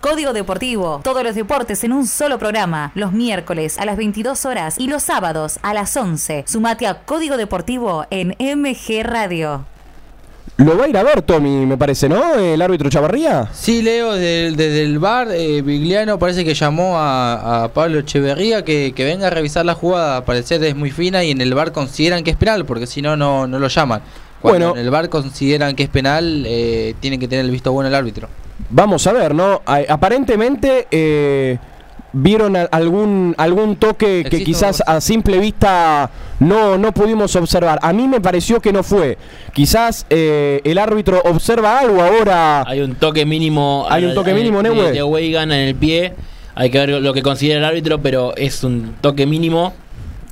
Código Deportivo. Todos los deportes en un solo programa. Los miércoles a las 22 horas y los sábados a las 11. Sumate a Código Deportivo en MG Radio. Lo va a ir a ver Tommy, me parece, ¿no? El árbitro Chavarría. Sí, Leo, desde, el- desde el bar, eh, Vigliano parece que llamó a, a Pablo Echeverría que, que venga a revisar la jugada. Al parecer es muy fina y en el bar consideran que es penal, porque si no, no lo llaman. Cuando Bueno. en el bar consideran que es penal, eh, tiene que tener el visto bueno el árbitro. Vamos a ver, ¿no? Aparentemente eh, vieron algún, algún toque que quizás a simple vista no, no pudimos observar. A mí me pareció que no fue. Quizás eh, el árbitro observa algo ahora. Hay un toque mínimo. Hay un toque eh, mínimo, de, Neue. de Weigan en el pie. Hay que ver lo que considera el árbitro, pero es un toque mínimo.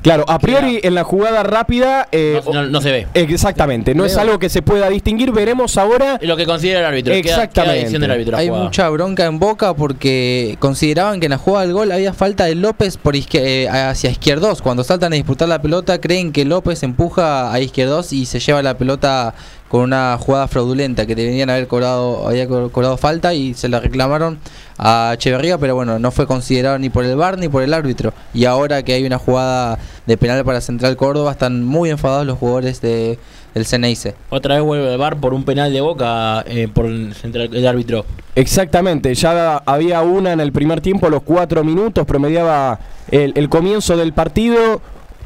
Claro, a priori en la jugada rápida. eh, No, no- no se ve. Exactamente, no es algo que se pueda distinguir. Veremos ahora. Lo que considera el árbitro. queda- queda Exactamente. del árbitro. Hay jugada. mucha bronca en Boca porque consideraban que en la jugada del gol había falta de López por izquier- eh, hacia izquierdos. Cuando saltan a disputar la pelota, creen que López empuja a izquierdos y se lleva la pelota con una jugada fraudulenta que deberían haber cobrado, había co- cobrado falta y se la reclamaron a Echeverría, pero bueno, no fue considerado ni por el VAR ni por el árbitro. Y ahora que hay una jugada de penal para Central Córdoba, están muy enfadados los jugadores de, del Ceneice. Otra vez vuelve el bar por un penal de boca eh, por el, central- el árbitro. Exactamente, ya había una en el primer tiempo, a los cuatro minutos, promediaba el, el comienzo del partido.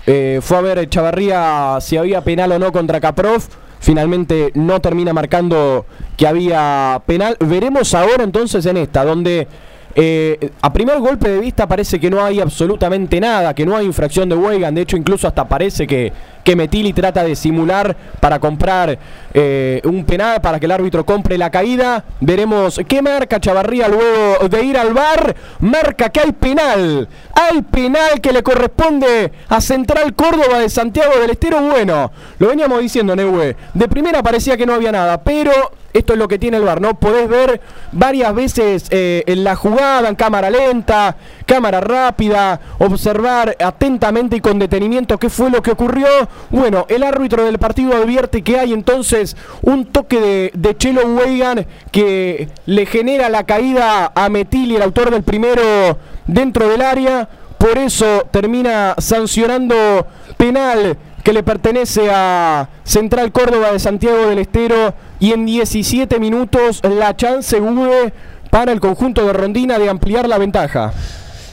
Eh, fue a ver Chavarría si había penal o no contra Caprov. Finalmente no termina marcando que había penal. Veremos ahora entonces en esta, donde eh, a primer golpe de vista parece que no hay absolutamente nada, que no hay infracción de Weigan. De hecho, incluso hasta parece que, que Metili trata de simular para comprar eh, un penal, para que el árbitro compre la caída. Veremos qué marca Chavarría luego de ir al bar. Marca que hay penal. Hay penal que le corresponde a Central Córdoba de Santiago del Estero. Bueno, lo veníamos diciendo, Neue. De primera parecía que no había nada, pero esto es lo que tiene el bar, ¿no? Podés ver varias veces eh, en la jugada, en cámara lenta, cámara rápida, observar atentamente y con detenimiento qué fue lo que ocurrió. Bueno, el árbitro del partido advierte que hay entonces un toque de, Chelo Weigan que le genera la caída a Metili, el autor del primero, dentro del área. Por eso termina sancionando penal que le pertenece a Central Córdoba de Santiago del Estero y en 17 minutos la chance Gude para el conjunto de Rondina de ampliar la ventaja.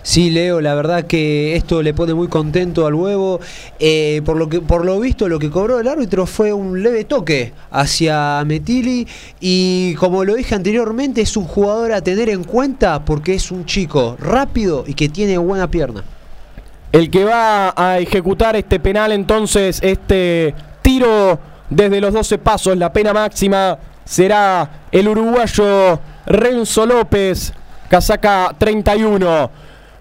Sí, Leo, la verdad que esto le pone muy contento al huevo. Eh, por, lo que, por lo visto, lo que cobró el árbitro fue un leve toque hacia Metili. Y como lo dije anteriormente, es un jugador a tener en cuenta porque es un chico rápido y que tiene buena pierna. El que va a ejecutar este penal, entonces, este tiro desde los 12 pasos, la pena máxima, será el uruguayo Renzo López, casaca 31.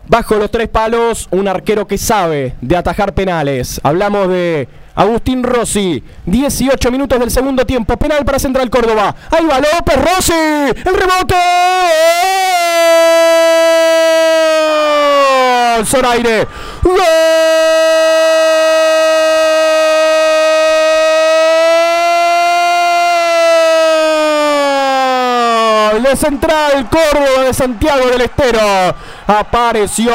Bajo los tres palos, un arquero que sabe de atajar penales. Hablamos de Agustín Rossi. 18 minutos del segundo tiempo. Penal para Central Córdoba. Ahí va López Rossi. El rebote. ¡Gol! Zoraire. ¡Gol! Central Córdoba de Santiago del Estero. Apareció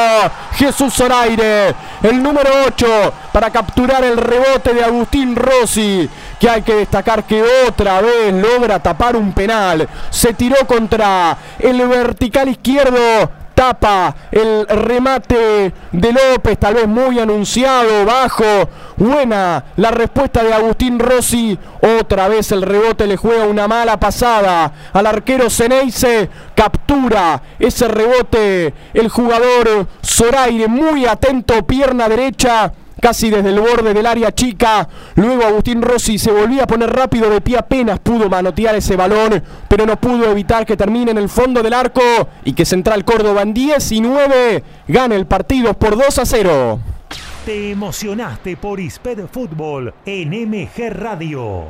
Jesús Zoraire, el número 8, para capturar el rebote de Agustín Rossi. Que hay que destacar que otra vez logra tapar un penal. Se tiró contra el vertical izquierdo tapa el remate de López, tal vez muy anunciado, bajo. Buena la respuesta de Agustín Rossi. Otra vez el rebote le juega una mala pasada al arquero Ceneice. Captura ese rebote el jugador Zoraire, muy atento, pierna derecha casi desde el borde del área chica. Luego Agustín Rossi se volvía a poner rápido de pie, apenas pudo manotear ese balón, pero no pudo evitar que termine en el fondo del arco y que Central Córdoba en 19 gane el partido por 2 a 0. Te emocionaste por Isped Fútbol en MG Radio.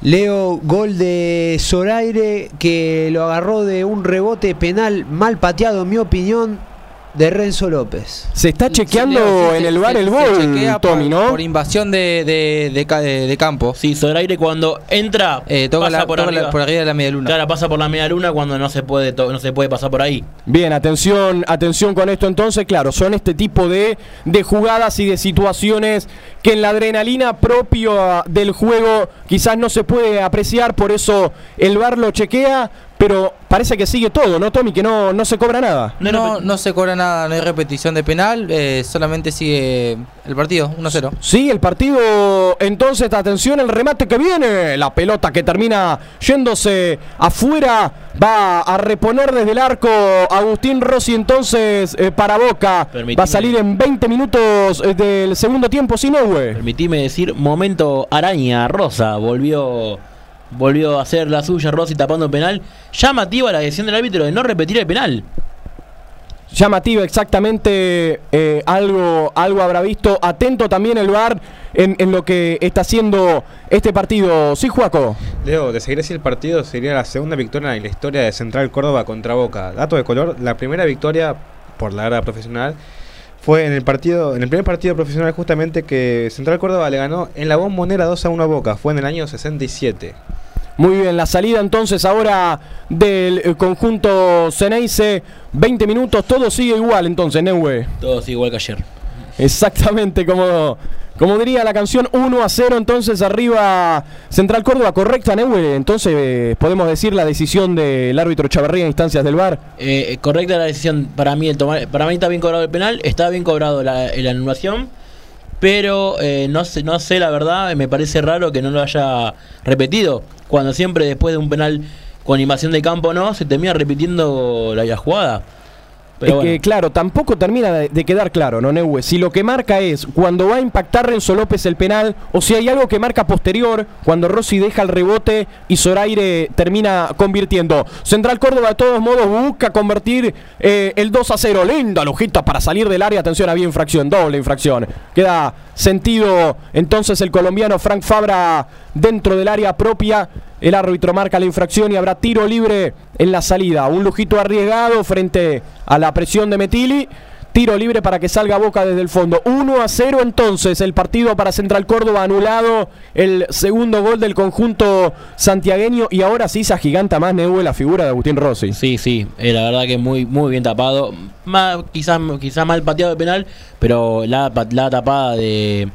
Leo, gol de Zoraire que lo agarró de un rebote penal mal pateado, en mi opinión, de Renzo López. Se está chequeando en se- el bar se- el gol, Tommy, ¿no? Por invasión de, de, de de- de campo. Sí, Zoraire cuando entra Eh, toca pasa la- por, toca la- arriba. por arriba de la media luna. Claro, pasa por la media luna cuando no se puede to- no se puede pasar por ahí. Bien, atención, atención con esto entonces, claro, son este tipo de, de jugadas y de situaciones que en la adrenalina propia del juego quizás no se puede apreciar, por eso el VAR lo chequea, pero parece que sigue todo, ¿no, Tommy? Que no, no se cobra nada. No, no se cobra nada, no hay repetición de penal, eh, solamente sigue el partido, 1-0. Sí, el partido, entonces, atención, el remate que viene, la pelota que termina yéndose afuera, va a reponer desde el arco Agustín Rossi entonces eh, para Boca, va a salir en 20 minutos eh, del segundo tiempo sin Ewe. Permitime decir, momento araña, Rosa, volvió volvió a hacer la suya, Rossi tapando el penal. Llamativa la decisión del árbitro de no repetir el penal. llamativa exactamente eh, algo, algo habrá visto. Atento también el VAR en, en lo que está haciendo este partido. Sí, Juaco. Leo, de seguir así el partido sería la segunda victoria en la historia de Central Córdoba contra Boca. Dato de color, la primera victoria por la grada profesional fue en el partido, en el primer partido profesional justamente que Central Córdoba le ganó en la bombonera 2 a 1 a Boca, fue en el año 67. Muy bien, la salida entonces ahora del eh, conjunto Ceneice. 20 minutos, todo sigue igual entonces, Neue. Todo sigue igual que ayer. Exactamente, como, como diría la canción 1 a 0, entonces arriba Central Córdoba, correcta, Neue. Entonces eh, podemos decir la decisión del árbitro Chavarría en instancias del VAR. Eh, eh, correcta la decisión para mí el tomar, para mí está bien cobrado el penal, está bien cobrado la, la anulación, pero eh, no sé, no sé la verdad, me parece raro que no lo haya repetido, cuando siempre después de un penal con invasión de campo no, se termina repitiendo la, la jugada. Pero es bueno. que, claro, tampoco termina de, quedar claro, ¿no, Neue? Si lo que marca es cuando va a impactar Renzo López el penal, o si hay algo que marca posterior, cuando Rossi deja el rebote y Zoraire termina convirtiendo. Central Córdoba, de todos modos, busca convertir eh, el 2 a 0. Linda lujita para salir del área. Atención, había infracción, doble infracción. Queda sentido entonces el colombiano Frank Fabra dentro del área propia. El árbitro marca la infracción y habrá tiro libre en la salida. Un lujito arriesgado frente a la presión de Metili. Tiro libre para que salga Boca desde el fondo. 1 a 0 entonces el partido para Central Córdoba anulado. El segundo gol del conjunto santiagueño. Y ahora sí se agiganta más Neue la figura de Agustín Rossi. Sí, sí, eh, la verdad que muy muy bien tapado. Más, quizás, quizás mal pateado de penal, pero la, la tapada de,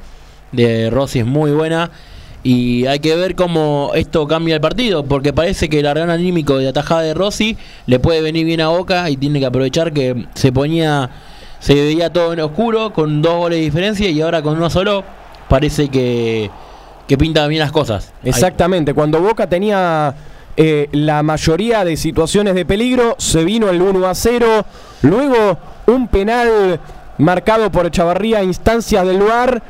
de Rossi es muy buena. Y hay que ver cómo esto cambia el partido, porque parece que el argán anímico de atajada de Rossi le puede venir bien a Boca y tiene que aprovechar que se ponía, se veía todo en oscuro con dos goles de diferencia y ahora con uno solo parece que, que pinta bien las cosas. Exactamente, cuando Boca tenía eh, la mayoría de situaciones de peligro, se vino el 1 a 0, luego un penal marcado por Chavarría a instancias del VAR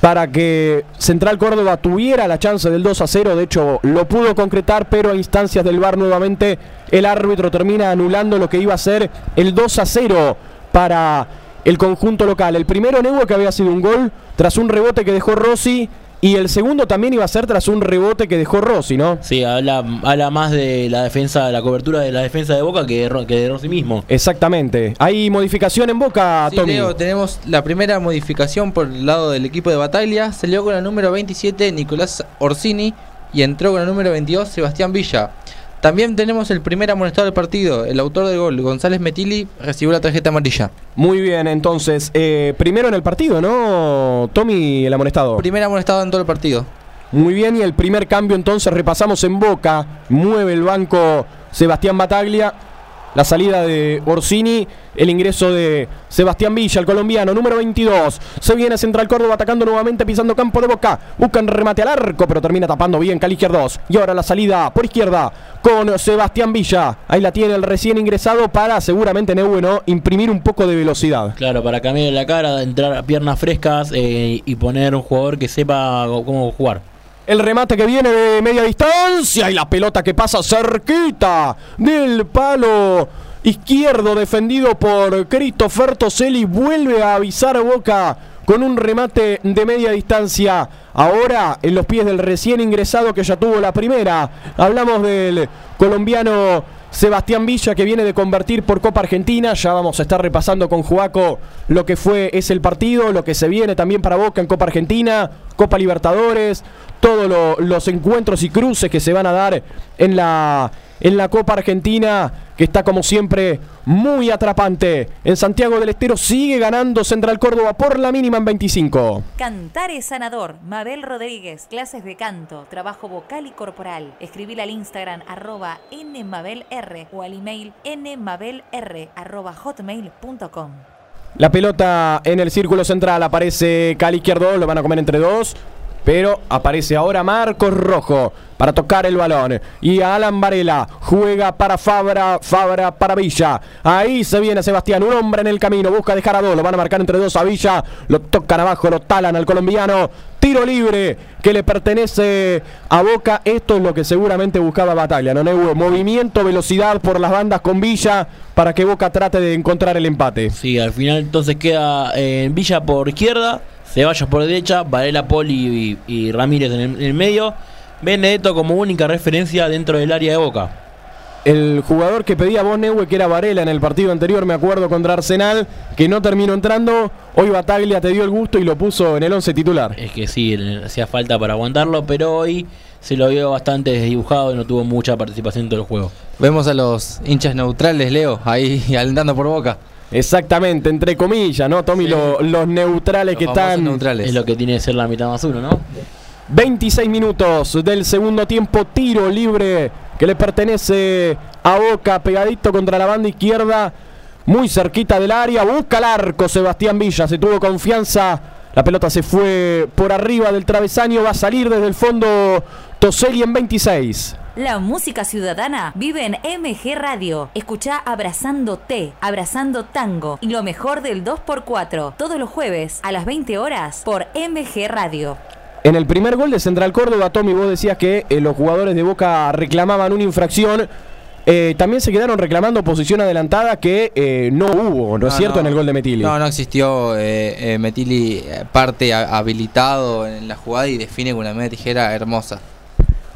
para que Central Córdoba tuviera la chance del 2 a 0, de hecho lo pudo concretar, pero a instancias del VAR nuevamente el árbitro termina anulando lo que iba a ser el 2 a 0 para el conjunto local. El primero Neue que había sido un gol tras un rebote que dejó Rossi y el segundo también iba a ser tras un rebote que dejó Rossi, ¿no? Sí, habla, habla más de la defensa, de la cobertura de la defensa de Boca que de, Ro- que de Rossi mismo. Exactamente. Hay modificación en Boca, Sí, Tommy. Leo, tenemos la primera modificación por el lado del equipo de Bataglia. Salió con el número 27 Nicolás Orsini y entró con el número 22 Sebastián Villa. También tenemos el primer amonestado del partido. El autor del gol, González Metili, recibió la tarjeta amarilla. Muy bien, entonces, eh, primero en el partido, ¿no? Tommy, el amonestado. Primer amonestado en todo el partido. Muy bien, y el primer cambio entonces repasamos en Boca. Mueve el banco Sebastián Bataglia. La salida de Orsini, el ingreso de Sebastián Villa, el colombiano, número 22. Se viene Central Córdoba atacando nuevamente, pisando campo de Boca. Buscan remate al arco, pero termina tapando bien Cali izquierdos. Y ahora la salida por izquierda con Sebastián Villa. Ahí la tiene el recién ingresado para seguramente Neue, ¿no? Imprimir un poco de velocidad. Claro, para cambiar la cara, entrar a piernas frescas eh, y poner un jugador que sepa cómo jugar. El remate que viene de media distancia y la pelota que pasa cerquita del palo izquierdo defendido por Christopher Toselli. Vuelve a avisar a Boca con un remate de media distancia. Ahora en los pies del recién ingresado que ya tuvo la primera. Hablamos del colombiano Sebastián Villa que viene de convertir por Copa Argentina. Ya vamos a estar repasando con Juaco lo que fue es el partido, lo que se viene también para Boca en Copa Argentina, Copa Libertadores, todos lo- los encuentros y cruces que se van a dar en la, en la Copa Argentina, que está como siempre muy atrapante. En Santiago del Estero sigue ganando Central Córdoba por la mínima en 25. Cantar es sanador. Mabel Rodríguez, clases de canto, trabajo vocal y corporal. Escribile al Instagram arroba nmabelr o al email nmabelr arroba hotmail.com. La pelota en el círculo central aparece Cali izquierdo, lo van a comer entre dos. Pero aparece ahora Marcos Rojo para tocar el balón. Y Alan Varela juega para Fabra, Fabra para Villa. Ahí se viene Sebastián, un hombre en el camino, busca dejar a dos, lo van a marcar entre dos a Villa, lo tocan abajo, lo talan al colombiano. Tiro libre que le pertenece a Boca. Esto es lo que seguramente buscaba Batalla, ¿no? Neuvo? Movimiento, velocidad por las bandas con Villa para que Boca trate de encontrar el empate. Sí, al final entonces queda en Villa por izquierda, Ceballos por derecha, Varela Poli y, y Ramírez en el, en el medio. Benedetto como única referencia dentro del área de Boca. El jugador que pedía vos, Neue, que era Varela en el partido anterior, me acuerdo, contra Arsenal, que no terminó entrando. Hoy Bataglia te dio el gusto y lo puso en el 11 titular. Es que sí, hacía falta para aguantarlo, pero hoy se lo vio bastante desdibujado y no tuvo mucha participación en todo el juego. Vemos a los hinchas neutrales, Leo, ahí [LAUGHS] alentando por boca. Exactamente, entre comillas, ¿no, Tommy? Sí. Lo- los neutrales Los que están. neutrales. Es lo que tiene que ser la mitad más uno, ¿no? 26 minutos del segundo tiempo, tiro libre que le pertenece a Boca, pegadito contra la banda izquierda, muy cerquita del área, busca el arco Sebastián Villa, se tuvo confianza, la pelota se fue por arriba del travesaño, va a salir desde el fondo Toseli en 26. La música ciudadana vive en MG Radio. Escucha Abrazando T, Abrazando Tango y lo mejor del 2x4 todos los jueves a las 20 horas por MG Radio. En el primer gol de Central Córdoba, Tommy, vos decías que eh, los jugadores de Boca reclamaban una infracción. Eh, también se quedaron reclamando posición adelantada que eh, no hubo, ¿no, es cierto?, en el gol de Metili. No, no existió. eh, eh, Metili parte a- habilitado en la jugada y define con una media tijera hermosa.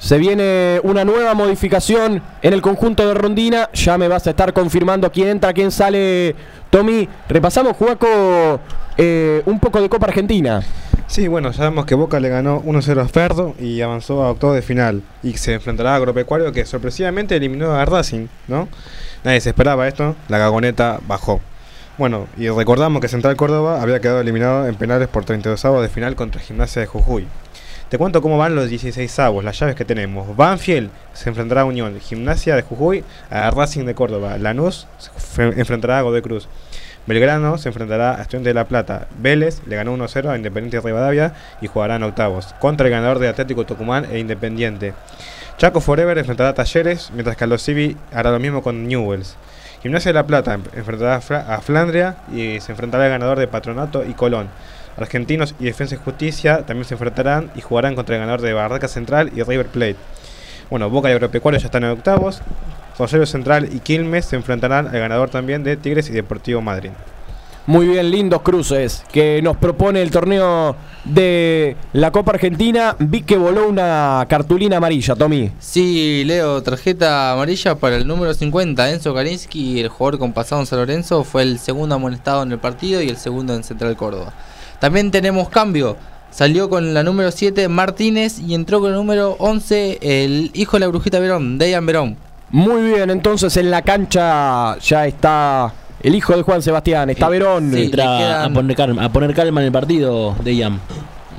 Se viene una nueva modificación en el conjunto de Rondina. Ya me vas a estar confirmando quién entra, quién sale. Tommy, repasamos, Juaco, eh, un poco de Copa Argentina. Sí, bueno, sabemos que Boca le ganó 1-0 a Ferro y avanzó a octavos de final. Y se enfrentará a Agropecuario que sorpresivamente eliminó a Racing, ¿no? Nadie se esperaba esto, la gagoneta bajó. Bueno, y recordamos que Central Córdoba había quedado eliminado en penales por 32 avos de final contra Gimnasia de Jujuy. Te cuento cómo van los 16 avos, las llaves que tenemos. Banfield se enfrentará a Unión, Gimnasia de Jujuy a Racing de Córdoba, Lanús se fre- enfrentará a Godoy Cruz. Belgrano se enfrentará a Estudiantes de La Plata. Vélez le ganó 1-0 a Independiente de Rivadavia y jugará en octavos. Contra el ganador de Atlético Tucumán e Independiente. Chaco Forever enfrentará a Talleres, mientras que Civi hará lo mismo con Newells. Gimnasia de La Plata enfrentará a Flandria y se enfrentará al ganador de Patronato y Colón. Argentinos y Defensa y Justicia también se enfrentarán y jugarán contra el ganador de Barraca Central y River Plate. Bueno, Boca y Agropecuario ya están en octavos. Rosario Central y Quilmes se enfrentarán al ganador también de Tigres y Deportivo Madrid. Muy bien, lindos cruces que nos propone el torneo de la Copa Argentina. Vi que voló una cartulina amarilla, Tommy. Sí, Leo, tarjeta amarilla para el número 50, Enzo Karinski, el jugador con pasado en San Lorenzo, fue el segundo amonestado en el partido y el segundo en Central Córdoba. También tenemos cambio. Salió con la número 7 Martínez y entró con el número 11 el hijo de la brujita Verón, Dejan Verón. Muy bien, entonces en la cancha ya está el hijo de Juan Sebastián, está Verón. Entra a, poner calma, a poner calma en el partido de Yam.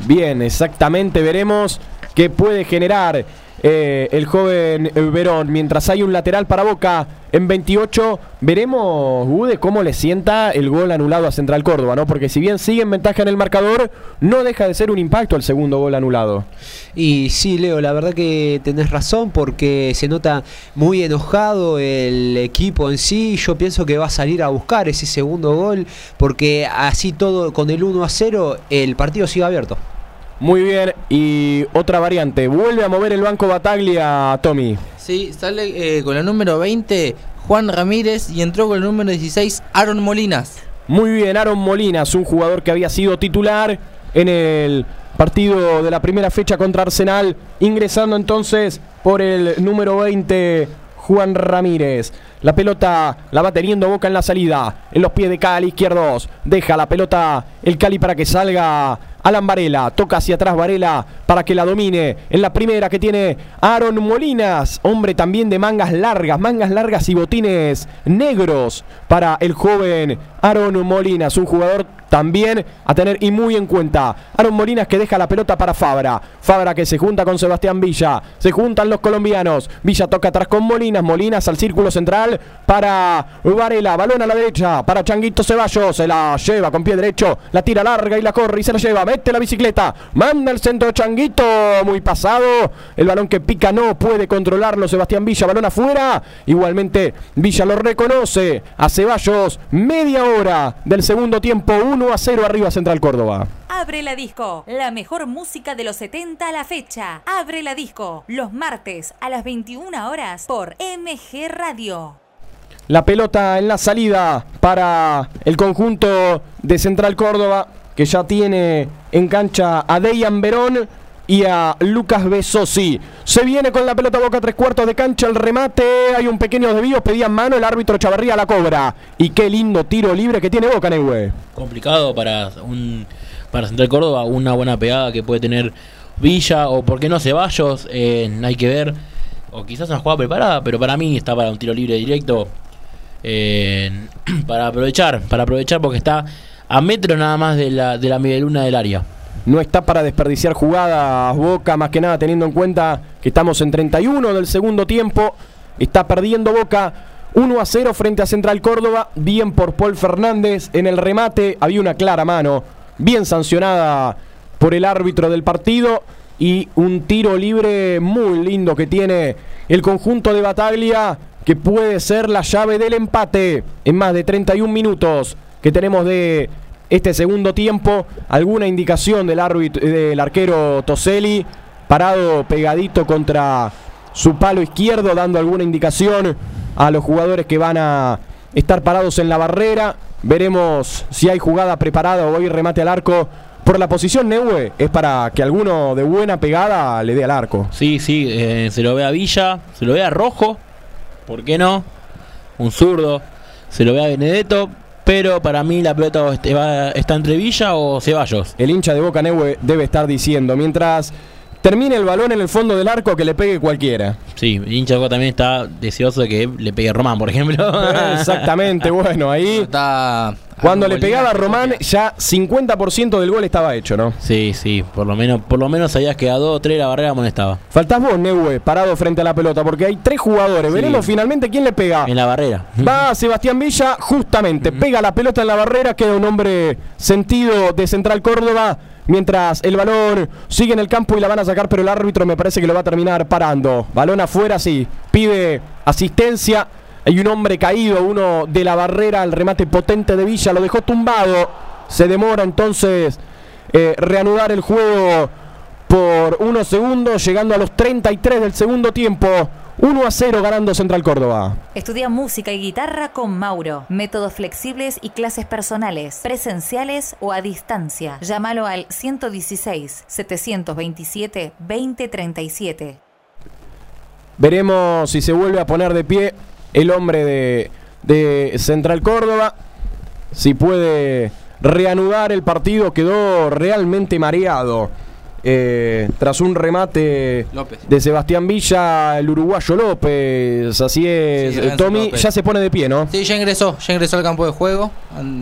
Bien, exactamente, veremos qué puede generar eh, el joven Verón. Mientras hay un lateral para Boca en 28, veremos, Gude, cómo le sienta el gol anulado a Central Córdoba, ¿no? Porque si bien sigue en ventaja en el marcador, no deja de ser un impacto el segundo gol anulado. Y sí, Leo, la verdad que tenés razón porque se nota muy enojado el equipo en sí. Yo pienso que va a salir a buscar ese segundo gol porque así todo con el 1 a 0 el partido sigue abierto. Muy bien, y otra variante, vuelve a mover el banco Bataglia, Tommy. Sí, sale eh, con el número 20 Juan Ramírez y entró con el número 16 Aaron Molinas. Muy bien, Aaron Molinas, un jugador que había sido titular en el partido de la primera fecha contra Arsenal, ingresando entonces por el número 20, Juan Ramírez. La pelota la va teniendo Boca en la salida, en los pies de Cali, izquierdos. Deja la pelota el Cali para que salga Alan Varela. Toca hacia atrás Varela para que la domine. En la primera que tiene Aaron Molinas, hombre también de mangas largas, mangas largas y botines negros para el joven Aaron Molinas, un jugador también a tener y muy en cuenta. Aaron Molinas que deja la pelota para Fabra. Fabra que se junta con Sebastián Villa. Se juntan los colombianos. Villa toca atrás con Molinas. Molinas al círculo central para Varela. Balón a la derecha para Changuito Ceballos. Se la lleva con pie derecho. La tira larga y la corre y se la lleva. Mete la bicicleta. Manda el centro Changuito. Muy pasado. El balón que pica no puede controlarlo Sebastián Villa. Balón afuera. Igualmente Villa lo reconoce a Ceballos. Media hora del segundo tiempo. 1 a 0 arriba Central Córdoba. Abre la disco, la mejor música de los 70 a la fecha. Abre la disco, los martes a las 21 horas por MG Radio. La pelota en la salida para el conjunto de Central Córdoba, que ya tiene en cancha a Dejan Verón y a Lucas Besosi. Se viene con la pelota boca tres cuartos de cancha, el remate, hay un pequeño desvío, pedían mano, el árbitro Chavarría la cobra. Y qué lindo tiro libre que tiene Boca, Neue. Complicado para un para Central Córdoba, una buena pegada que puede tener Villa o por qué no Ceballos, eh, hay que ver. O quizás una jugada preparada, pero para mí está para un tiro libre directo. eh, [CLEARS THROAT] para aprovechar, para aprovechar porque está a metro nada más de la, de la del área. No está para desperdiciar jugadas Boca, más que nada teniendo en cuenta que estamos en 31 del segundo tiempo. Está perdiendo Boca 1 a 0 frente a Central Córdoba. Bien por Paul Fernández en el remate. Había una clara mano, bien sancionada por el árbitro del partido. Y un tiro libre muy lindo que tiene el conjunto de Bataglia, que puede ser la llave del empate en más de 31 minutos que tenemos de este segundo tiempo. Alguna indicación del árbitro, del arquero Toselli, parado pegadito contra su palo izquierdo, dando alguna indicación a los jugadores que van a estar parados en la barrera. Veremos si hay jugada preparada o hay remate al arco. Por la posición Neue es para que alguno de buena pegada le dé al arco. Sí, sí, eh, se lo ve a Villa, se lo ve a Rojo, ¿por qué no? Un zurdo, se lo ve a Benedetto, pero para mí la pelota este- está entre Villa o Ceballos. El hincha de Boca Neue debe estar diciendo, mientras termine el balón en el fondo del arco, que le pegue cualquiera. Sí, hincha Boca también está deseoso de que le pegue a Román, por ejemplo. [LAUGHS] Exactamente, [LAUGHS] bueno, ahí Está cuando le pegaba a Román ya 50% del gol estaba hecho, ¿no? Sí, sí, por lo menos, por lo menos sabías que a dos o tres la barrera amonestaba. Faltás vos, Neue, parado frente a la pelota, porque hay tres jugadores. Veremos finalmente quién le pega. En la barrera. Va Sebastián Villa, justamente, pega la pelota en la barrera, queda un hombre sentido de Central Córdoba. Mientras el balón sigue en el campo y la van a sacar, pero el árbitro me parece que lo va a terminar parando. Balón afuera, sí. Pide asistencia. Hay un hombre caído, uno de la barrera, el remate potente de Villa, lo dejó tumbado. Se demora entonces eh, reanudar el juego por unos segundos, llegando a los 33 del segundo tiempo. 1 a 0 ganando Central Córdoba. Estudia música y guitarra con Mauro. Métodos flexibles y clases personales, presenciales o a distancia. Llámalo al 116-727-2037. Veremos si se vuelve a poner de pie el hombre de, de Central Córdoba. Si puede reanudar el partido. Quedó realmente mareado. Eh, tras un remate López. de Sebastián Villa, el uruguayo López. Así es. Sí, Tommy López. ya se pone de pie, ¿no? Sí, ya ingresó, ya ingresó al campo de juego,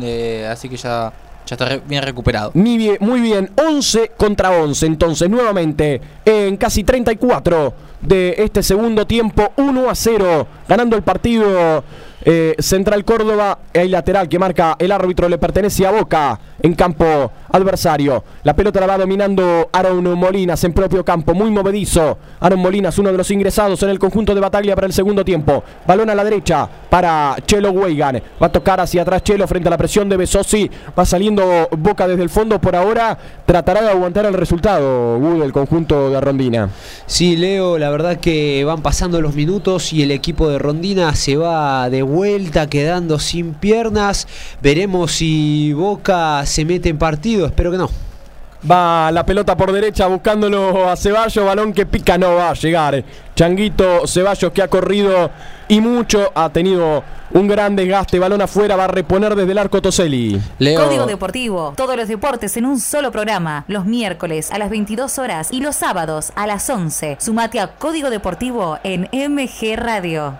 eh, así que ya, ya está re- bien recuperado. Muy bien, muy bien, 11 contra 11. Entonces, nuevamente, en casi 34 de este segundo tiempo, 1 a 0, ganando el partido eh, Central Córdoba. Hay lateral que marca el árbitro, le pertenece a Boca en campo adversario. La pelota la va dominando Aaron Molinas en propio campo, muy movedizo. Aaron Molinas, uno de los ingresados en el conjunto de Bataglia para el segundo tiempo. Balón a la derecha para Chelo Weigan. Va a tocar hacia atrás Chelo frente a la presión de Besosi. Va saliendo Boca desde el fondo por ahora. Tratará de aguantar el resultado, Gu, del conjunto de Rondina. Sí, Leo, la verdad que van pasando los minutos y el equipo de Rondina se va de vuelta quedando sin piernas. Veremos si Boca se mete en partido, espero que no. Va la pelota por derecha buscándolo a Ceballos, balón que pica, no va a llegar. Changuito Ceballos que ha corrido y mucho, ha tenido un gran desgaste, balón afuera, va a reponer desde el arco Toselli. Código Deportivo. Todos los deportes en un solo programa. Los miércoles a las 22 horas y los sábados a las 11. Sumate a Código Deportivo en MG Radio.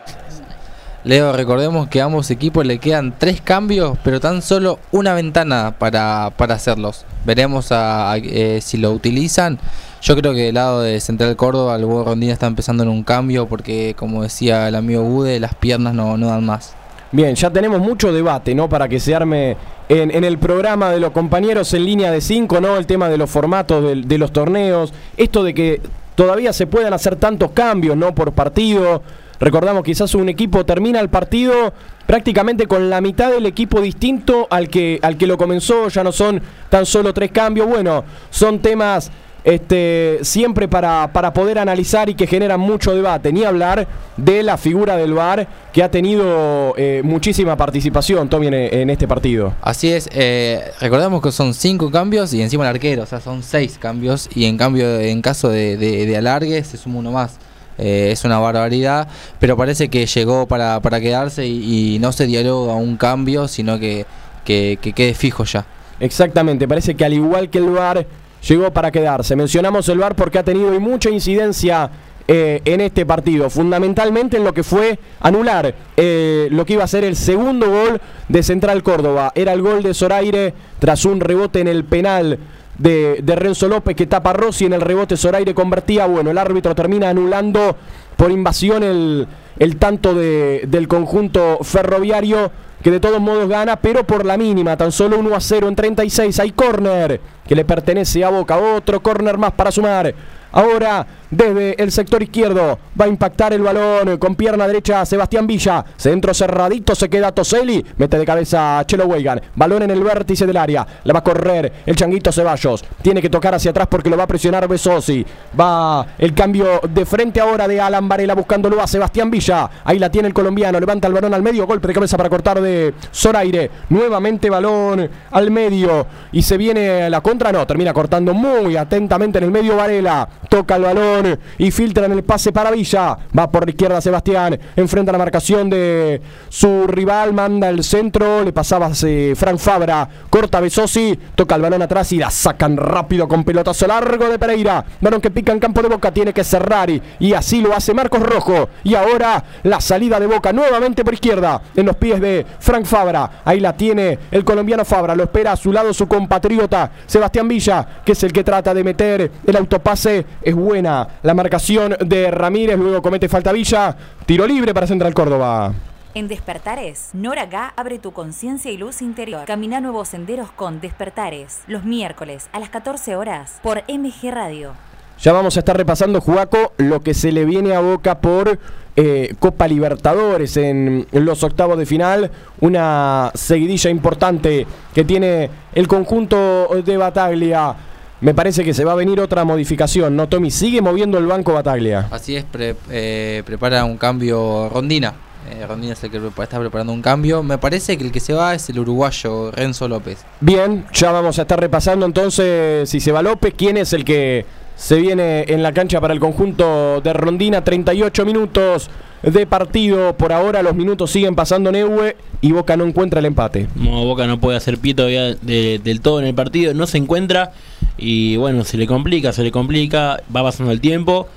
Leo, recordemos que a ambos equipos le quedan tres cambios, pero tan solo una ventana para, para hacerlos. Veremos a- eh, si lo utilizan. Yo creo que del lado de Central Córdoba, el Hugo Rondina está empezando en un cambio porque, como decía el amigo Bude, las piernas no, no dan más. Bien, ya tenemos mucho debate, ¿no? Para que se arme en, el programa de los compañeros en línea de 5, ¿no? El tema de los formatos del- de, los torneos, esto de que todavía se puedan hacer tantos cambios, ¿no? Por partido. Recordamos, quizás un equipo termina el partido prácticamente con la mitad del equipo distinto al que, al que lo comenzó, ya no son tan solo tres cambios. Bueno, son temas este, siempre para, para poder analizar y que generan mucho debate. Ni hablar de la figura del VAR que ha tenido eh, muchísima participación, Tommy, en, este partido. Así es, eh, recordemos que son cinco cambios y encima el arquero, o sea, son seis cambios y en cambio, en caso de, de- de alargue, se suma uno más. Eh, es una barbaridad, pero parece que llegó para, para quedarse y, no se dialoga un cambio, sino que, que, que quede fijo ya. Exactamente, parece que al igual que el VAR llegó para quedarse. Mencionamos el VAR porque ha tenido mucha incidencia eh, en este partido, fundamentalmente en lo que fue anular eh, lo que iba a ser el segundo gol de Central Córdoba. Era el gol de Zoraire tras un rebote en el penal de, de Renzo López que tapa Rossi en el rebote Zoraire convertía. Bueno, el árbitro termina anulando por invasión el, el tanto de- del conjunto ferroviario que de todos modos gana, pero por la mínima, tan solo 1 a 0 en 36. Hay córner que le pertenece a Boca, otro córner más para sumar. Ahora, desde el sector izquierdo, va a impactar el balón con pierna derecha Sebastián Villa. Centro cerradito, se queda Toseli. Mete de cabeza Chelo Weigan. Balón en el vértice del área. Le va a correr el changuito Ceballos. Tiene que tocar hacia atrás porque lo va a presionar Besosi. Va el cambio de frente ahora de Alan Varela buscándolo a Sebastián Villa. Ahí la tiene el colombiano. Levanta el balón al medio. Golpe de cabeza para cortar de Zoraire. Nuevamente balón al medio. Y se viene la contra. No, termina cortando muy atentamente en el medio Varela. Toca el balón y filtra en el pase para Villa. Va por la izquierda Sebastián. Enfrenta la marcación de su rival. Manda el centro. Le pasaba eh, Frank Fabra. Corta Besosi. Toca el balón atrás y la sacan rápido con pelotazo largo de Pereira. Balón que pica en campo de boca. Tiene que cerrar y, y así lo hace Marcos Rojo. Y ahora la salida de boca nuevamente por izquierda. En los pies de Frank Fabra. Ahí la tiene el colombiano Fabra. Lo espera a su lado su compatriota Sebastián Villa. Que es el que trata de meter el autopase. Es buena la marcación de Ramírez. Luego comete falta Villa. Tiro libre para Central Córdoba. En Despertares, Nora Gá abre tu conciencia y luz interior. Camina nuevos senderos con Despertares. Los miércoles a las 14 horas por MG Radio. Ya vamos a estar repasando, Juaco, lo que se le viene a Boca por eh, Copa Libertadores en los octavos de final. Una seguidilla importante que tiene el conjunto de Bataglia. Me parece que se va a venir otra modificación, ¿no, Tommy? Sigue moviendo el banco Bataglia. Así es, pre- eh, prepara un cambio Rondina. Eh, Rondina es el que está preparando un cambio. Me parece que el que se va es el uruguayo Renzo López. Bien, ya vamos a estar repasando entonces si se va López, quién es el que se viene en la cancha para el conjunto de Rondina. 38 minutos de partido. Por ahora los minutos siguen pasando Neue y Boca no encuentra el empate. No, Boca no puede hacer pie todavía de- del todo en el partido, no se encuentra y bueno, se le complica, se le complica, va pasando el tiempo,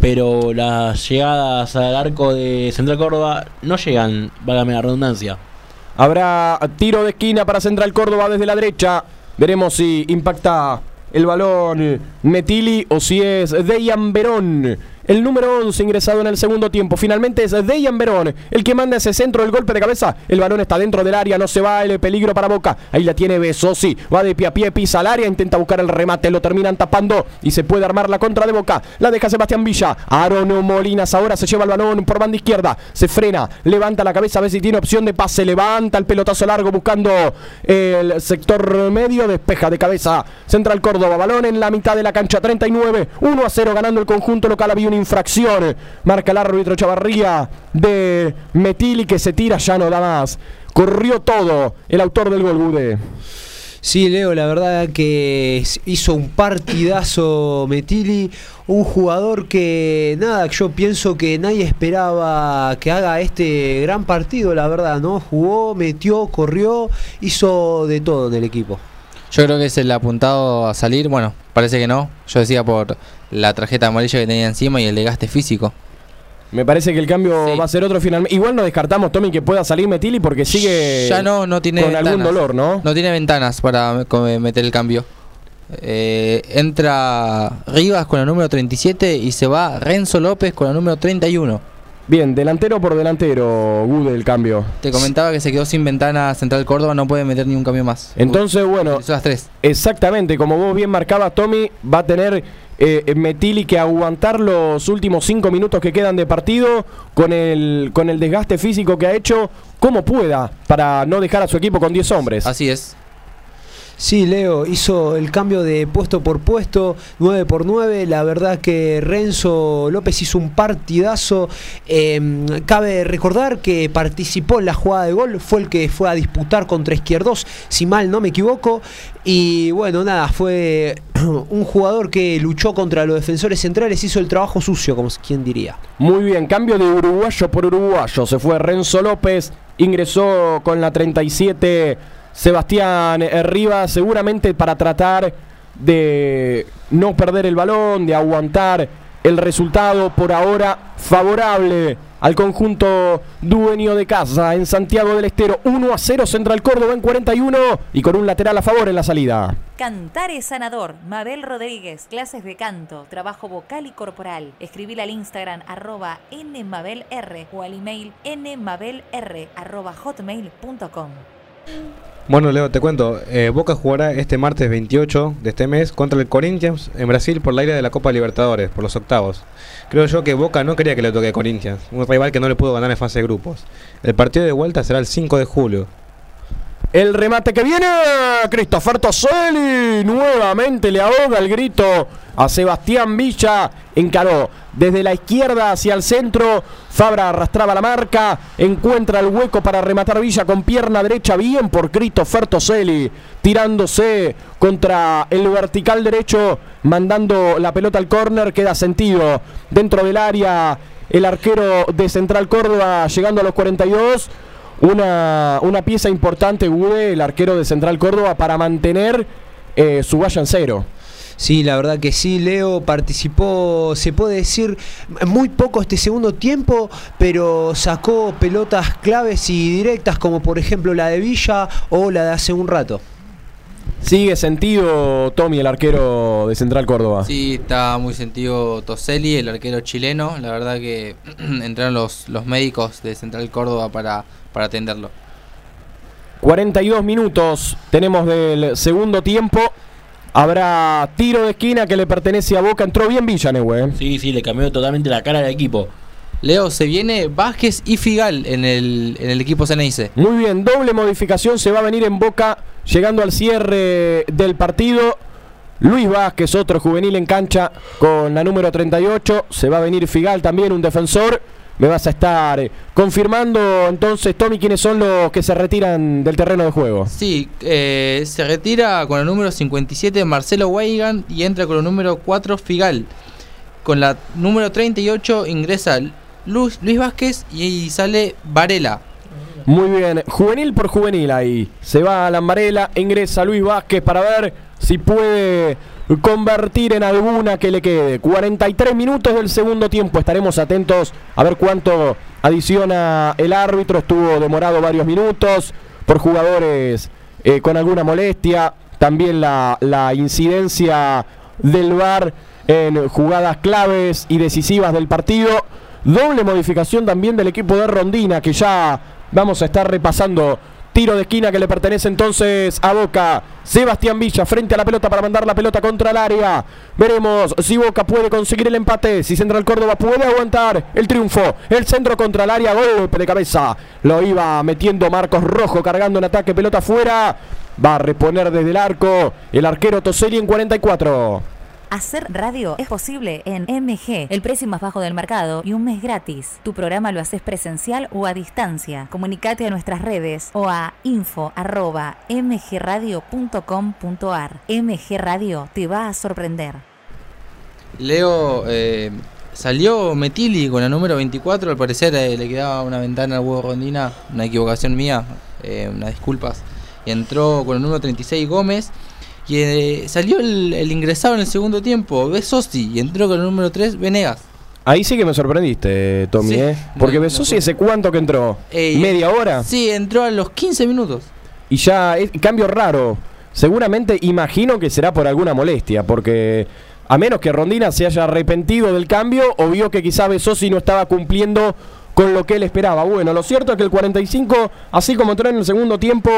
pero las llegadas al arco de Central Córdoba no llegan, válgame la redundancia. Habrá tiro de esquina para Central Córdoba desde la derecha. Veremos si impacta el balón Metili o si es Dejan Verón. El número 11 ingresado en el segundo tiempo. Finalmente es Dejan Verón el que manda ese centro del golpe de cabeza. El balón está dentro del área, no se va el peligro para Boca. Ahí la tiene Besosi. Va de pie a pie, pisa al área, intenta buscar el remate, lo terminan tapando y se puede armar la contra de Boca. La deja Sebastián Villa. Aaron Molinas ahora se lleva el balón por banda izquierda. Se frena, levanta la cabeza a ver si tiene opción de pase. Levanta el pelotazo largo buscando el sector medio. Despeja de cabeza Central Córdoba. Balón en la mitad de la cancha. 39. 1 a 0 ganando el conjunto local. Había infracción. Marca el árbitro Chavarría de Metili que se tira. Ya no da más. Corrió todo el autor del gol, Bude. Sí, Leo, la verdad que hizo un partidazo Metili, un jugador que nada, yo pienso que nadie esperaba que haga este gran partido, la verdad, ¿no? Jugó, metió, corrió, hizo de todo en el equipo. Yo creo que es el apuntado a salir. Bueno, parece que no. Yo decía por la tarjeta amarilla que tenía encima y el desgaste físico. Me parece que el cambio va a ser otro finalmente. Igual no descartamos, Tommy, que pueda salir Metili porque sigue Ya no, no tiene con algún ventanas. dolor, ¿no? No tiene ventanas para meter el cambio. Eh, entra Rivas con la número 37 y se va Renzo López con la número 31. Bien, delantero por delantero, Gude, el cambio. Te comentaba que se quedó sin ventana Central Córdoba, no puede meter ni un cambio más. Entonces, bueno, las tres. exactamente, como vos bien marcabas, Tommy, va a tener eh, Metili que aguantar los últimos cinco minutos que quedan de partido con el, con el desgaste físico que ha hecho, como pueda, para no dejar a su equipo con 10 hombres. Así es. Sí, Leo hizo el cambio de puesto por puesto, 9 por 9. La verdad que Renzo López hizo un partidazo. Eh, cabe recordar que participó en la jugada de gol, fue el que fue a disputar contra Izquierdos, si mal no me equivoco. Y bueno, nada, fue [CLEARS THROAT] un jugador que luchó contra los defensores centrales, hizo el trabajo sucio, como quien diría. Muy bien, cambio de uruguayo por uruguayo. Se fue Renzo López, ingresó con la 37 Sebastián Rivas, seguramente para tratar de no perder el balón, de aguantar el resultado por ahora favorable al conjunto dueño de casa en Santiago del Estero. 1 a 0 Central Córdoba en 41 y con un lateral a favor en la salida. Cantar es sanador. Mabel Rodríguez, clases de canto, trabajo vocal y corporal. Escribir al Instagram arroba nmabelr o al email nmabelr arroba hotmail.com. Bueno, Leo, te cuento. eh, Boca jugará este martes 28 de este mes contra el Corinthians en Brasil por la ira de la Copa Libertadores, por los octavos. Creo yo que Boca no quería que le toque a Corinthians, un rival que no le pudo ganar en fase de grupos. El partido de vuelta será el 5 de julio. El remate que viene, Christopher Toselli, nuevamente le ahoga el grito a Sebastián Villa, encaró desde la izquierda hacia el centro, Fabra arrastraba la marca, encuentra el hueco para rematar Villa con pierna derecha, bien por Christopher Toselli, tirándose contra el vertical derecho, mandando la pelota al córner, queda sentido dentro del área el arquero de Central Córdoba llegando a los 42. Una, una pieza importante, Gude, el arquero de Central Córdoba, para mantener eh, su valla en cero. Sí, la verdad que sí, Leo participó, se puede decir, muy poco este segundo tiempo, pero sacó pelotas claves y directas como por ejemplo la de Villa o la de hace un rato. Sigue sentido Tommy, el arquero de Central Córdoba. Sí, está muy sentido Toselli, el arquero chileno. La verdad que [CLEARS THROAT] entraron los, los médicos de Central Córdoba para, para atenderlo. 42 minutos tenemos del segundo tiempo. Habrá tiro de esquina que le pertenece a Boca. Entró bien Villanueva. Sí, sí, le cambió totalmente la cara del equipo. Leo, se viene Vázquez y Figal en el, en el equipo Ceneice. Muy bien, doble modificación se va a venir en Boca llegando al cierre del partido. Luis Vázquez, otro juvenil en cancha con la número 38. Se va a venir Figal también, un defensor. Me vas a estar eh, confirmando entonces, Tommy, quiénes son los que se retiran del terreno de juego. Sí, eh, se retira con el número 57 Marcelo Weigan y entra con el número 4 Figal. Con la número 38 ingresa Luis, Luis Vázquez y sale Varela. Muy bien, juvenil por juvenil ahí. Se va a Lambarela, ingresa Luis Vázquez para ver si puede convertir en alguna que le quede. 43 minutos del segundo tiempo. Estaremos atentos a ver cuánto adiciona el árbitro. Estuvo demorado varios minutos por jugadores eh, con alguna molestia. También la, la incidencia del VAR en jugadas claves y decisivas del partido. Doble modificación también del equipo de Rondina que ya vamos a estar repasando. Tiro de esquina que le pertenece entonces a Boca. Sebastián Villa frente a la pelota para mandar la pelota contra el área. Veremos si Boca puede conseguir el empate. Si Central Córdoba puede aguantar el triunfo. El centro contra el área. Golpe de cabeza. Lo iba metiendo Marcos Rojo cargando en ataque. Pelota afuera. Va a reponer desde el arco el arquero Toselli en 44. Hacer radio es posible en MG, el precio más bajo del mercado y un mes gratis. Tu programa lo haces presencial o a distancia. Comunicate a nuestras redes o a info.mgradio.com.ar. MG Radio te va a sorprender. Leo eh, salió Metili con la número 24. Al parecer eh, le quedaba una ventana al huevo Rondina. Una equivocación mía. eh, unas disculpas. Entró con el número 36 Gómez. Y eh, salió el, el ingresado en el segundo tiempo, Besosi. Y entró con el número 3 Venegas. Ahí sí que me sorprendiste, Tommy, Sí, ¿eh? Porque no, no Besosi, ¿ese cuánto que entró? Eh, ¿Media hora? Sí, entró a los 15 minutos. Y ya, es cambio raro. Seguramente imagino que será por alguna molestia, porque a menos que Rondina se haya arrepentido del cambio o vio que quizá Besosi no estaba cumpliendo con lo que él esperaba. Bueno, lo cierto es que el 45, así como entró en el segundo tiempo,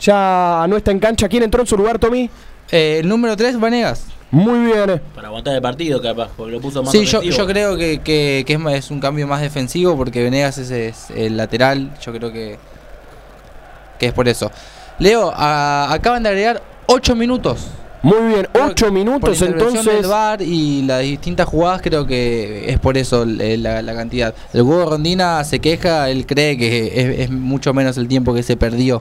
ya no está en cancha. ¿Quién entró en su lugar, Tommy? Eh, el número 3, Vanegas. Muy bien. Para aguantar el partido, capaz, porque lo puso más Sí, yo, creo que, que- que es, un cambio más defensivo porque Venegas es, es el lateral. Yo creo que, que es por eso. Leo, a- acaban de agregar 8 minutos. Muy bien, Creo 8 que por minutos intervención entonces. del VAR y las distintas jugadas creo que es por eso eh, la, la cantidad. El huevo Rondina se queja, él cree que es, es mucho menos el tiempo que se perdió.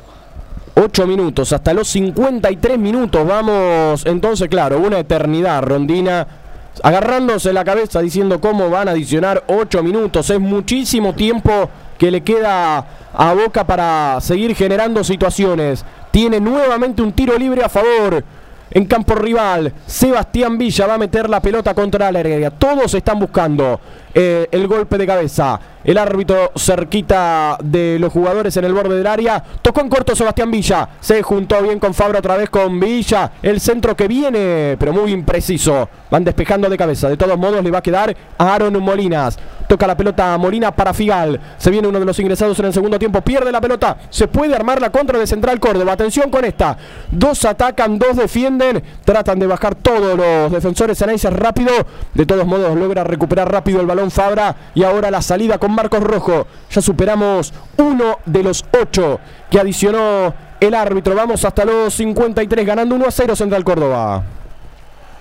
8 minutos, hasta los 53 minutos. Vamos, entonces, claro, una eternidad. Rondina agarrándose la cabeza diciendo cómo van a adicionar 8 minutos. Es muchísimo tiempo que le queda a Boca para seguir generando situaciones. Tiene nuevamente un tiro libre a favor. En campo rival, Sebastián Villa va a meter la pelota contra la área. Todos están buscando eh, el golpe de cabeza. El árbitro cerquita de los jugadores en el borde del área. Tocó en corto Sebastián Villa. Se juntó bien con Fabra otra vez con Villa. El centro que viene, pero muy impreciso. Van despejando de cabeza. De todos modos le va a quedar a Aaron Molinas. Toca la pelota a Molina para Figal. Se viene uno de los ingresados en el segundo tiempo. Pierde la pelota. Se puede armar la contra de Central Córdoba. Atención con esta. Dos atacan, dos defienden. Tratan de bajar todos los defensores. Análisis rápido. De todos modos logra recuperar rápido el balón Fabra. Y ahora la salida con Marcos Rojo. Ya superamos uno de los ocho que adicionó el árbitro. Vamos hasta los 53 ganando 1 a 0 Central Córdoba.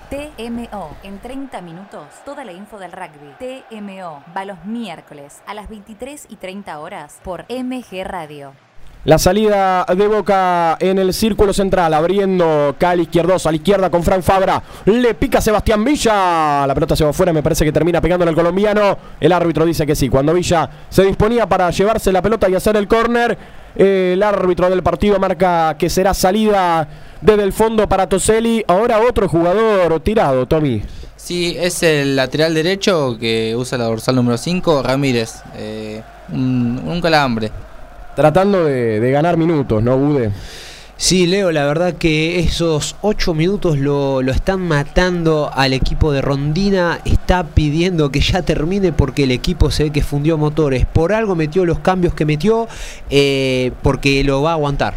TMO, en 30 minutos, toda la info del rugby. TMO, va los miércoles a las 23 y 30 horas por MG Radio. La salida de Boca en el círculo central, abriendo Cali izquierdoso a la izquierda con Frank Fabra. Le pica Sebastián Villa. La pelota se va afuera, me parece que termina pegando en el colombiano. El árbitro dice que sí. Cuando Villa se disponía para llevarse la pelota y hacer el córner, eh, el árbitro del partido marca que será salida desde el fondo para Toselli. Ahora otro jugador tirado, Tommy. Sí, es el lateral derecho que usa la dorsal número 5, Ramírez. Eh, un calambre. Tratando de, de ganar minutos, ¿no, Bude? Sí, Leo, la verdad que esos ocho minutos lo, lo están matando al equipo de Rondina. Está pidiendo que ya termine porque el equipo se ve que fundió motores. Por algo metió los cambios que metió, eh, porque lo va a aguantar.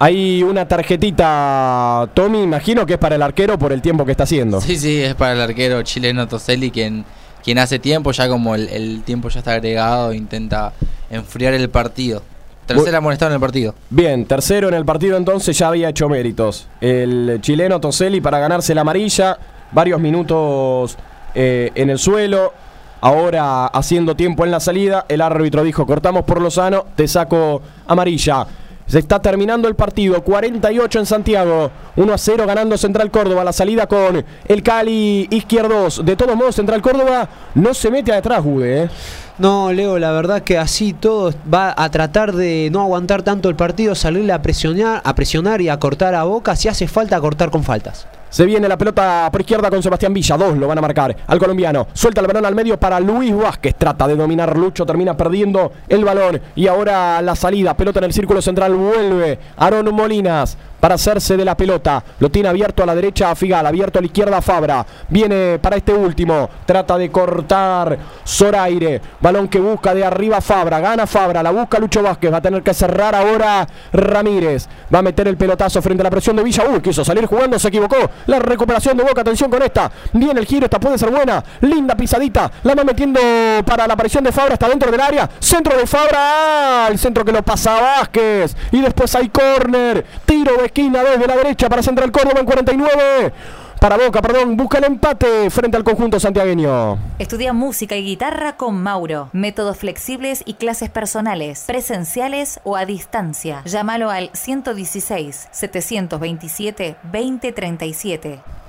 Hay una tarjetita, Tommy, imagino que es para el arquero por el tiempo que está haciendo. Sí, sí, es para el arquero chileno Toselli quien, quien hace tiempo, ya como el, el tiempo ya está agregado, intenta enfriar el partido. Tercera amonestado en el partido. Bien, tercero en el partido entonces ya había hecho méritos. El chileno Toselli para ganarse la amarilla, varios minutos eh, en el suelo, ahora haciendo tiempo en la salida, el árbitro dijo, cortamos por Lozano, te saco amarilla. Se está terminando el partido, 48 en Santiago, 1 a 0 ganando Central Córdoba, la salida con el Cali izquierdos. De todos modos, Central Córdoba no se mete atrás, Jude. ¿eh? No, Leo, la verdad que así todo va a tratar de no aguantar tanto el partido, salirle a presionar, a presionar y a cortar a boca. Si hace falta, cortar con faltas. Se viene la pelota por izquierda con Sebastián Villa. Dos lo van a marcar al colombiano. Suelta el balón al medio para Luis Vázquez. Trata de dominar Lucho. Termina perdiendo el balón. Y ahora la salida. Pelota en el círculo central. Vuelve Aaron Molinas para hacerse de la pelota. Lo tiene abierto a la derecha a Figal. Abierto a la izquierda Fabra. Viene para este último. Trata de cortar Zoraire. Balón que busca de arriba Fabra. Gana Fabra. La busca Lucho Vázquez. Va a tener que cerrar ahora Ramírez. Va a meter el pelotazo frente a la presión de Villa. Uy, quiso salir jugando. Se equivocó. La recuperación de Boca, atención con esta. Viene el giro, esta puede ser buena. Linda pisadita. La va metiendo para la aparición de Fabra. Está dentro del área. Centro de Fabra. El centro que lo pasa Vázquez. Y después hay córner. Tiro de esquina desde la derecha para Central Córdoba en 49. Para Boca, perdón, busca el empate frente al conjunto santiagueño. Estudia música y guitarra con Mauro. Métodos flexibles y clases personales, presenciales o a distancia. Llámalo al 116 727 2037.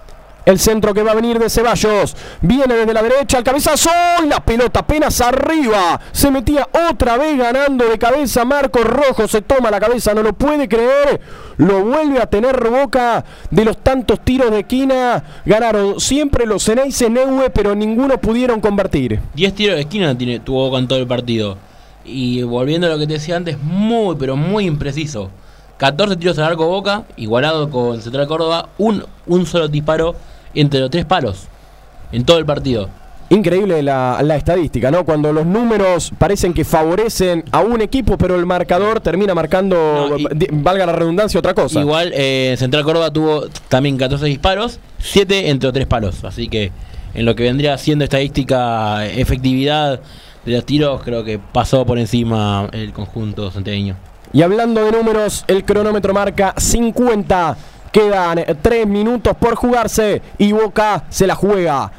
El centro que va a venir de Ceballos. Viene desde la derecha al cabezazo. Y la pelota apenas arriba. Se metía otra vez ganando de cabeza. Marcos Rojo se toma la cabeza. No lo puede creer. Lo vuelve a tener boca de los tantos tiros de esquina. Ganaron siempre los Ceneice pero ninguno pudieron convertir. 10 tiros de esquina tiene, tuvo con todo el partido. Y volviendo a lo que te decía antes, muy, pero muy impreciso. 14 tiros al arco Boca, igualado con Central Córdoba, un, un solo disparo entre los tres palos en todo el partido. Increíble la, la estadística, ¿no? Cuando los números parecen que favorecen a un equipo, pero el marcador termina marcando, No, y- di- valga la redundancia, otra cosa. Igual eh, Central Córdoba tuvo también 14 disparos, 7 entre los tres palos. Así que en lo que vendría siendo estadística, efectividad de los tiros, creo que pasó por encima el conjunto santiagueño. Y hablando de números, el cronómetro marca 50. Quedan 3 minutos por jugarse y Boca se la juega.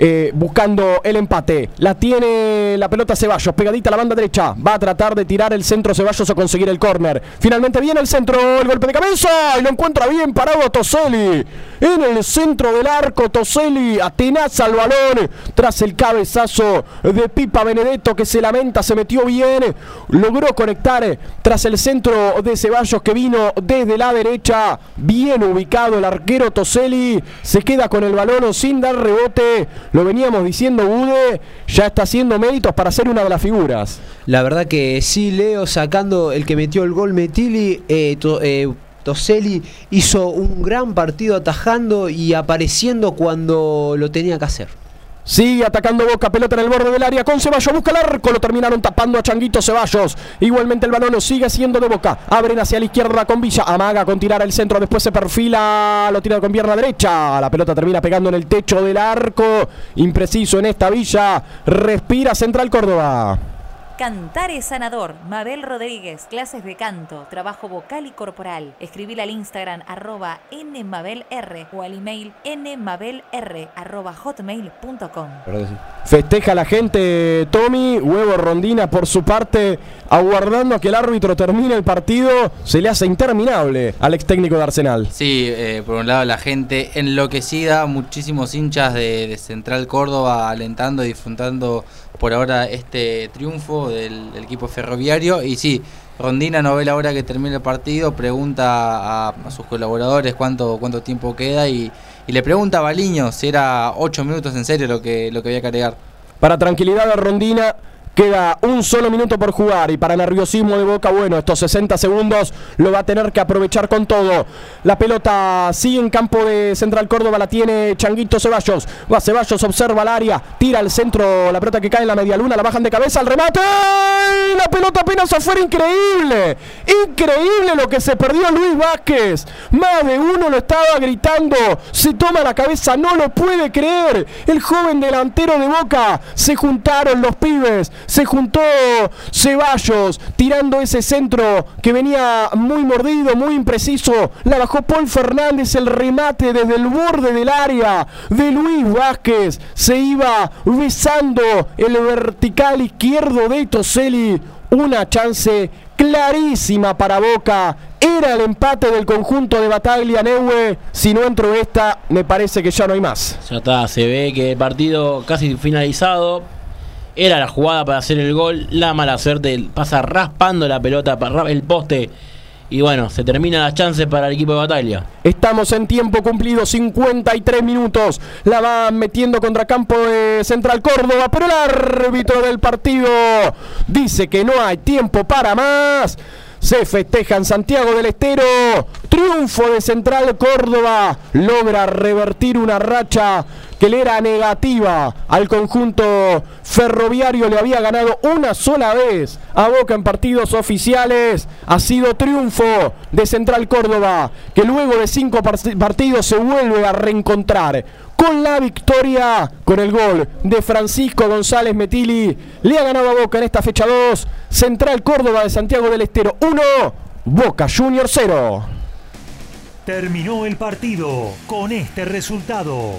eh, buscando el empate. La tiene la pelota Ceballos, pegadita a la banda derecha. Va a tratar de tirar el centro Ceballos a conseguir el córner. Finalmente viene el centro, el golpe de cabeza y lo encuentra bien parado Toseli. En el centro del arco, Toseli atenaza el balón tras el cabezazo de Pipa Benedetto que se lamenta, se metió bien. Logró conectar tras el centro de Ceballos que vino desde la derecha. Bien ubicado el arquero Toseli. Se queda con el balón sin dar rebote. Lo veníamos diciendo Bude. Ya está haciendo méritos para ser una de las figuras. La verdad que sí, Leo, sacando el que metió el gol Metili, eh, Toselli hizo un gran partido atajando y apareciendo cuando lo tenía que hacer. Sigue atacando Boca, pelota en el borde del área con Ceballos, busca el arco, lo terminaron tapando a Changuito Ceballos. Igualmente el balón sigue siendo de Boca, abren hacia la izquierda con Villa, amaga con tirar el centro, después se perfila, lo tira con pierna derecha, la pelota termina pegando en el techo del arco, impreciso en esta Villa, respira Central Córdoba. Cantar es sanador. Mabel Rodríguez, clases de canto, trabajo vocal y corporal. Escribir al Instagram arroba nmabelr o al email nmabelr arroba hotmail.com. Festeja la gente Tommy, huevo Rondina por su parte, aguardando a que el árbitro termine el partido, se le hace interminable al ex técnico de Arsenal. Sí, eh, por un lado la gente enloquecida, muchísimos hinchas de, de Central Córdoba alentando y disfrutando por ahora este triunfo del, equipo ferroviario. Y sí, Rondina no ve la hora que termine el partido, pregunta a, a sus colaboradores cuánto, cuánto tiempo queda y, y le pregunta a Baliño si era 8 minutos en serio lo que, lo que había que agregar. Para tranquilidad de Rondina, queda un solo minuto por jugar y para nerviosismo de Boca, bueno, estos 60 segundos lo va a tener que aprovechar con todo. La pelota sigue en campo de Central Córdoba, la tiene Changuito Ceballos. Va Ceballos, observa el área, tira al centro, la pelota que cae en la media luna, la bajan de cabeza, al remate. La pelota apenas afuera, increíble. Increíble lo que se perdió Luis Vázquez. Más de uno lo estaba gritando. Se toma la cabeza, no lo puede creer. El joven delantero de Boca. Se juntaron los pibes. Se juntó Ceballos tirando ese centro que venía muy mordido, muy impreciso. La bajó Paul Fernández. El remate desde el borde del área de Luis Vázquez. Se iba besando el vertical izquierdo de Toseli. Una chance clarísima para Boca. Era el empate del conjunto de Bataglia Neue. Si no entró esta, me parece que ya no hay más. Ya está, se ve que el partido casi finalizado. Era la jugada para hacer el gol. La mala suerte pasa raspando la pelota para el poste. Y bueno, se terminan las chances para el equipo de batalla. Estamos en tiempo cumplido, 53 minutos. La van metiendo contra campo de Central Córdoba, pero el árbitro del partido dice que no hay tiempo para más. Se festeja en Santiago del Estero. Triunfo de Central Córdoba. Logra revertir una racha que le era negativa al conjunto ferroviario. Le había ganado una sola vez a Boca en partidos oficiales. Ha sido triunfo de Central Córdoba, que luego de cinco par- partidos se vuelve a reencontrar con la victoria, con el gol de Francisco González Metili. Le ha ganado a Boca en esta fecha 2. Central Córdoba de Santiago del Estero 1, Boca Junior 0. Terminó el partido con este resultado.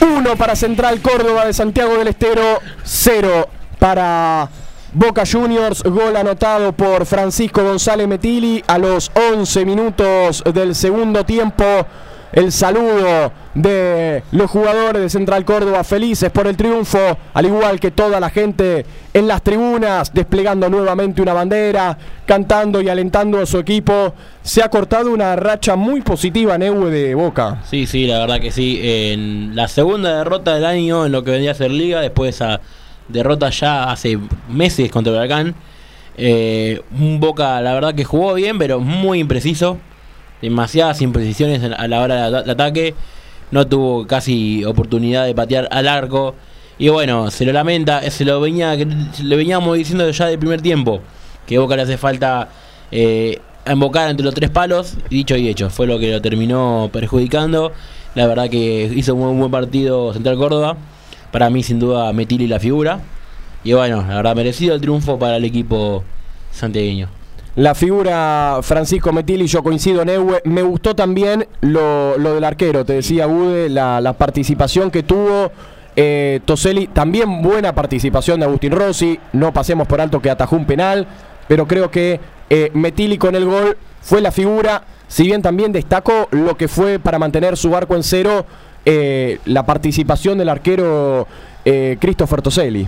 1 para Central Córdoba de Santiago del Estero, 0 para Boca Juniors, gol anotado por Francisco González Metili a los 11 minutos del segundo tiempo. El saludo de los jugadores de Central Córdoba felices por el triunfo, al igual que toda la gente en las tribunas, desplegando nuevamente una bandera, cantando y alentando a su equipo. Se ha cortado una racha muy positiva Neue de Boca. Sí, sí, la verdad que sí. En la segunda derrota del año en lo que vendría a ser Liga, después de esa derrota ya hace meses contra Huracán. Eh, un Boca, la verdad que jugó bien, pero muy impreciso. Demasiadas imprecisiones a la hora del ataque. No tuvo casi oportunidad de patear al arco. Y bueno, se lo lamenta, se lo venía, le veníamos diciendo ya del primer tiempo. Que Boca le hace falta eh, embocar entre los tres palos. Dicho y hecho, fue lo que lo terminó perjudicando. La verdad que hizo un buen partido Central Córdoba. Para mí, sin duda, Metili la figura. Y bueno, la verdad, merecido el triunfo para el equipo santiagueño. La figura Francisco Metili, yo coincido, Neue. Me gustó también lo, lo del arquero, te decía Bude, la, participación que tuvo eh, Toselli. También buena participación de Agustín Rossi. No pasemos por alto que atajó un penal, pero creo que eh, Metili con el gol fue la figura. Si bien también destacó lo que fue para mantener su barco en cero, eh, la participación del arquero eh, Christopher Toselli.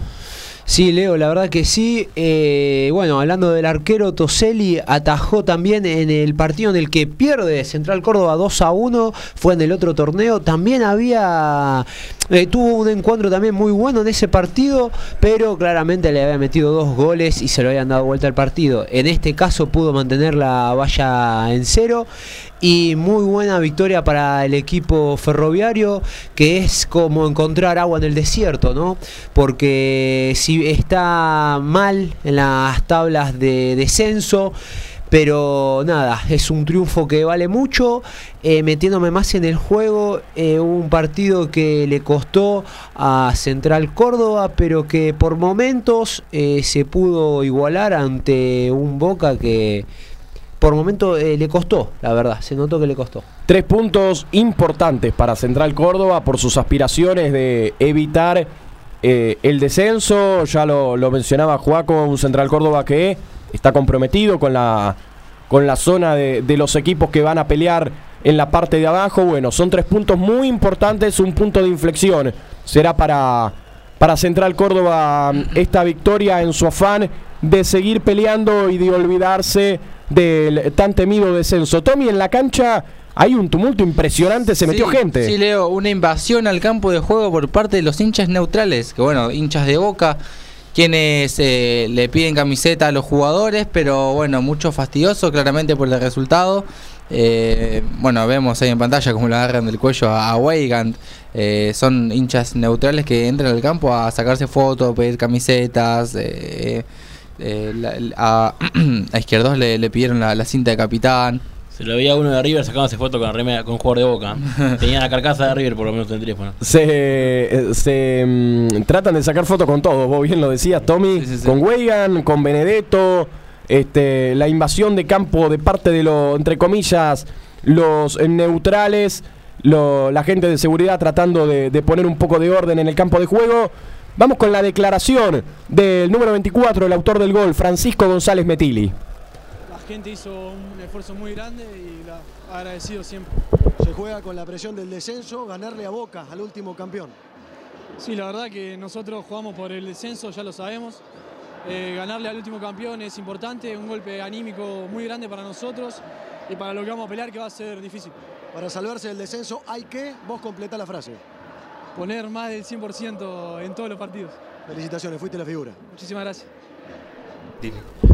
Sí, Leo, la verdad que sí. Eh, bueno, hablando del arquero, Toselli atajó también en el partido en el que pierde Central Córdoba 2 a 1. Fue en el otro torneo. También había. eh, tuvo un encuentro también muy bueno en ese partido, pero claramente le había metido dos goles y se lo habían dado vuelta al partido. En este caso pudo mantener la valla en cero. Y muy buena victoria para el equipo ferroviario, que es como encontrar agua en el desierto, ¿no? Porque si está mal en las tablas de descenso, pero nada, es un triunfo que vale mucho. Eh, metiéndome más en el juego, eh, un partido que le costó a Central Córdoba, pero que por momentos eh, se pudo igualar ante un Boca que por momento eh, le costó, la verdad, se notó que le costó. Tres puntos importantes para Central Córdoba por sus aspiraciones de evitar eh, el descenso. Ya lo, lo mencionaba Juaco, un Central Córdoba que está comprometido con la, con la zona de, de los equipos que van a pelear en la parte de abajo. Bueno, son tres puntos muy importantes, un punto de inflexión. Será para, para Central Córdoba esta victoria en su afán de seguir peleando y de olvidarse del tan temido descenso. Tommy, en la cancha hay un tumulto impresionante, se metió gente. Sí, Leo, una invasión al campo de juego por parte de los hinchas neutrales, que bueno, hinchas de boca, quienes eh, le piden camiseta a los jugadores, pero bueno, mucho fastidioso claramente por el resultado. Eh, bueno, vemos ahí en pantalla cómo le agarran del cuello a, a Weigand. Eh, son hinchas neutrales que entran al campo a sacarse fotos, pedir camisetas. eh, eh, la- a, [CLEARS THROAT] a Izquierdos le, le pidieron la, la cinta de capitán. Se lo veía uno de River sacándose foto con, remera- con un jugador de boca. [LAUGHS] Tenía la carcasa de River por lo menos en el teléfono. Se, eh, se mm, tratan de sacar fotos con todos, vos bien lo decías, Tommy, con Weigan, con Benedetto, este, la invasión de campo de parte de los, entre comillas, los eh, neutrales, lo- la gente de seguridad tratando de, de poner un poco de orden en el campo de juego. Vamos con la declaración del número 24, el autor del gol, Francisco González Metili. La gente hizo un esfuerzo muy grande y la, agradecido siempre. Se juega con la presión del descenso, ganarle a Boca, al último campeón. Sí, la verdad que nosotros jugamos por el descenso, ya lo sabemos. Eh, ganarle al último campeón es importante, un golpe anímico muy grande para nosotros y para lo que vamos a pelear que va a ser difícil. Para salvarse del descenso hay que, vos completa la frase. Poner más del 100% en todos los partidos. Felicitaciones, fuiste la figura. Muchísimas gracias.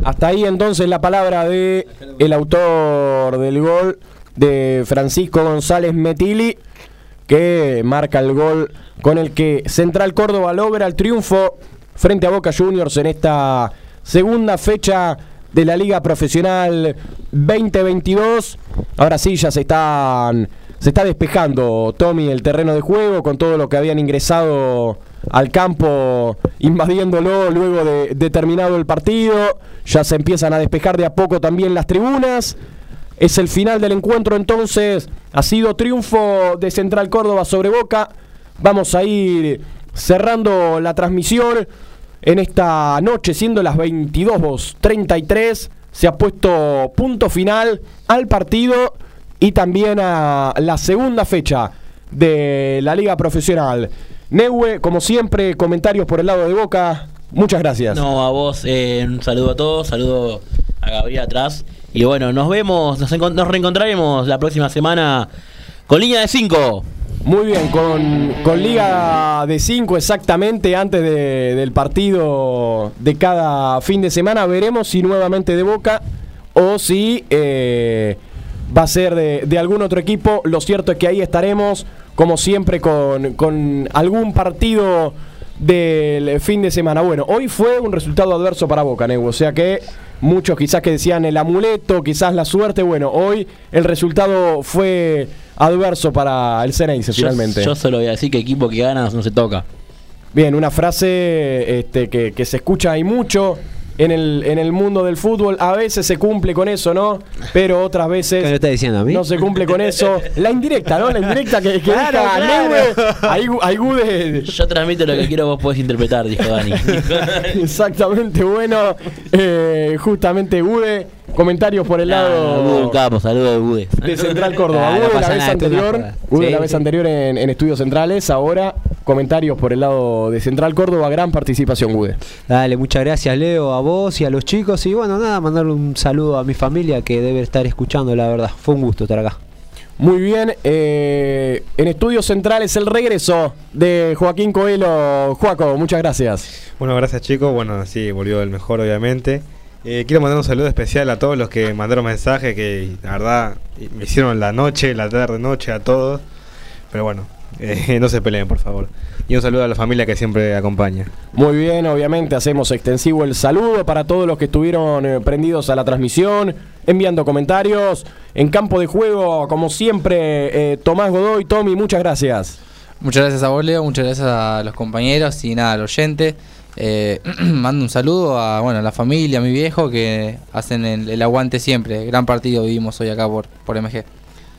Hasta ahí entonces la palabra de el autor del gol de Francisco González Metili que marca el gol con el que Central Córdoba logra el triunfo frente a Boca Juniors en esta segunda fecha de la Liga Profesional 2022. Ahora sí ya se están se está despejando Tommy el terreno de juego con todo lo que habían ingresado al campo invadiéndolo luego de, de terminado el partido. Ya se empiezan a despejar de a poco también las tribunas. Es el final del encuentro entonces. Ha sido triunfo de Central Córdoba sobre Boca. Vamos a ir cerrando la transmisión en esta noche, siendo las 22.33. Se ha puesto punto final al partido y también a la segunda fecha de la Liga Profesional. Neue, como siempre, comentarios por el lado de Boca. Muchas gracias. No, a vos, eh, un saludo a todos, saludo a Gabriel atrás. Y bueno, nos vemos, nos, encon- nos reencontraremos la próxima semana con línea de 5. Muy bien, con, con Liga de 5 exactamente antes de- del partido de cada fin de semana. Veremos si nuevamente de Boca o si eh, va a ser de, de algún otro equipo. Lo cierto es que ahí estaremos, como siempre, con, con algún partido del fin de semana. Bueno, hoy fue un resultado adverso para Boca, Neu, o sea que muchos quizás que decían el amuleto, quizás la suerte. Bueno, hoy el resultado fue adverso para el Ceneice finalmente. Yo solo voy a decir que equipo que gana no se toca. Bien, una frase este, que, que se escucha ahí mucho en el, en el mundo del fútbol. A veces se cumple con eso, ¿no? Pero otras veces ¿Qué me está diciendo a mí? no se cumple con eso. La indirecta, ¿no? La indirecta que, que Claro, deja claro. Neue, ahí, ahí Gude- Yo transmito lo que quiero, vos podés interpretar, dijo Dani. [LAUGHS] Exactamente, bueno. eh, justamente Gude, comentarios por el lado Saludo capo, saludo de Bude. de Central Córdoba. Ah, no Gude la vez nada, anterior, Sí, la vez sí. anterior en, en Estudios Centrales, ahora comentarios por el lado de Central Córdoba, gran participación Gude. Dale, muchas gracias Leo, a vos y a los chicos. Y bueno, nada, mandarle un saludo a mi familia que debe estar escuchando, la verdad. Fue un gusto estar acá. Muy bien, eh, en Estudios Centrales el regreso de Joaquín Coelho. Joaco, muchas gracias. Bueno, gracias chicos. Bueno, sí, volvió el mejor obviamente. Eh, quiero mandar un saludo especial a todos los que mandaron mensajes que la verdad me hicieron la noche, la tarde, noche a todos. Pero bueno, eh, [LAUGHS] no se peleen por favor. Y un saludo a la familia que siempre acompaña. Muy bien, obviamente hacemos extensivo el saludo para todos los que estuvieron eh, prendidos a la transmisión, enviando comentarios. En campo de juego, como siempre, eh, Tomás Godoy, Tommy, muchas gracias. Muchas gracias a vos, Leo, muchas gracias a los compañeros y nada, al oyente. Eh, [CLEARS THROAT] mando un saludo a bueno, a la familia, a mi viejo, que hacen el, el aguante siempre. Gran partido vivimos hoy acá por, por MG.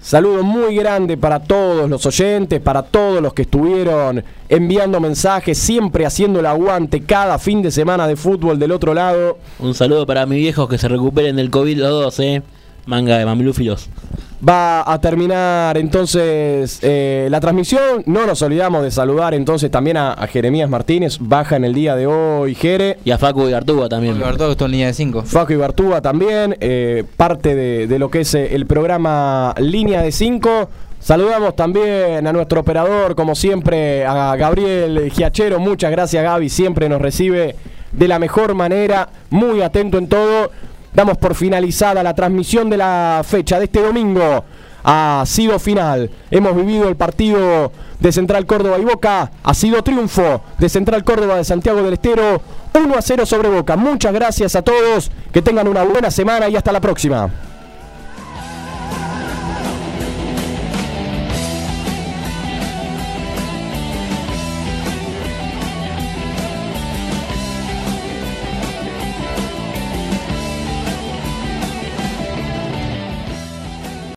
Saludo muy grande para todos los oyentes, para todos los que estuvieron enviando mensajes, siempre haciendo el aguante cada fin de semana de fútbol del otro lado. Un saludo para mis viejos que se recuperen del COVID los dos, eh. Manga de mamilúfilos. Va a terminar entonces eh, la transmisión. No nos olvidamos de saludar entonces también a, a Jeremías Martínez. Baja en el día de hoy, Jere. Y a Facu y Artuga también. Que estuvo en línea de 5. Facu Ibartúa también, eh, parte de, de lo que es eh, el programa Línea de 5. Saludamos también a nuestro operador, como siempre, a Gabriel Giachero. Muchas gracias, Gaby. Siempre nos recibe de la mejor manera, muy atento en todo. Damos por finalizada la transmisión de la fecha de este domingo. Ha sido final. Hemos vivido el partido de Central Córdoba y Boca. Ha sido triunfo de Central Córdoba de Santiago del Estero. 1 a 0 sobre Boca. Muchas gracias a todos. Que tengan una buena semana y hasta la próxima.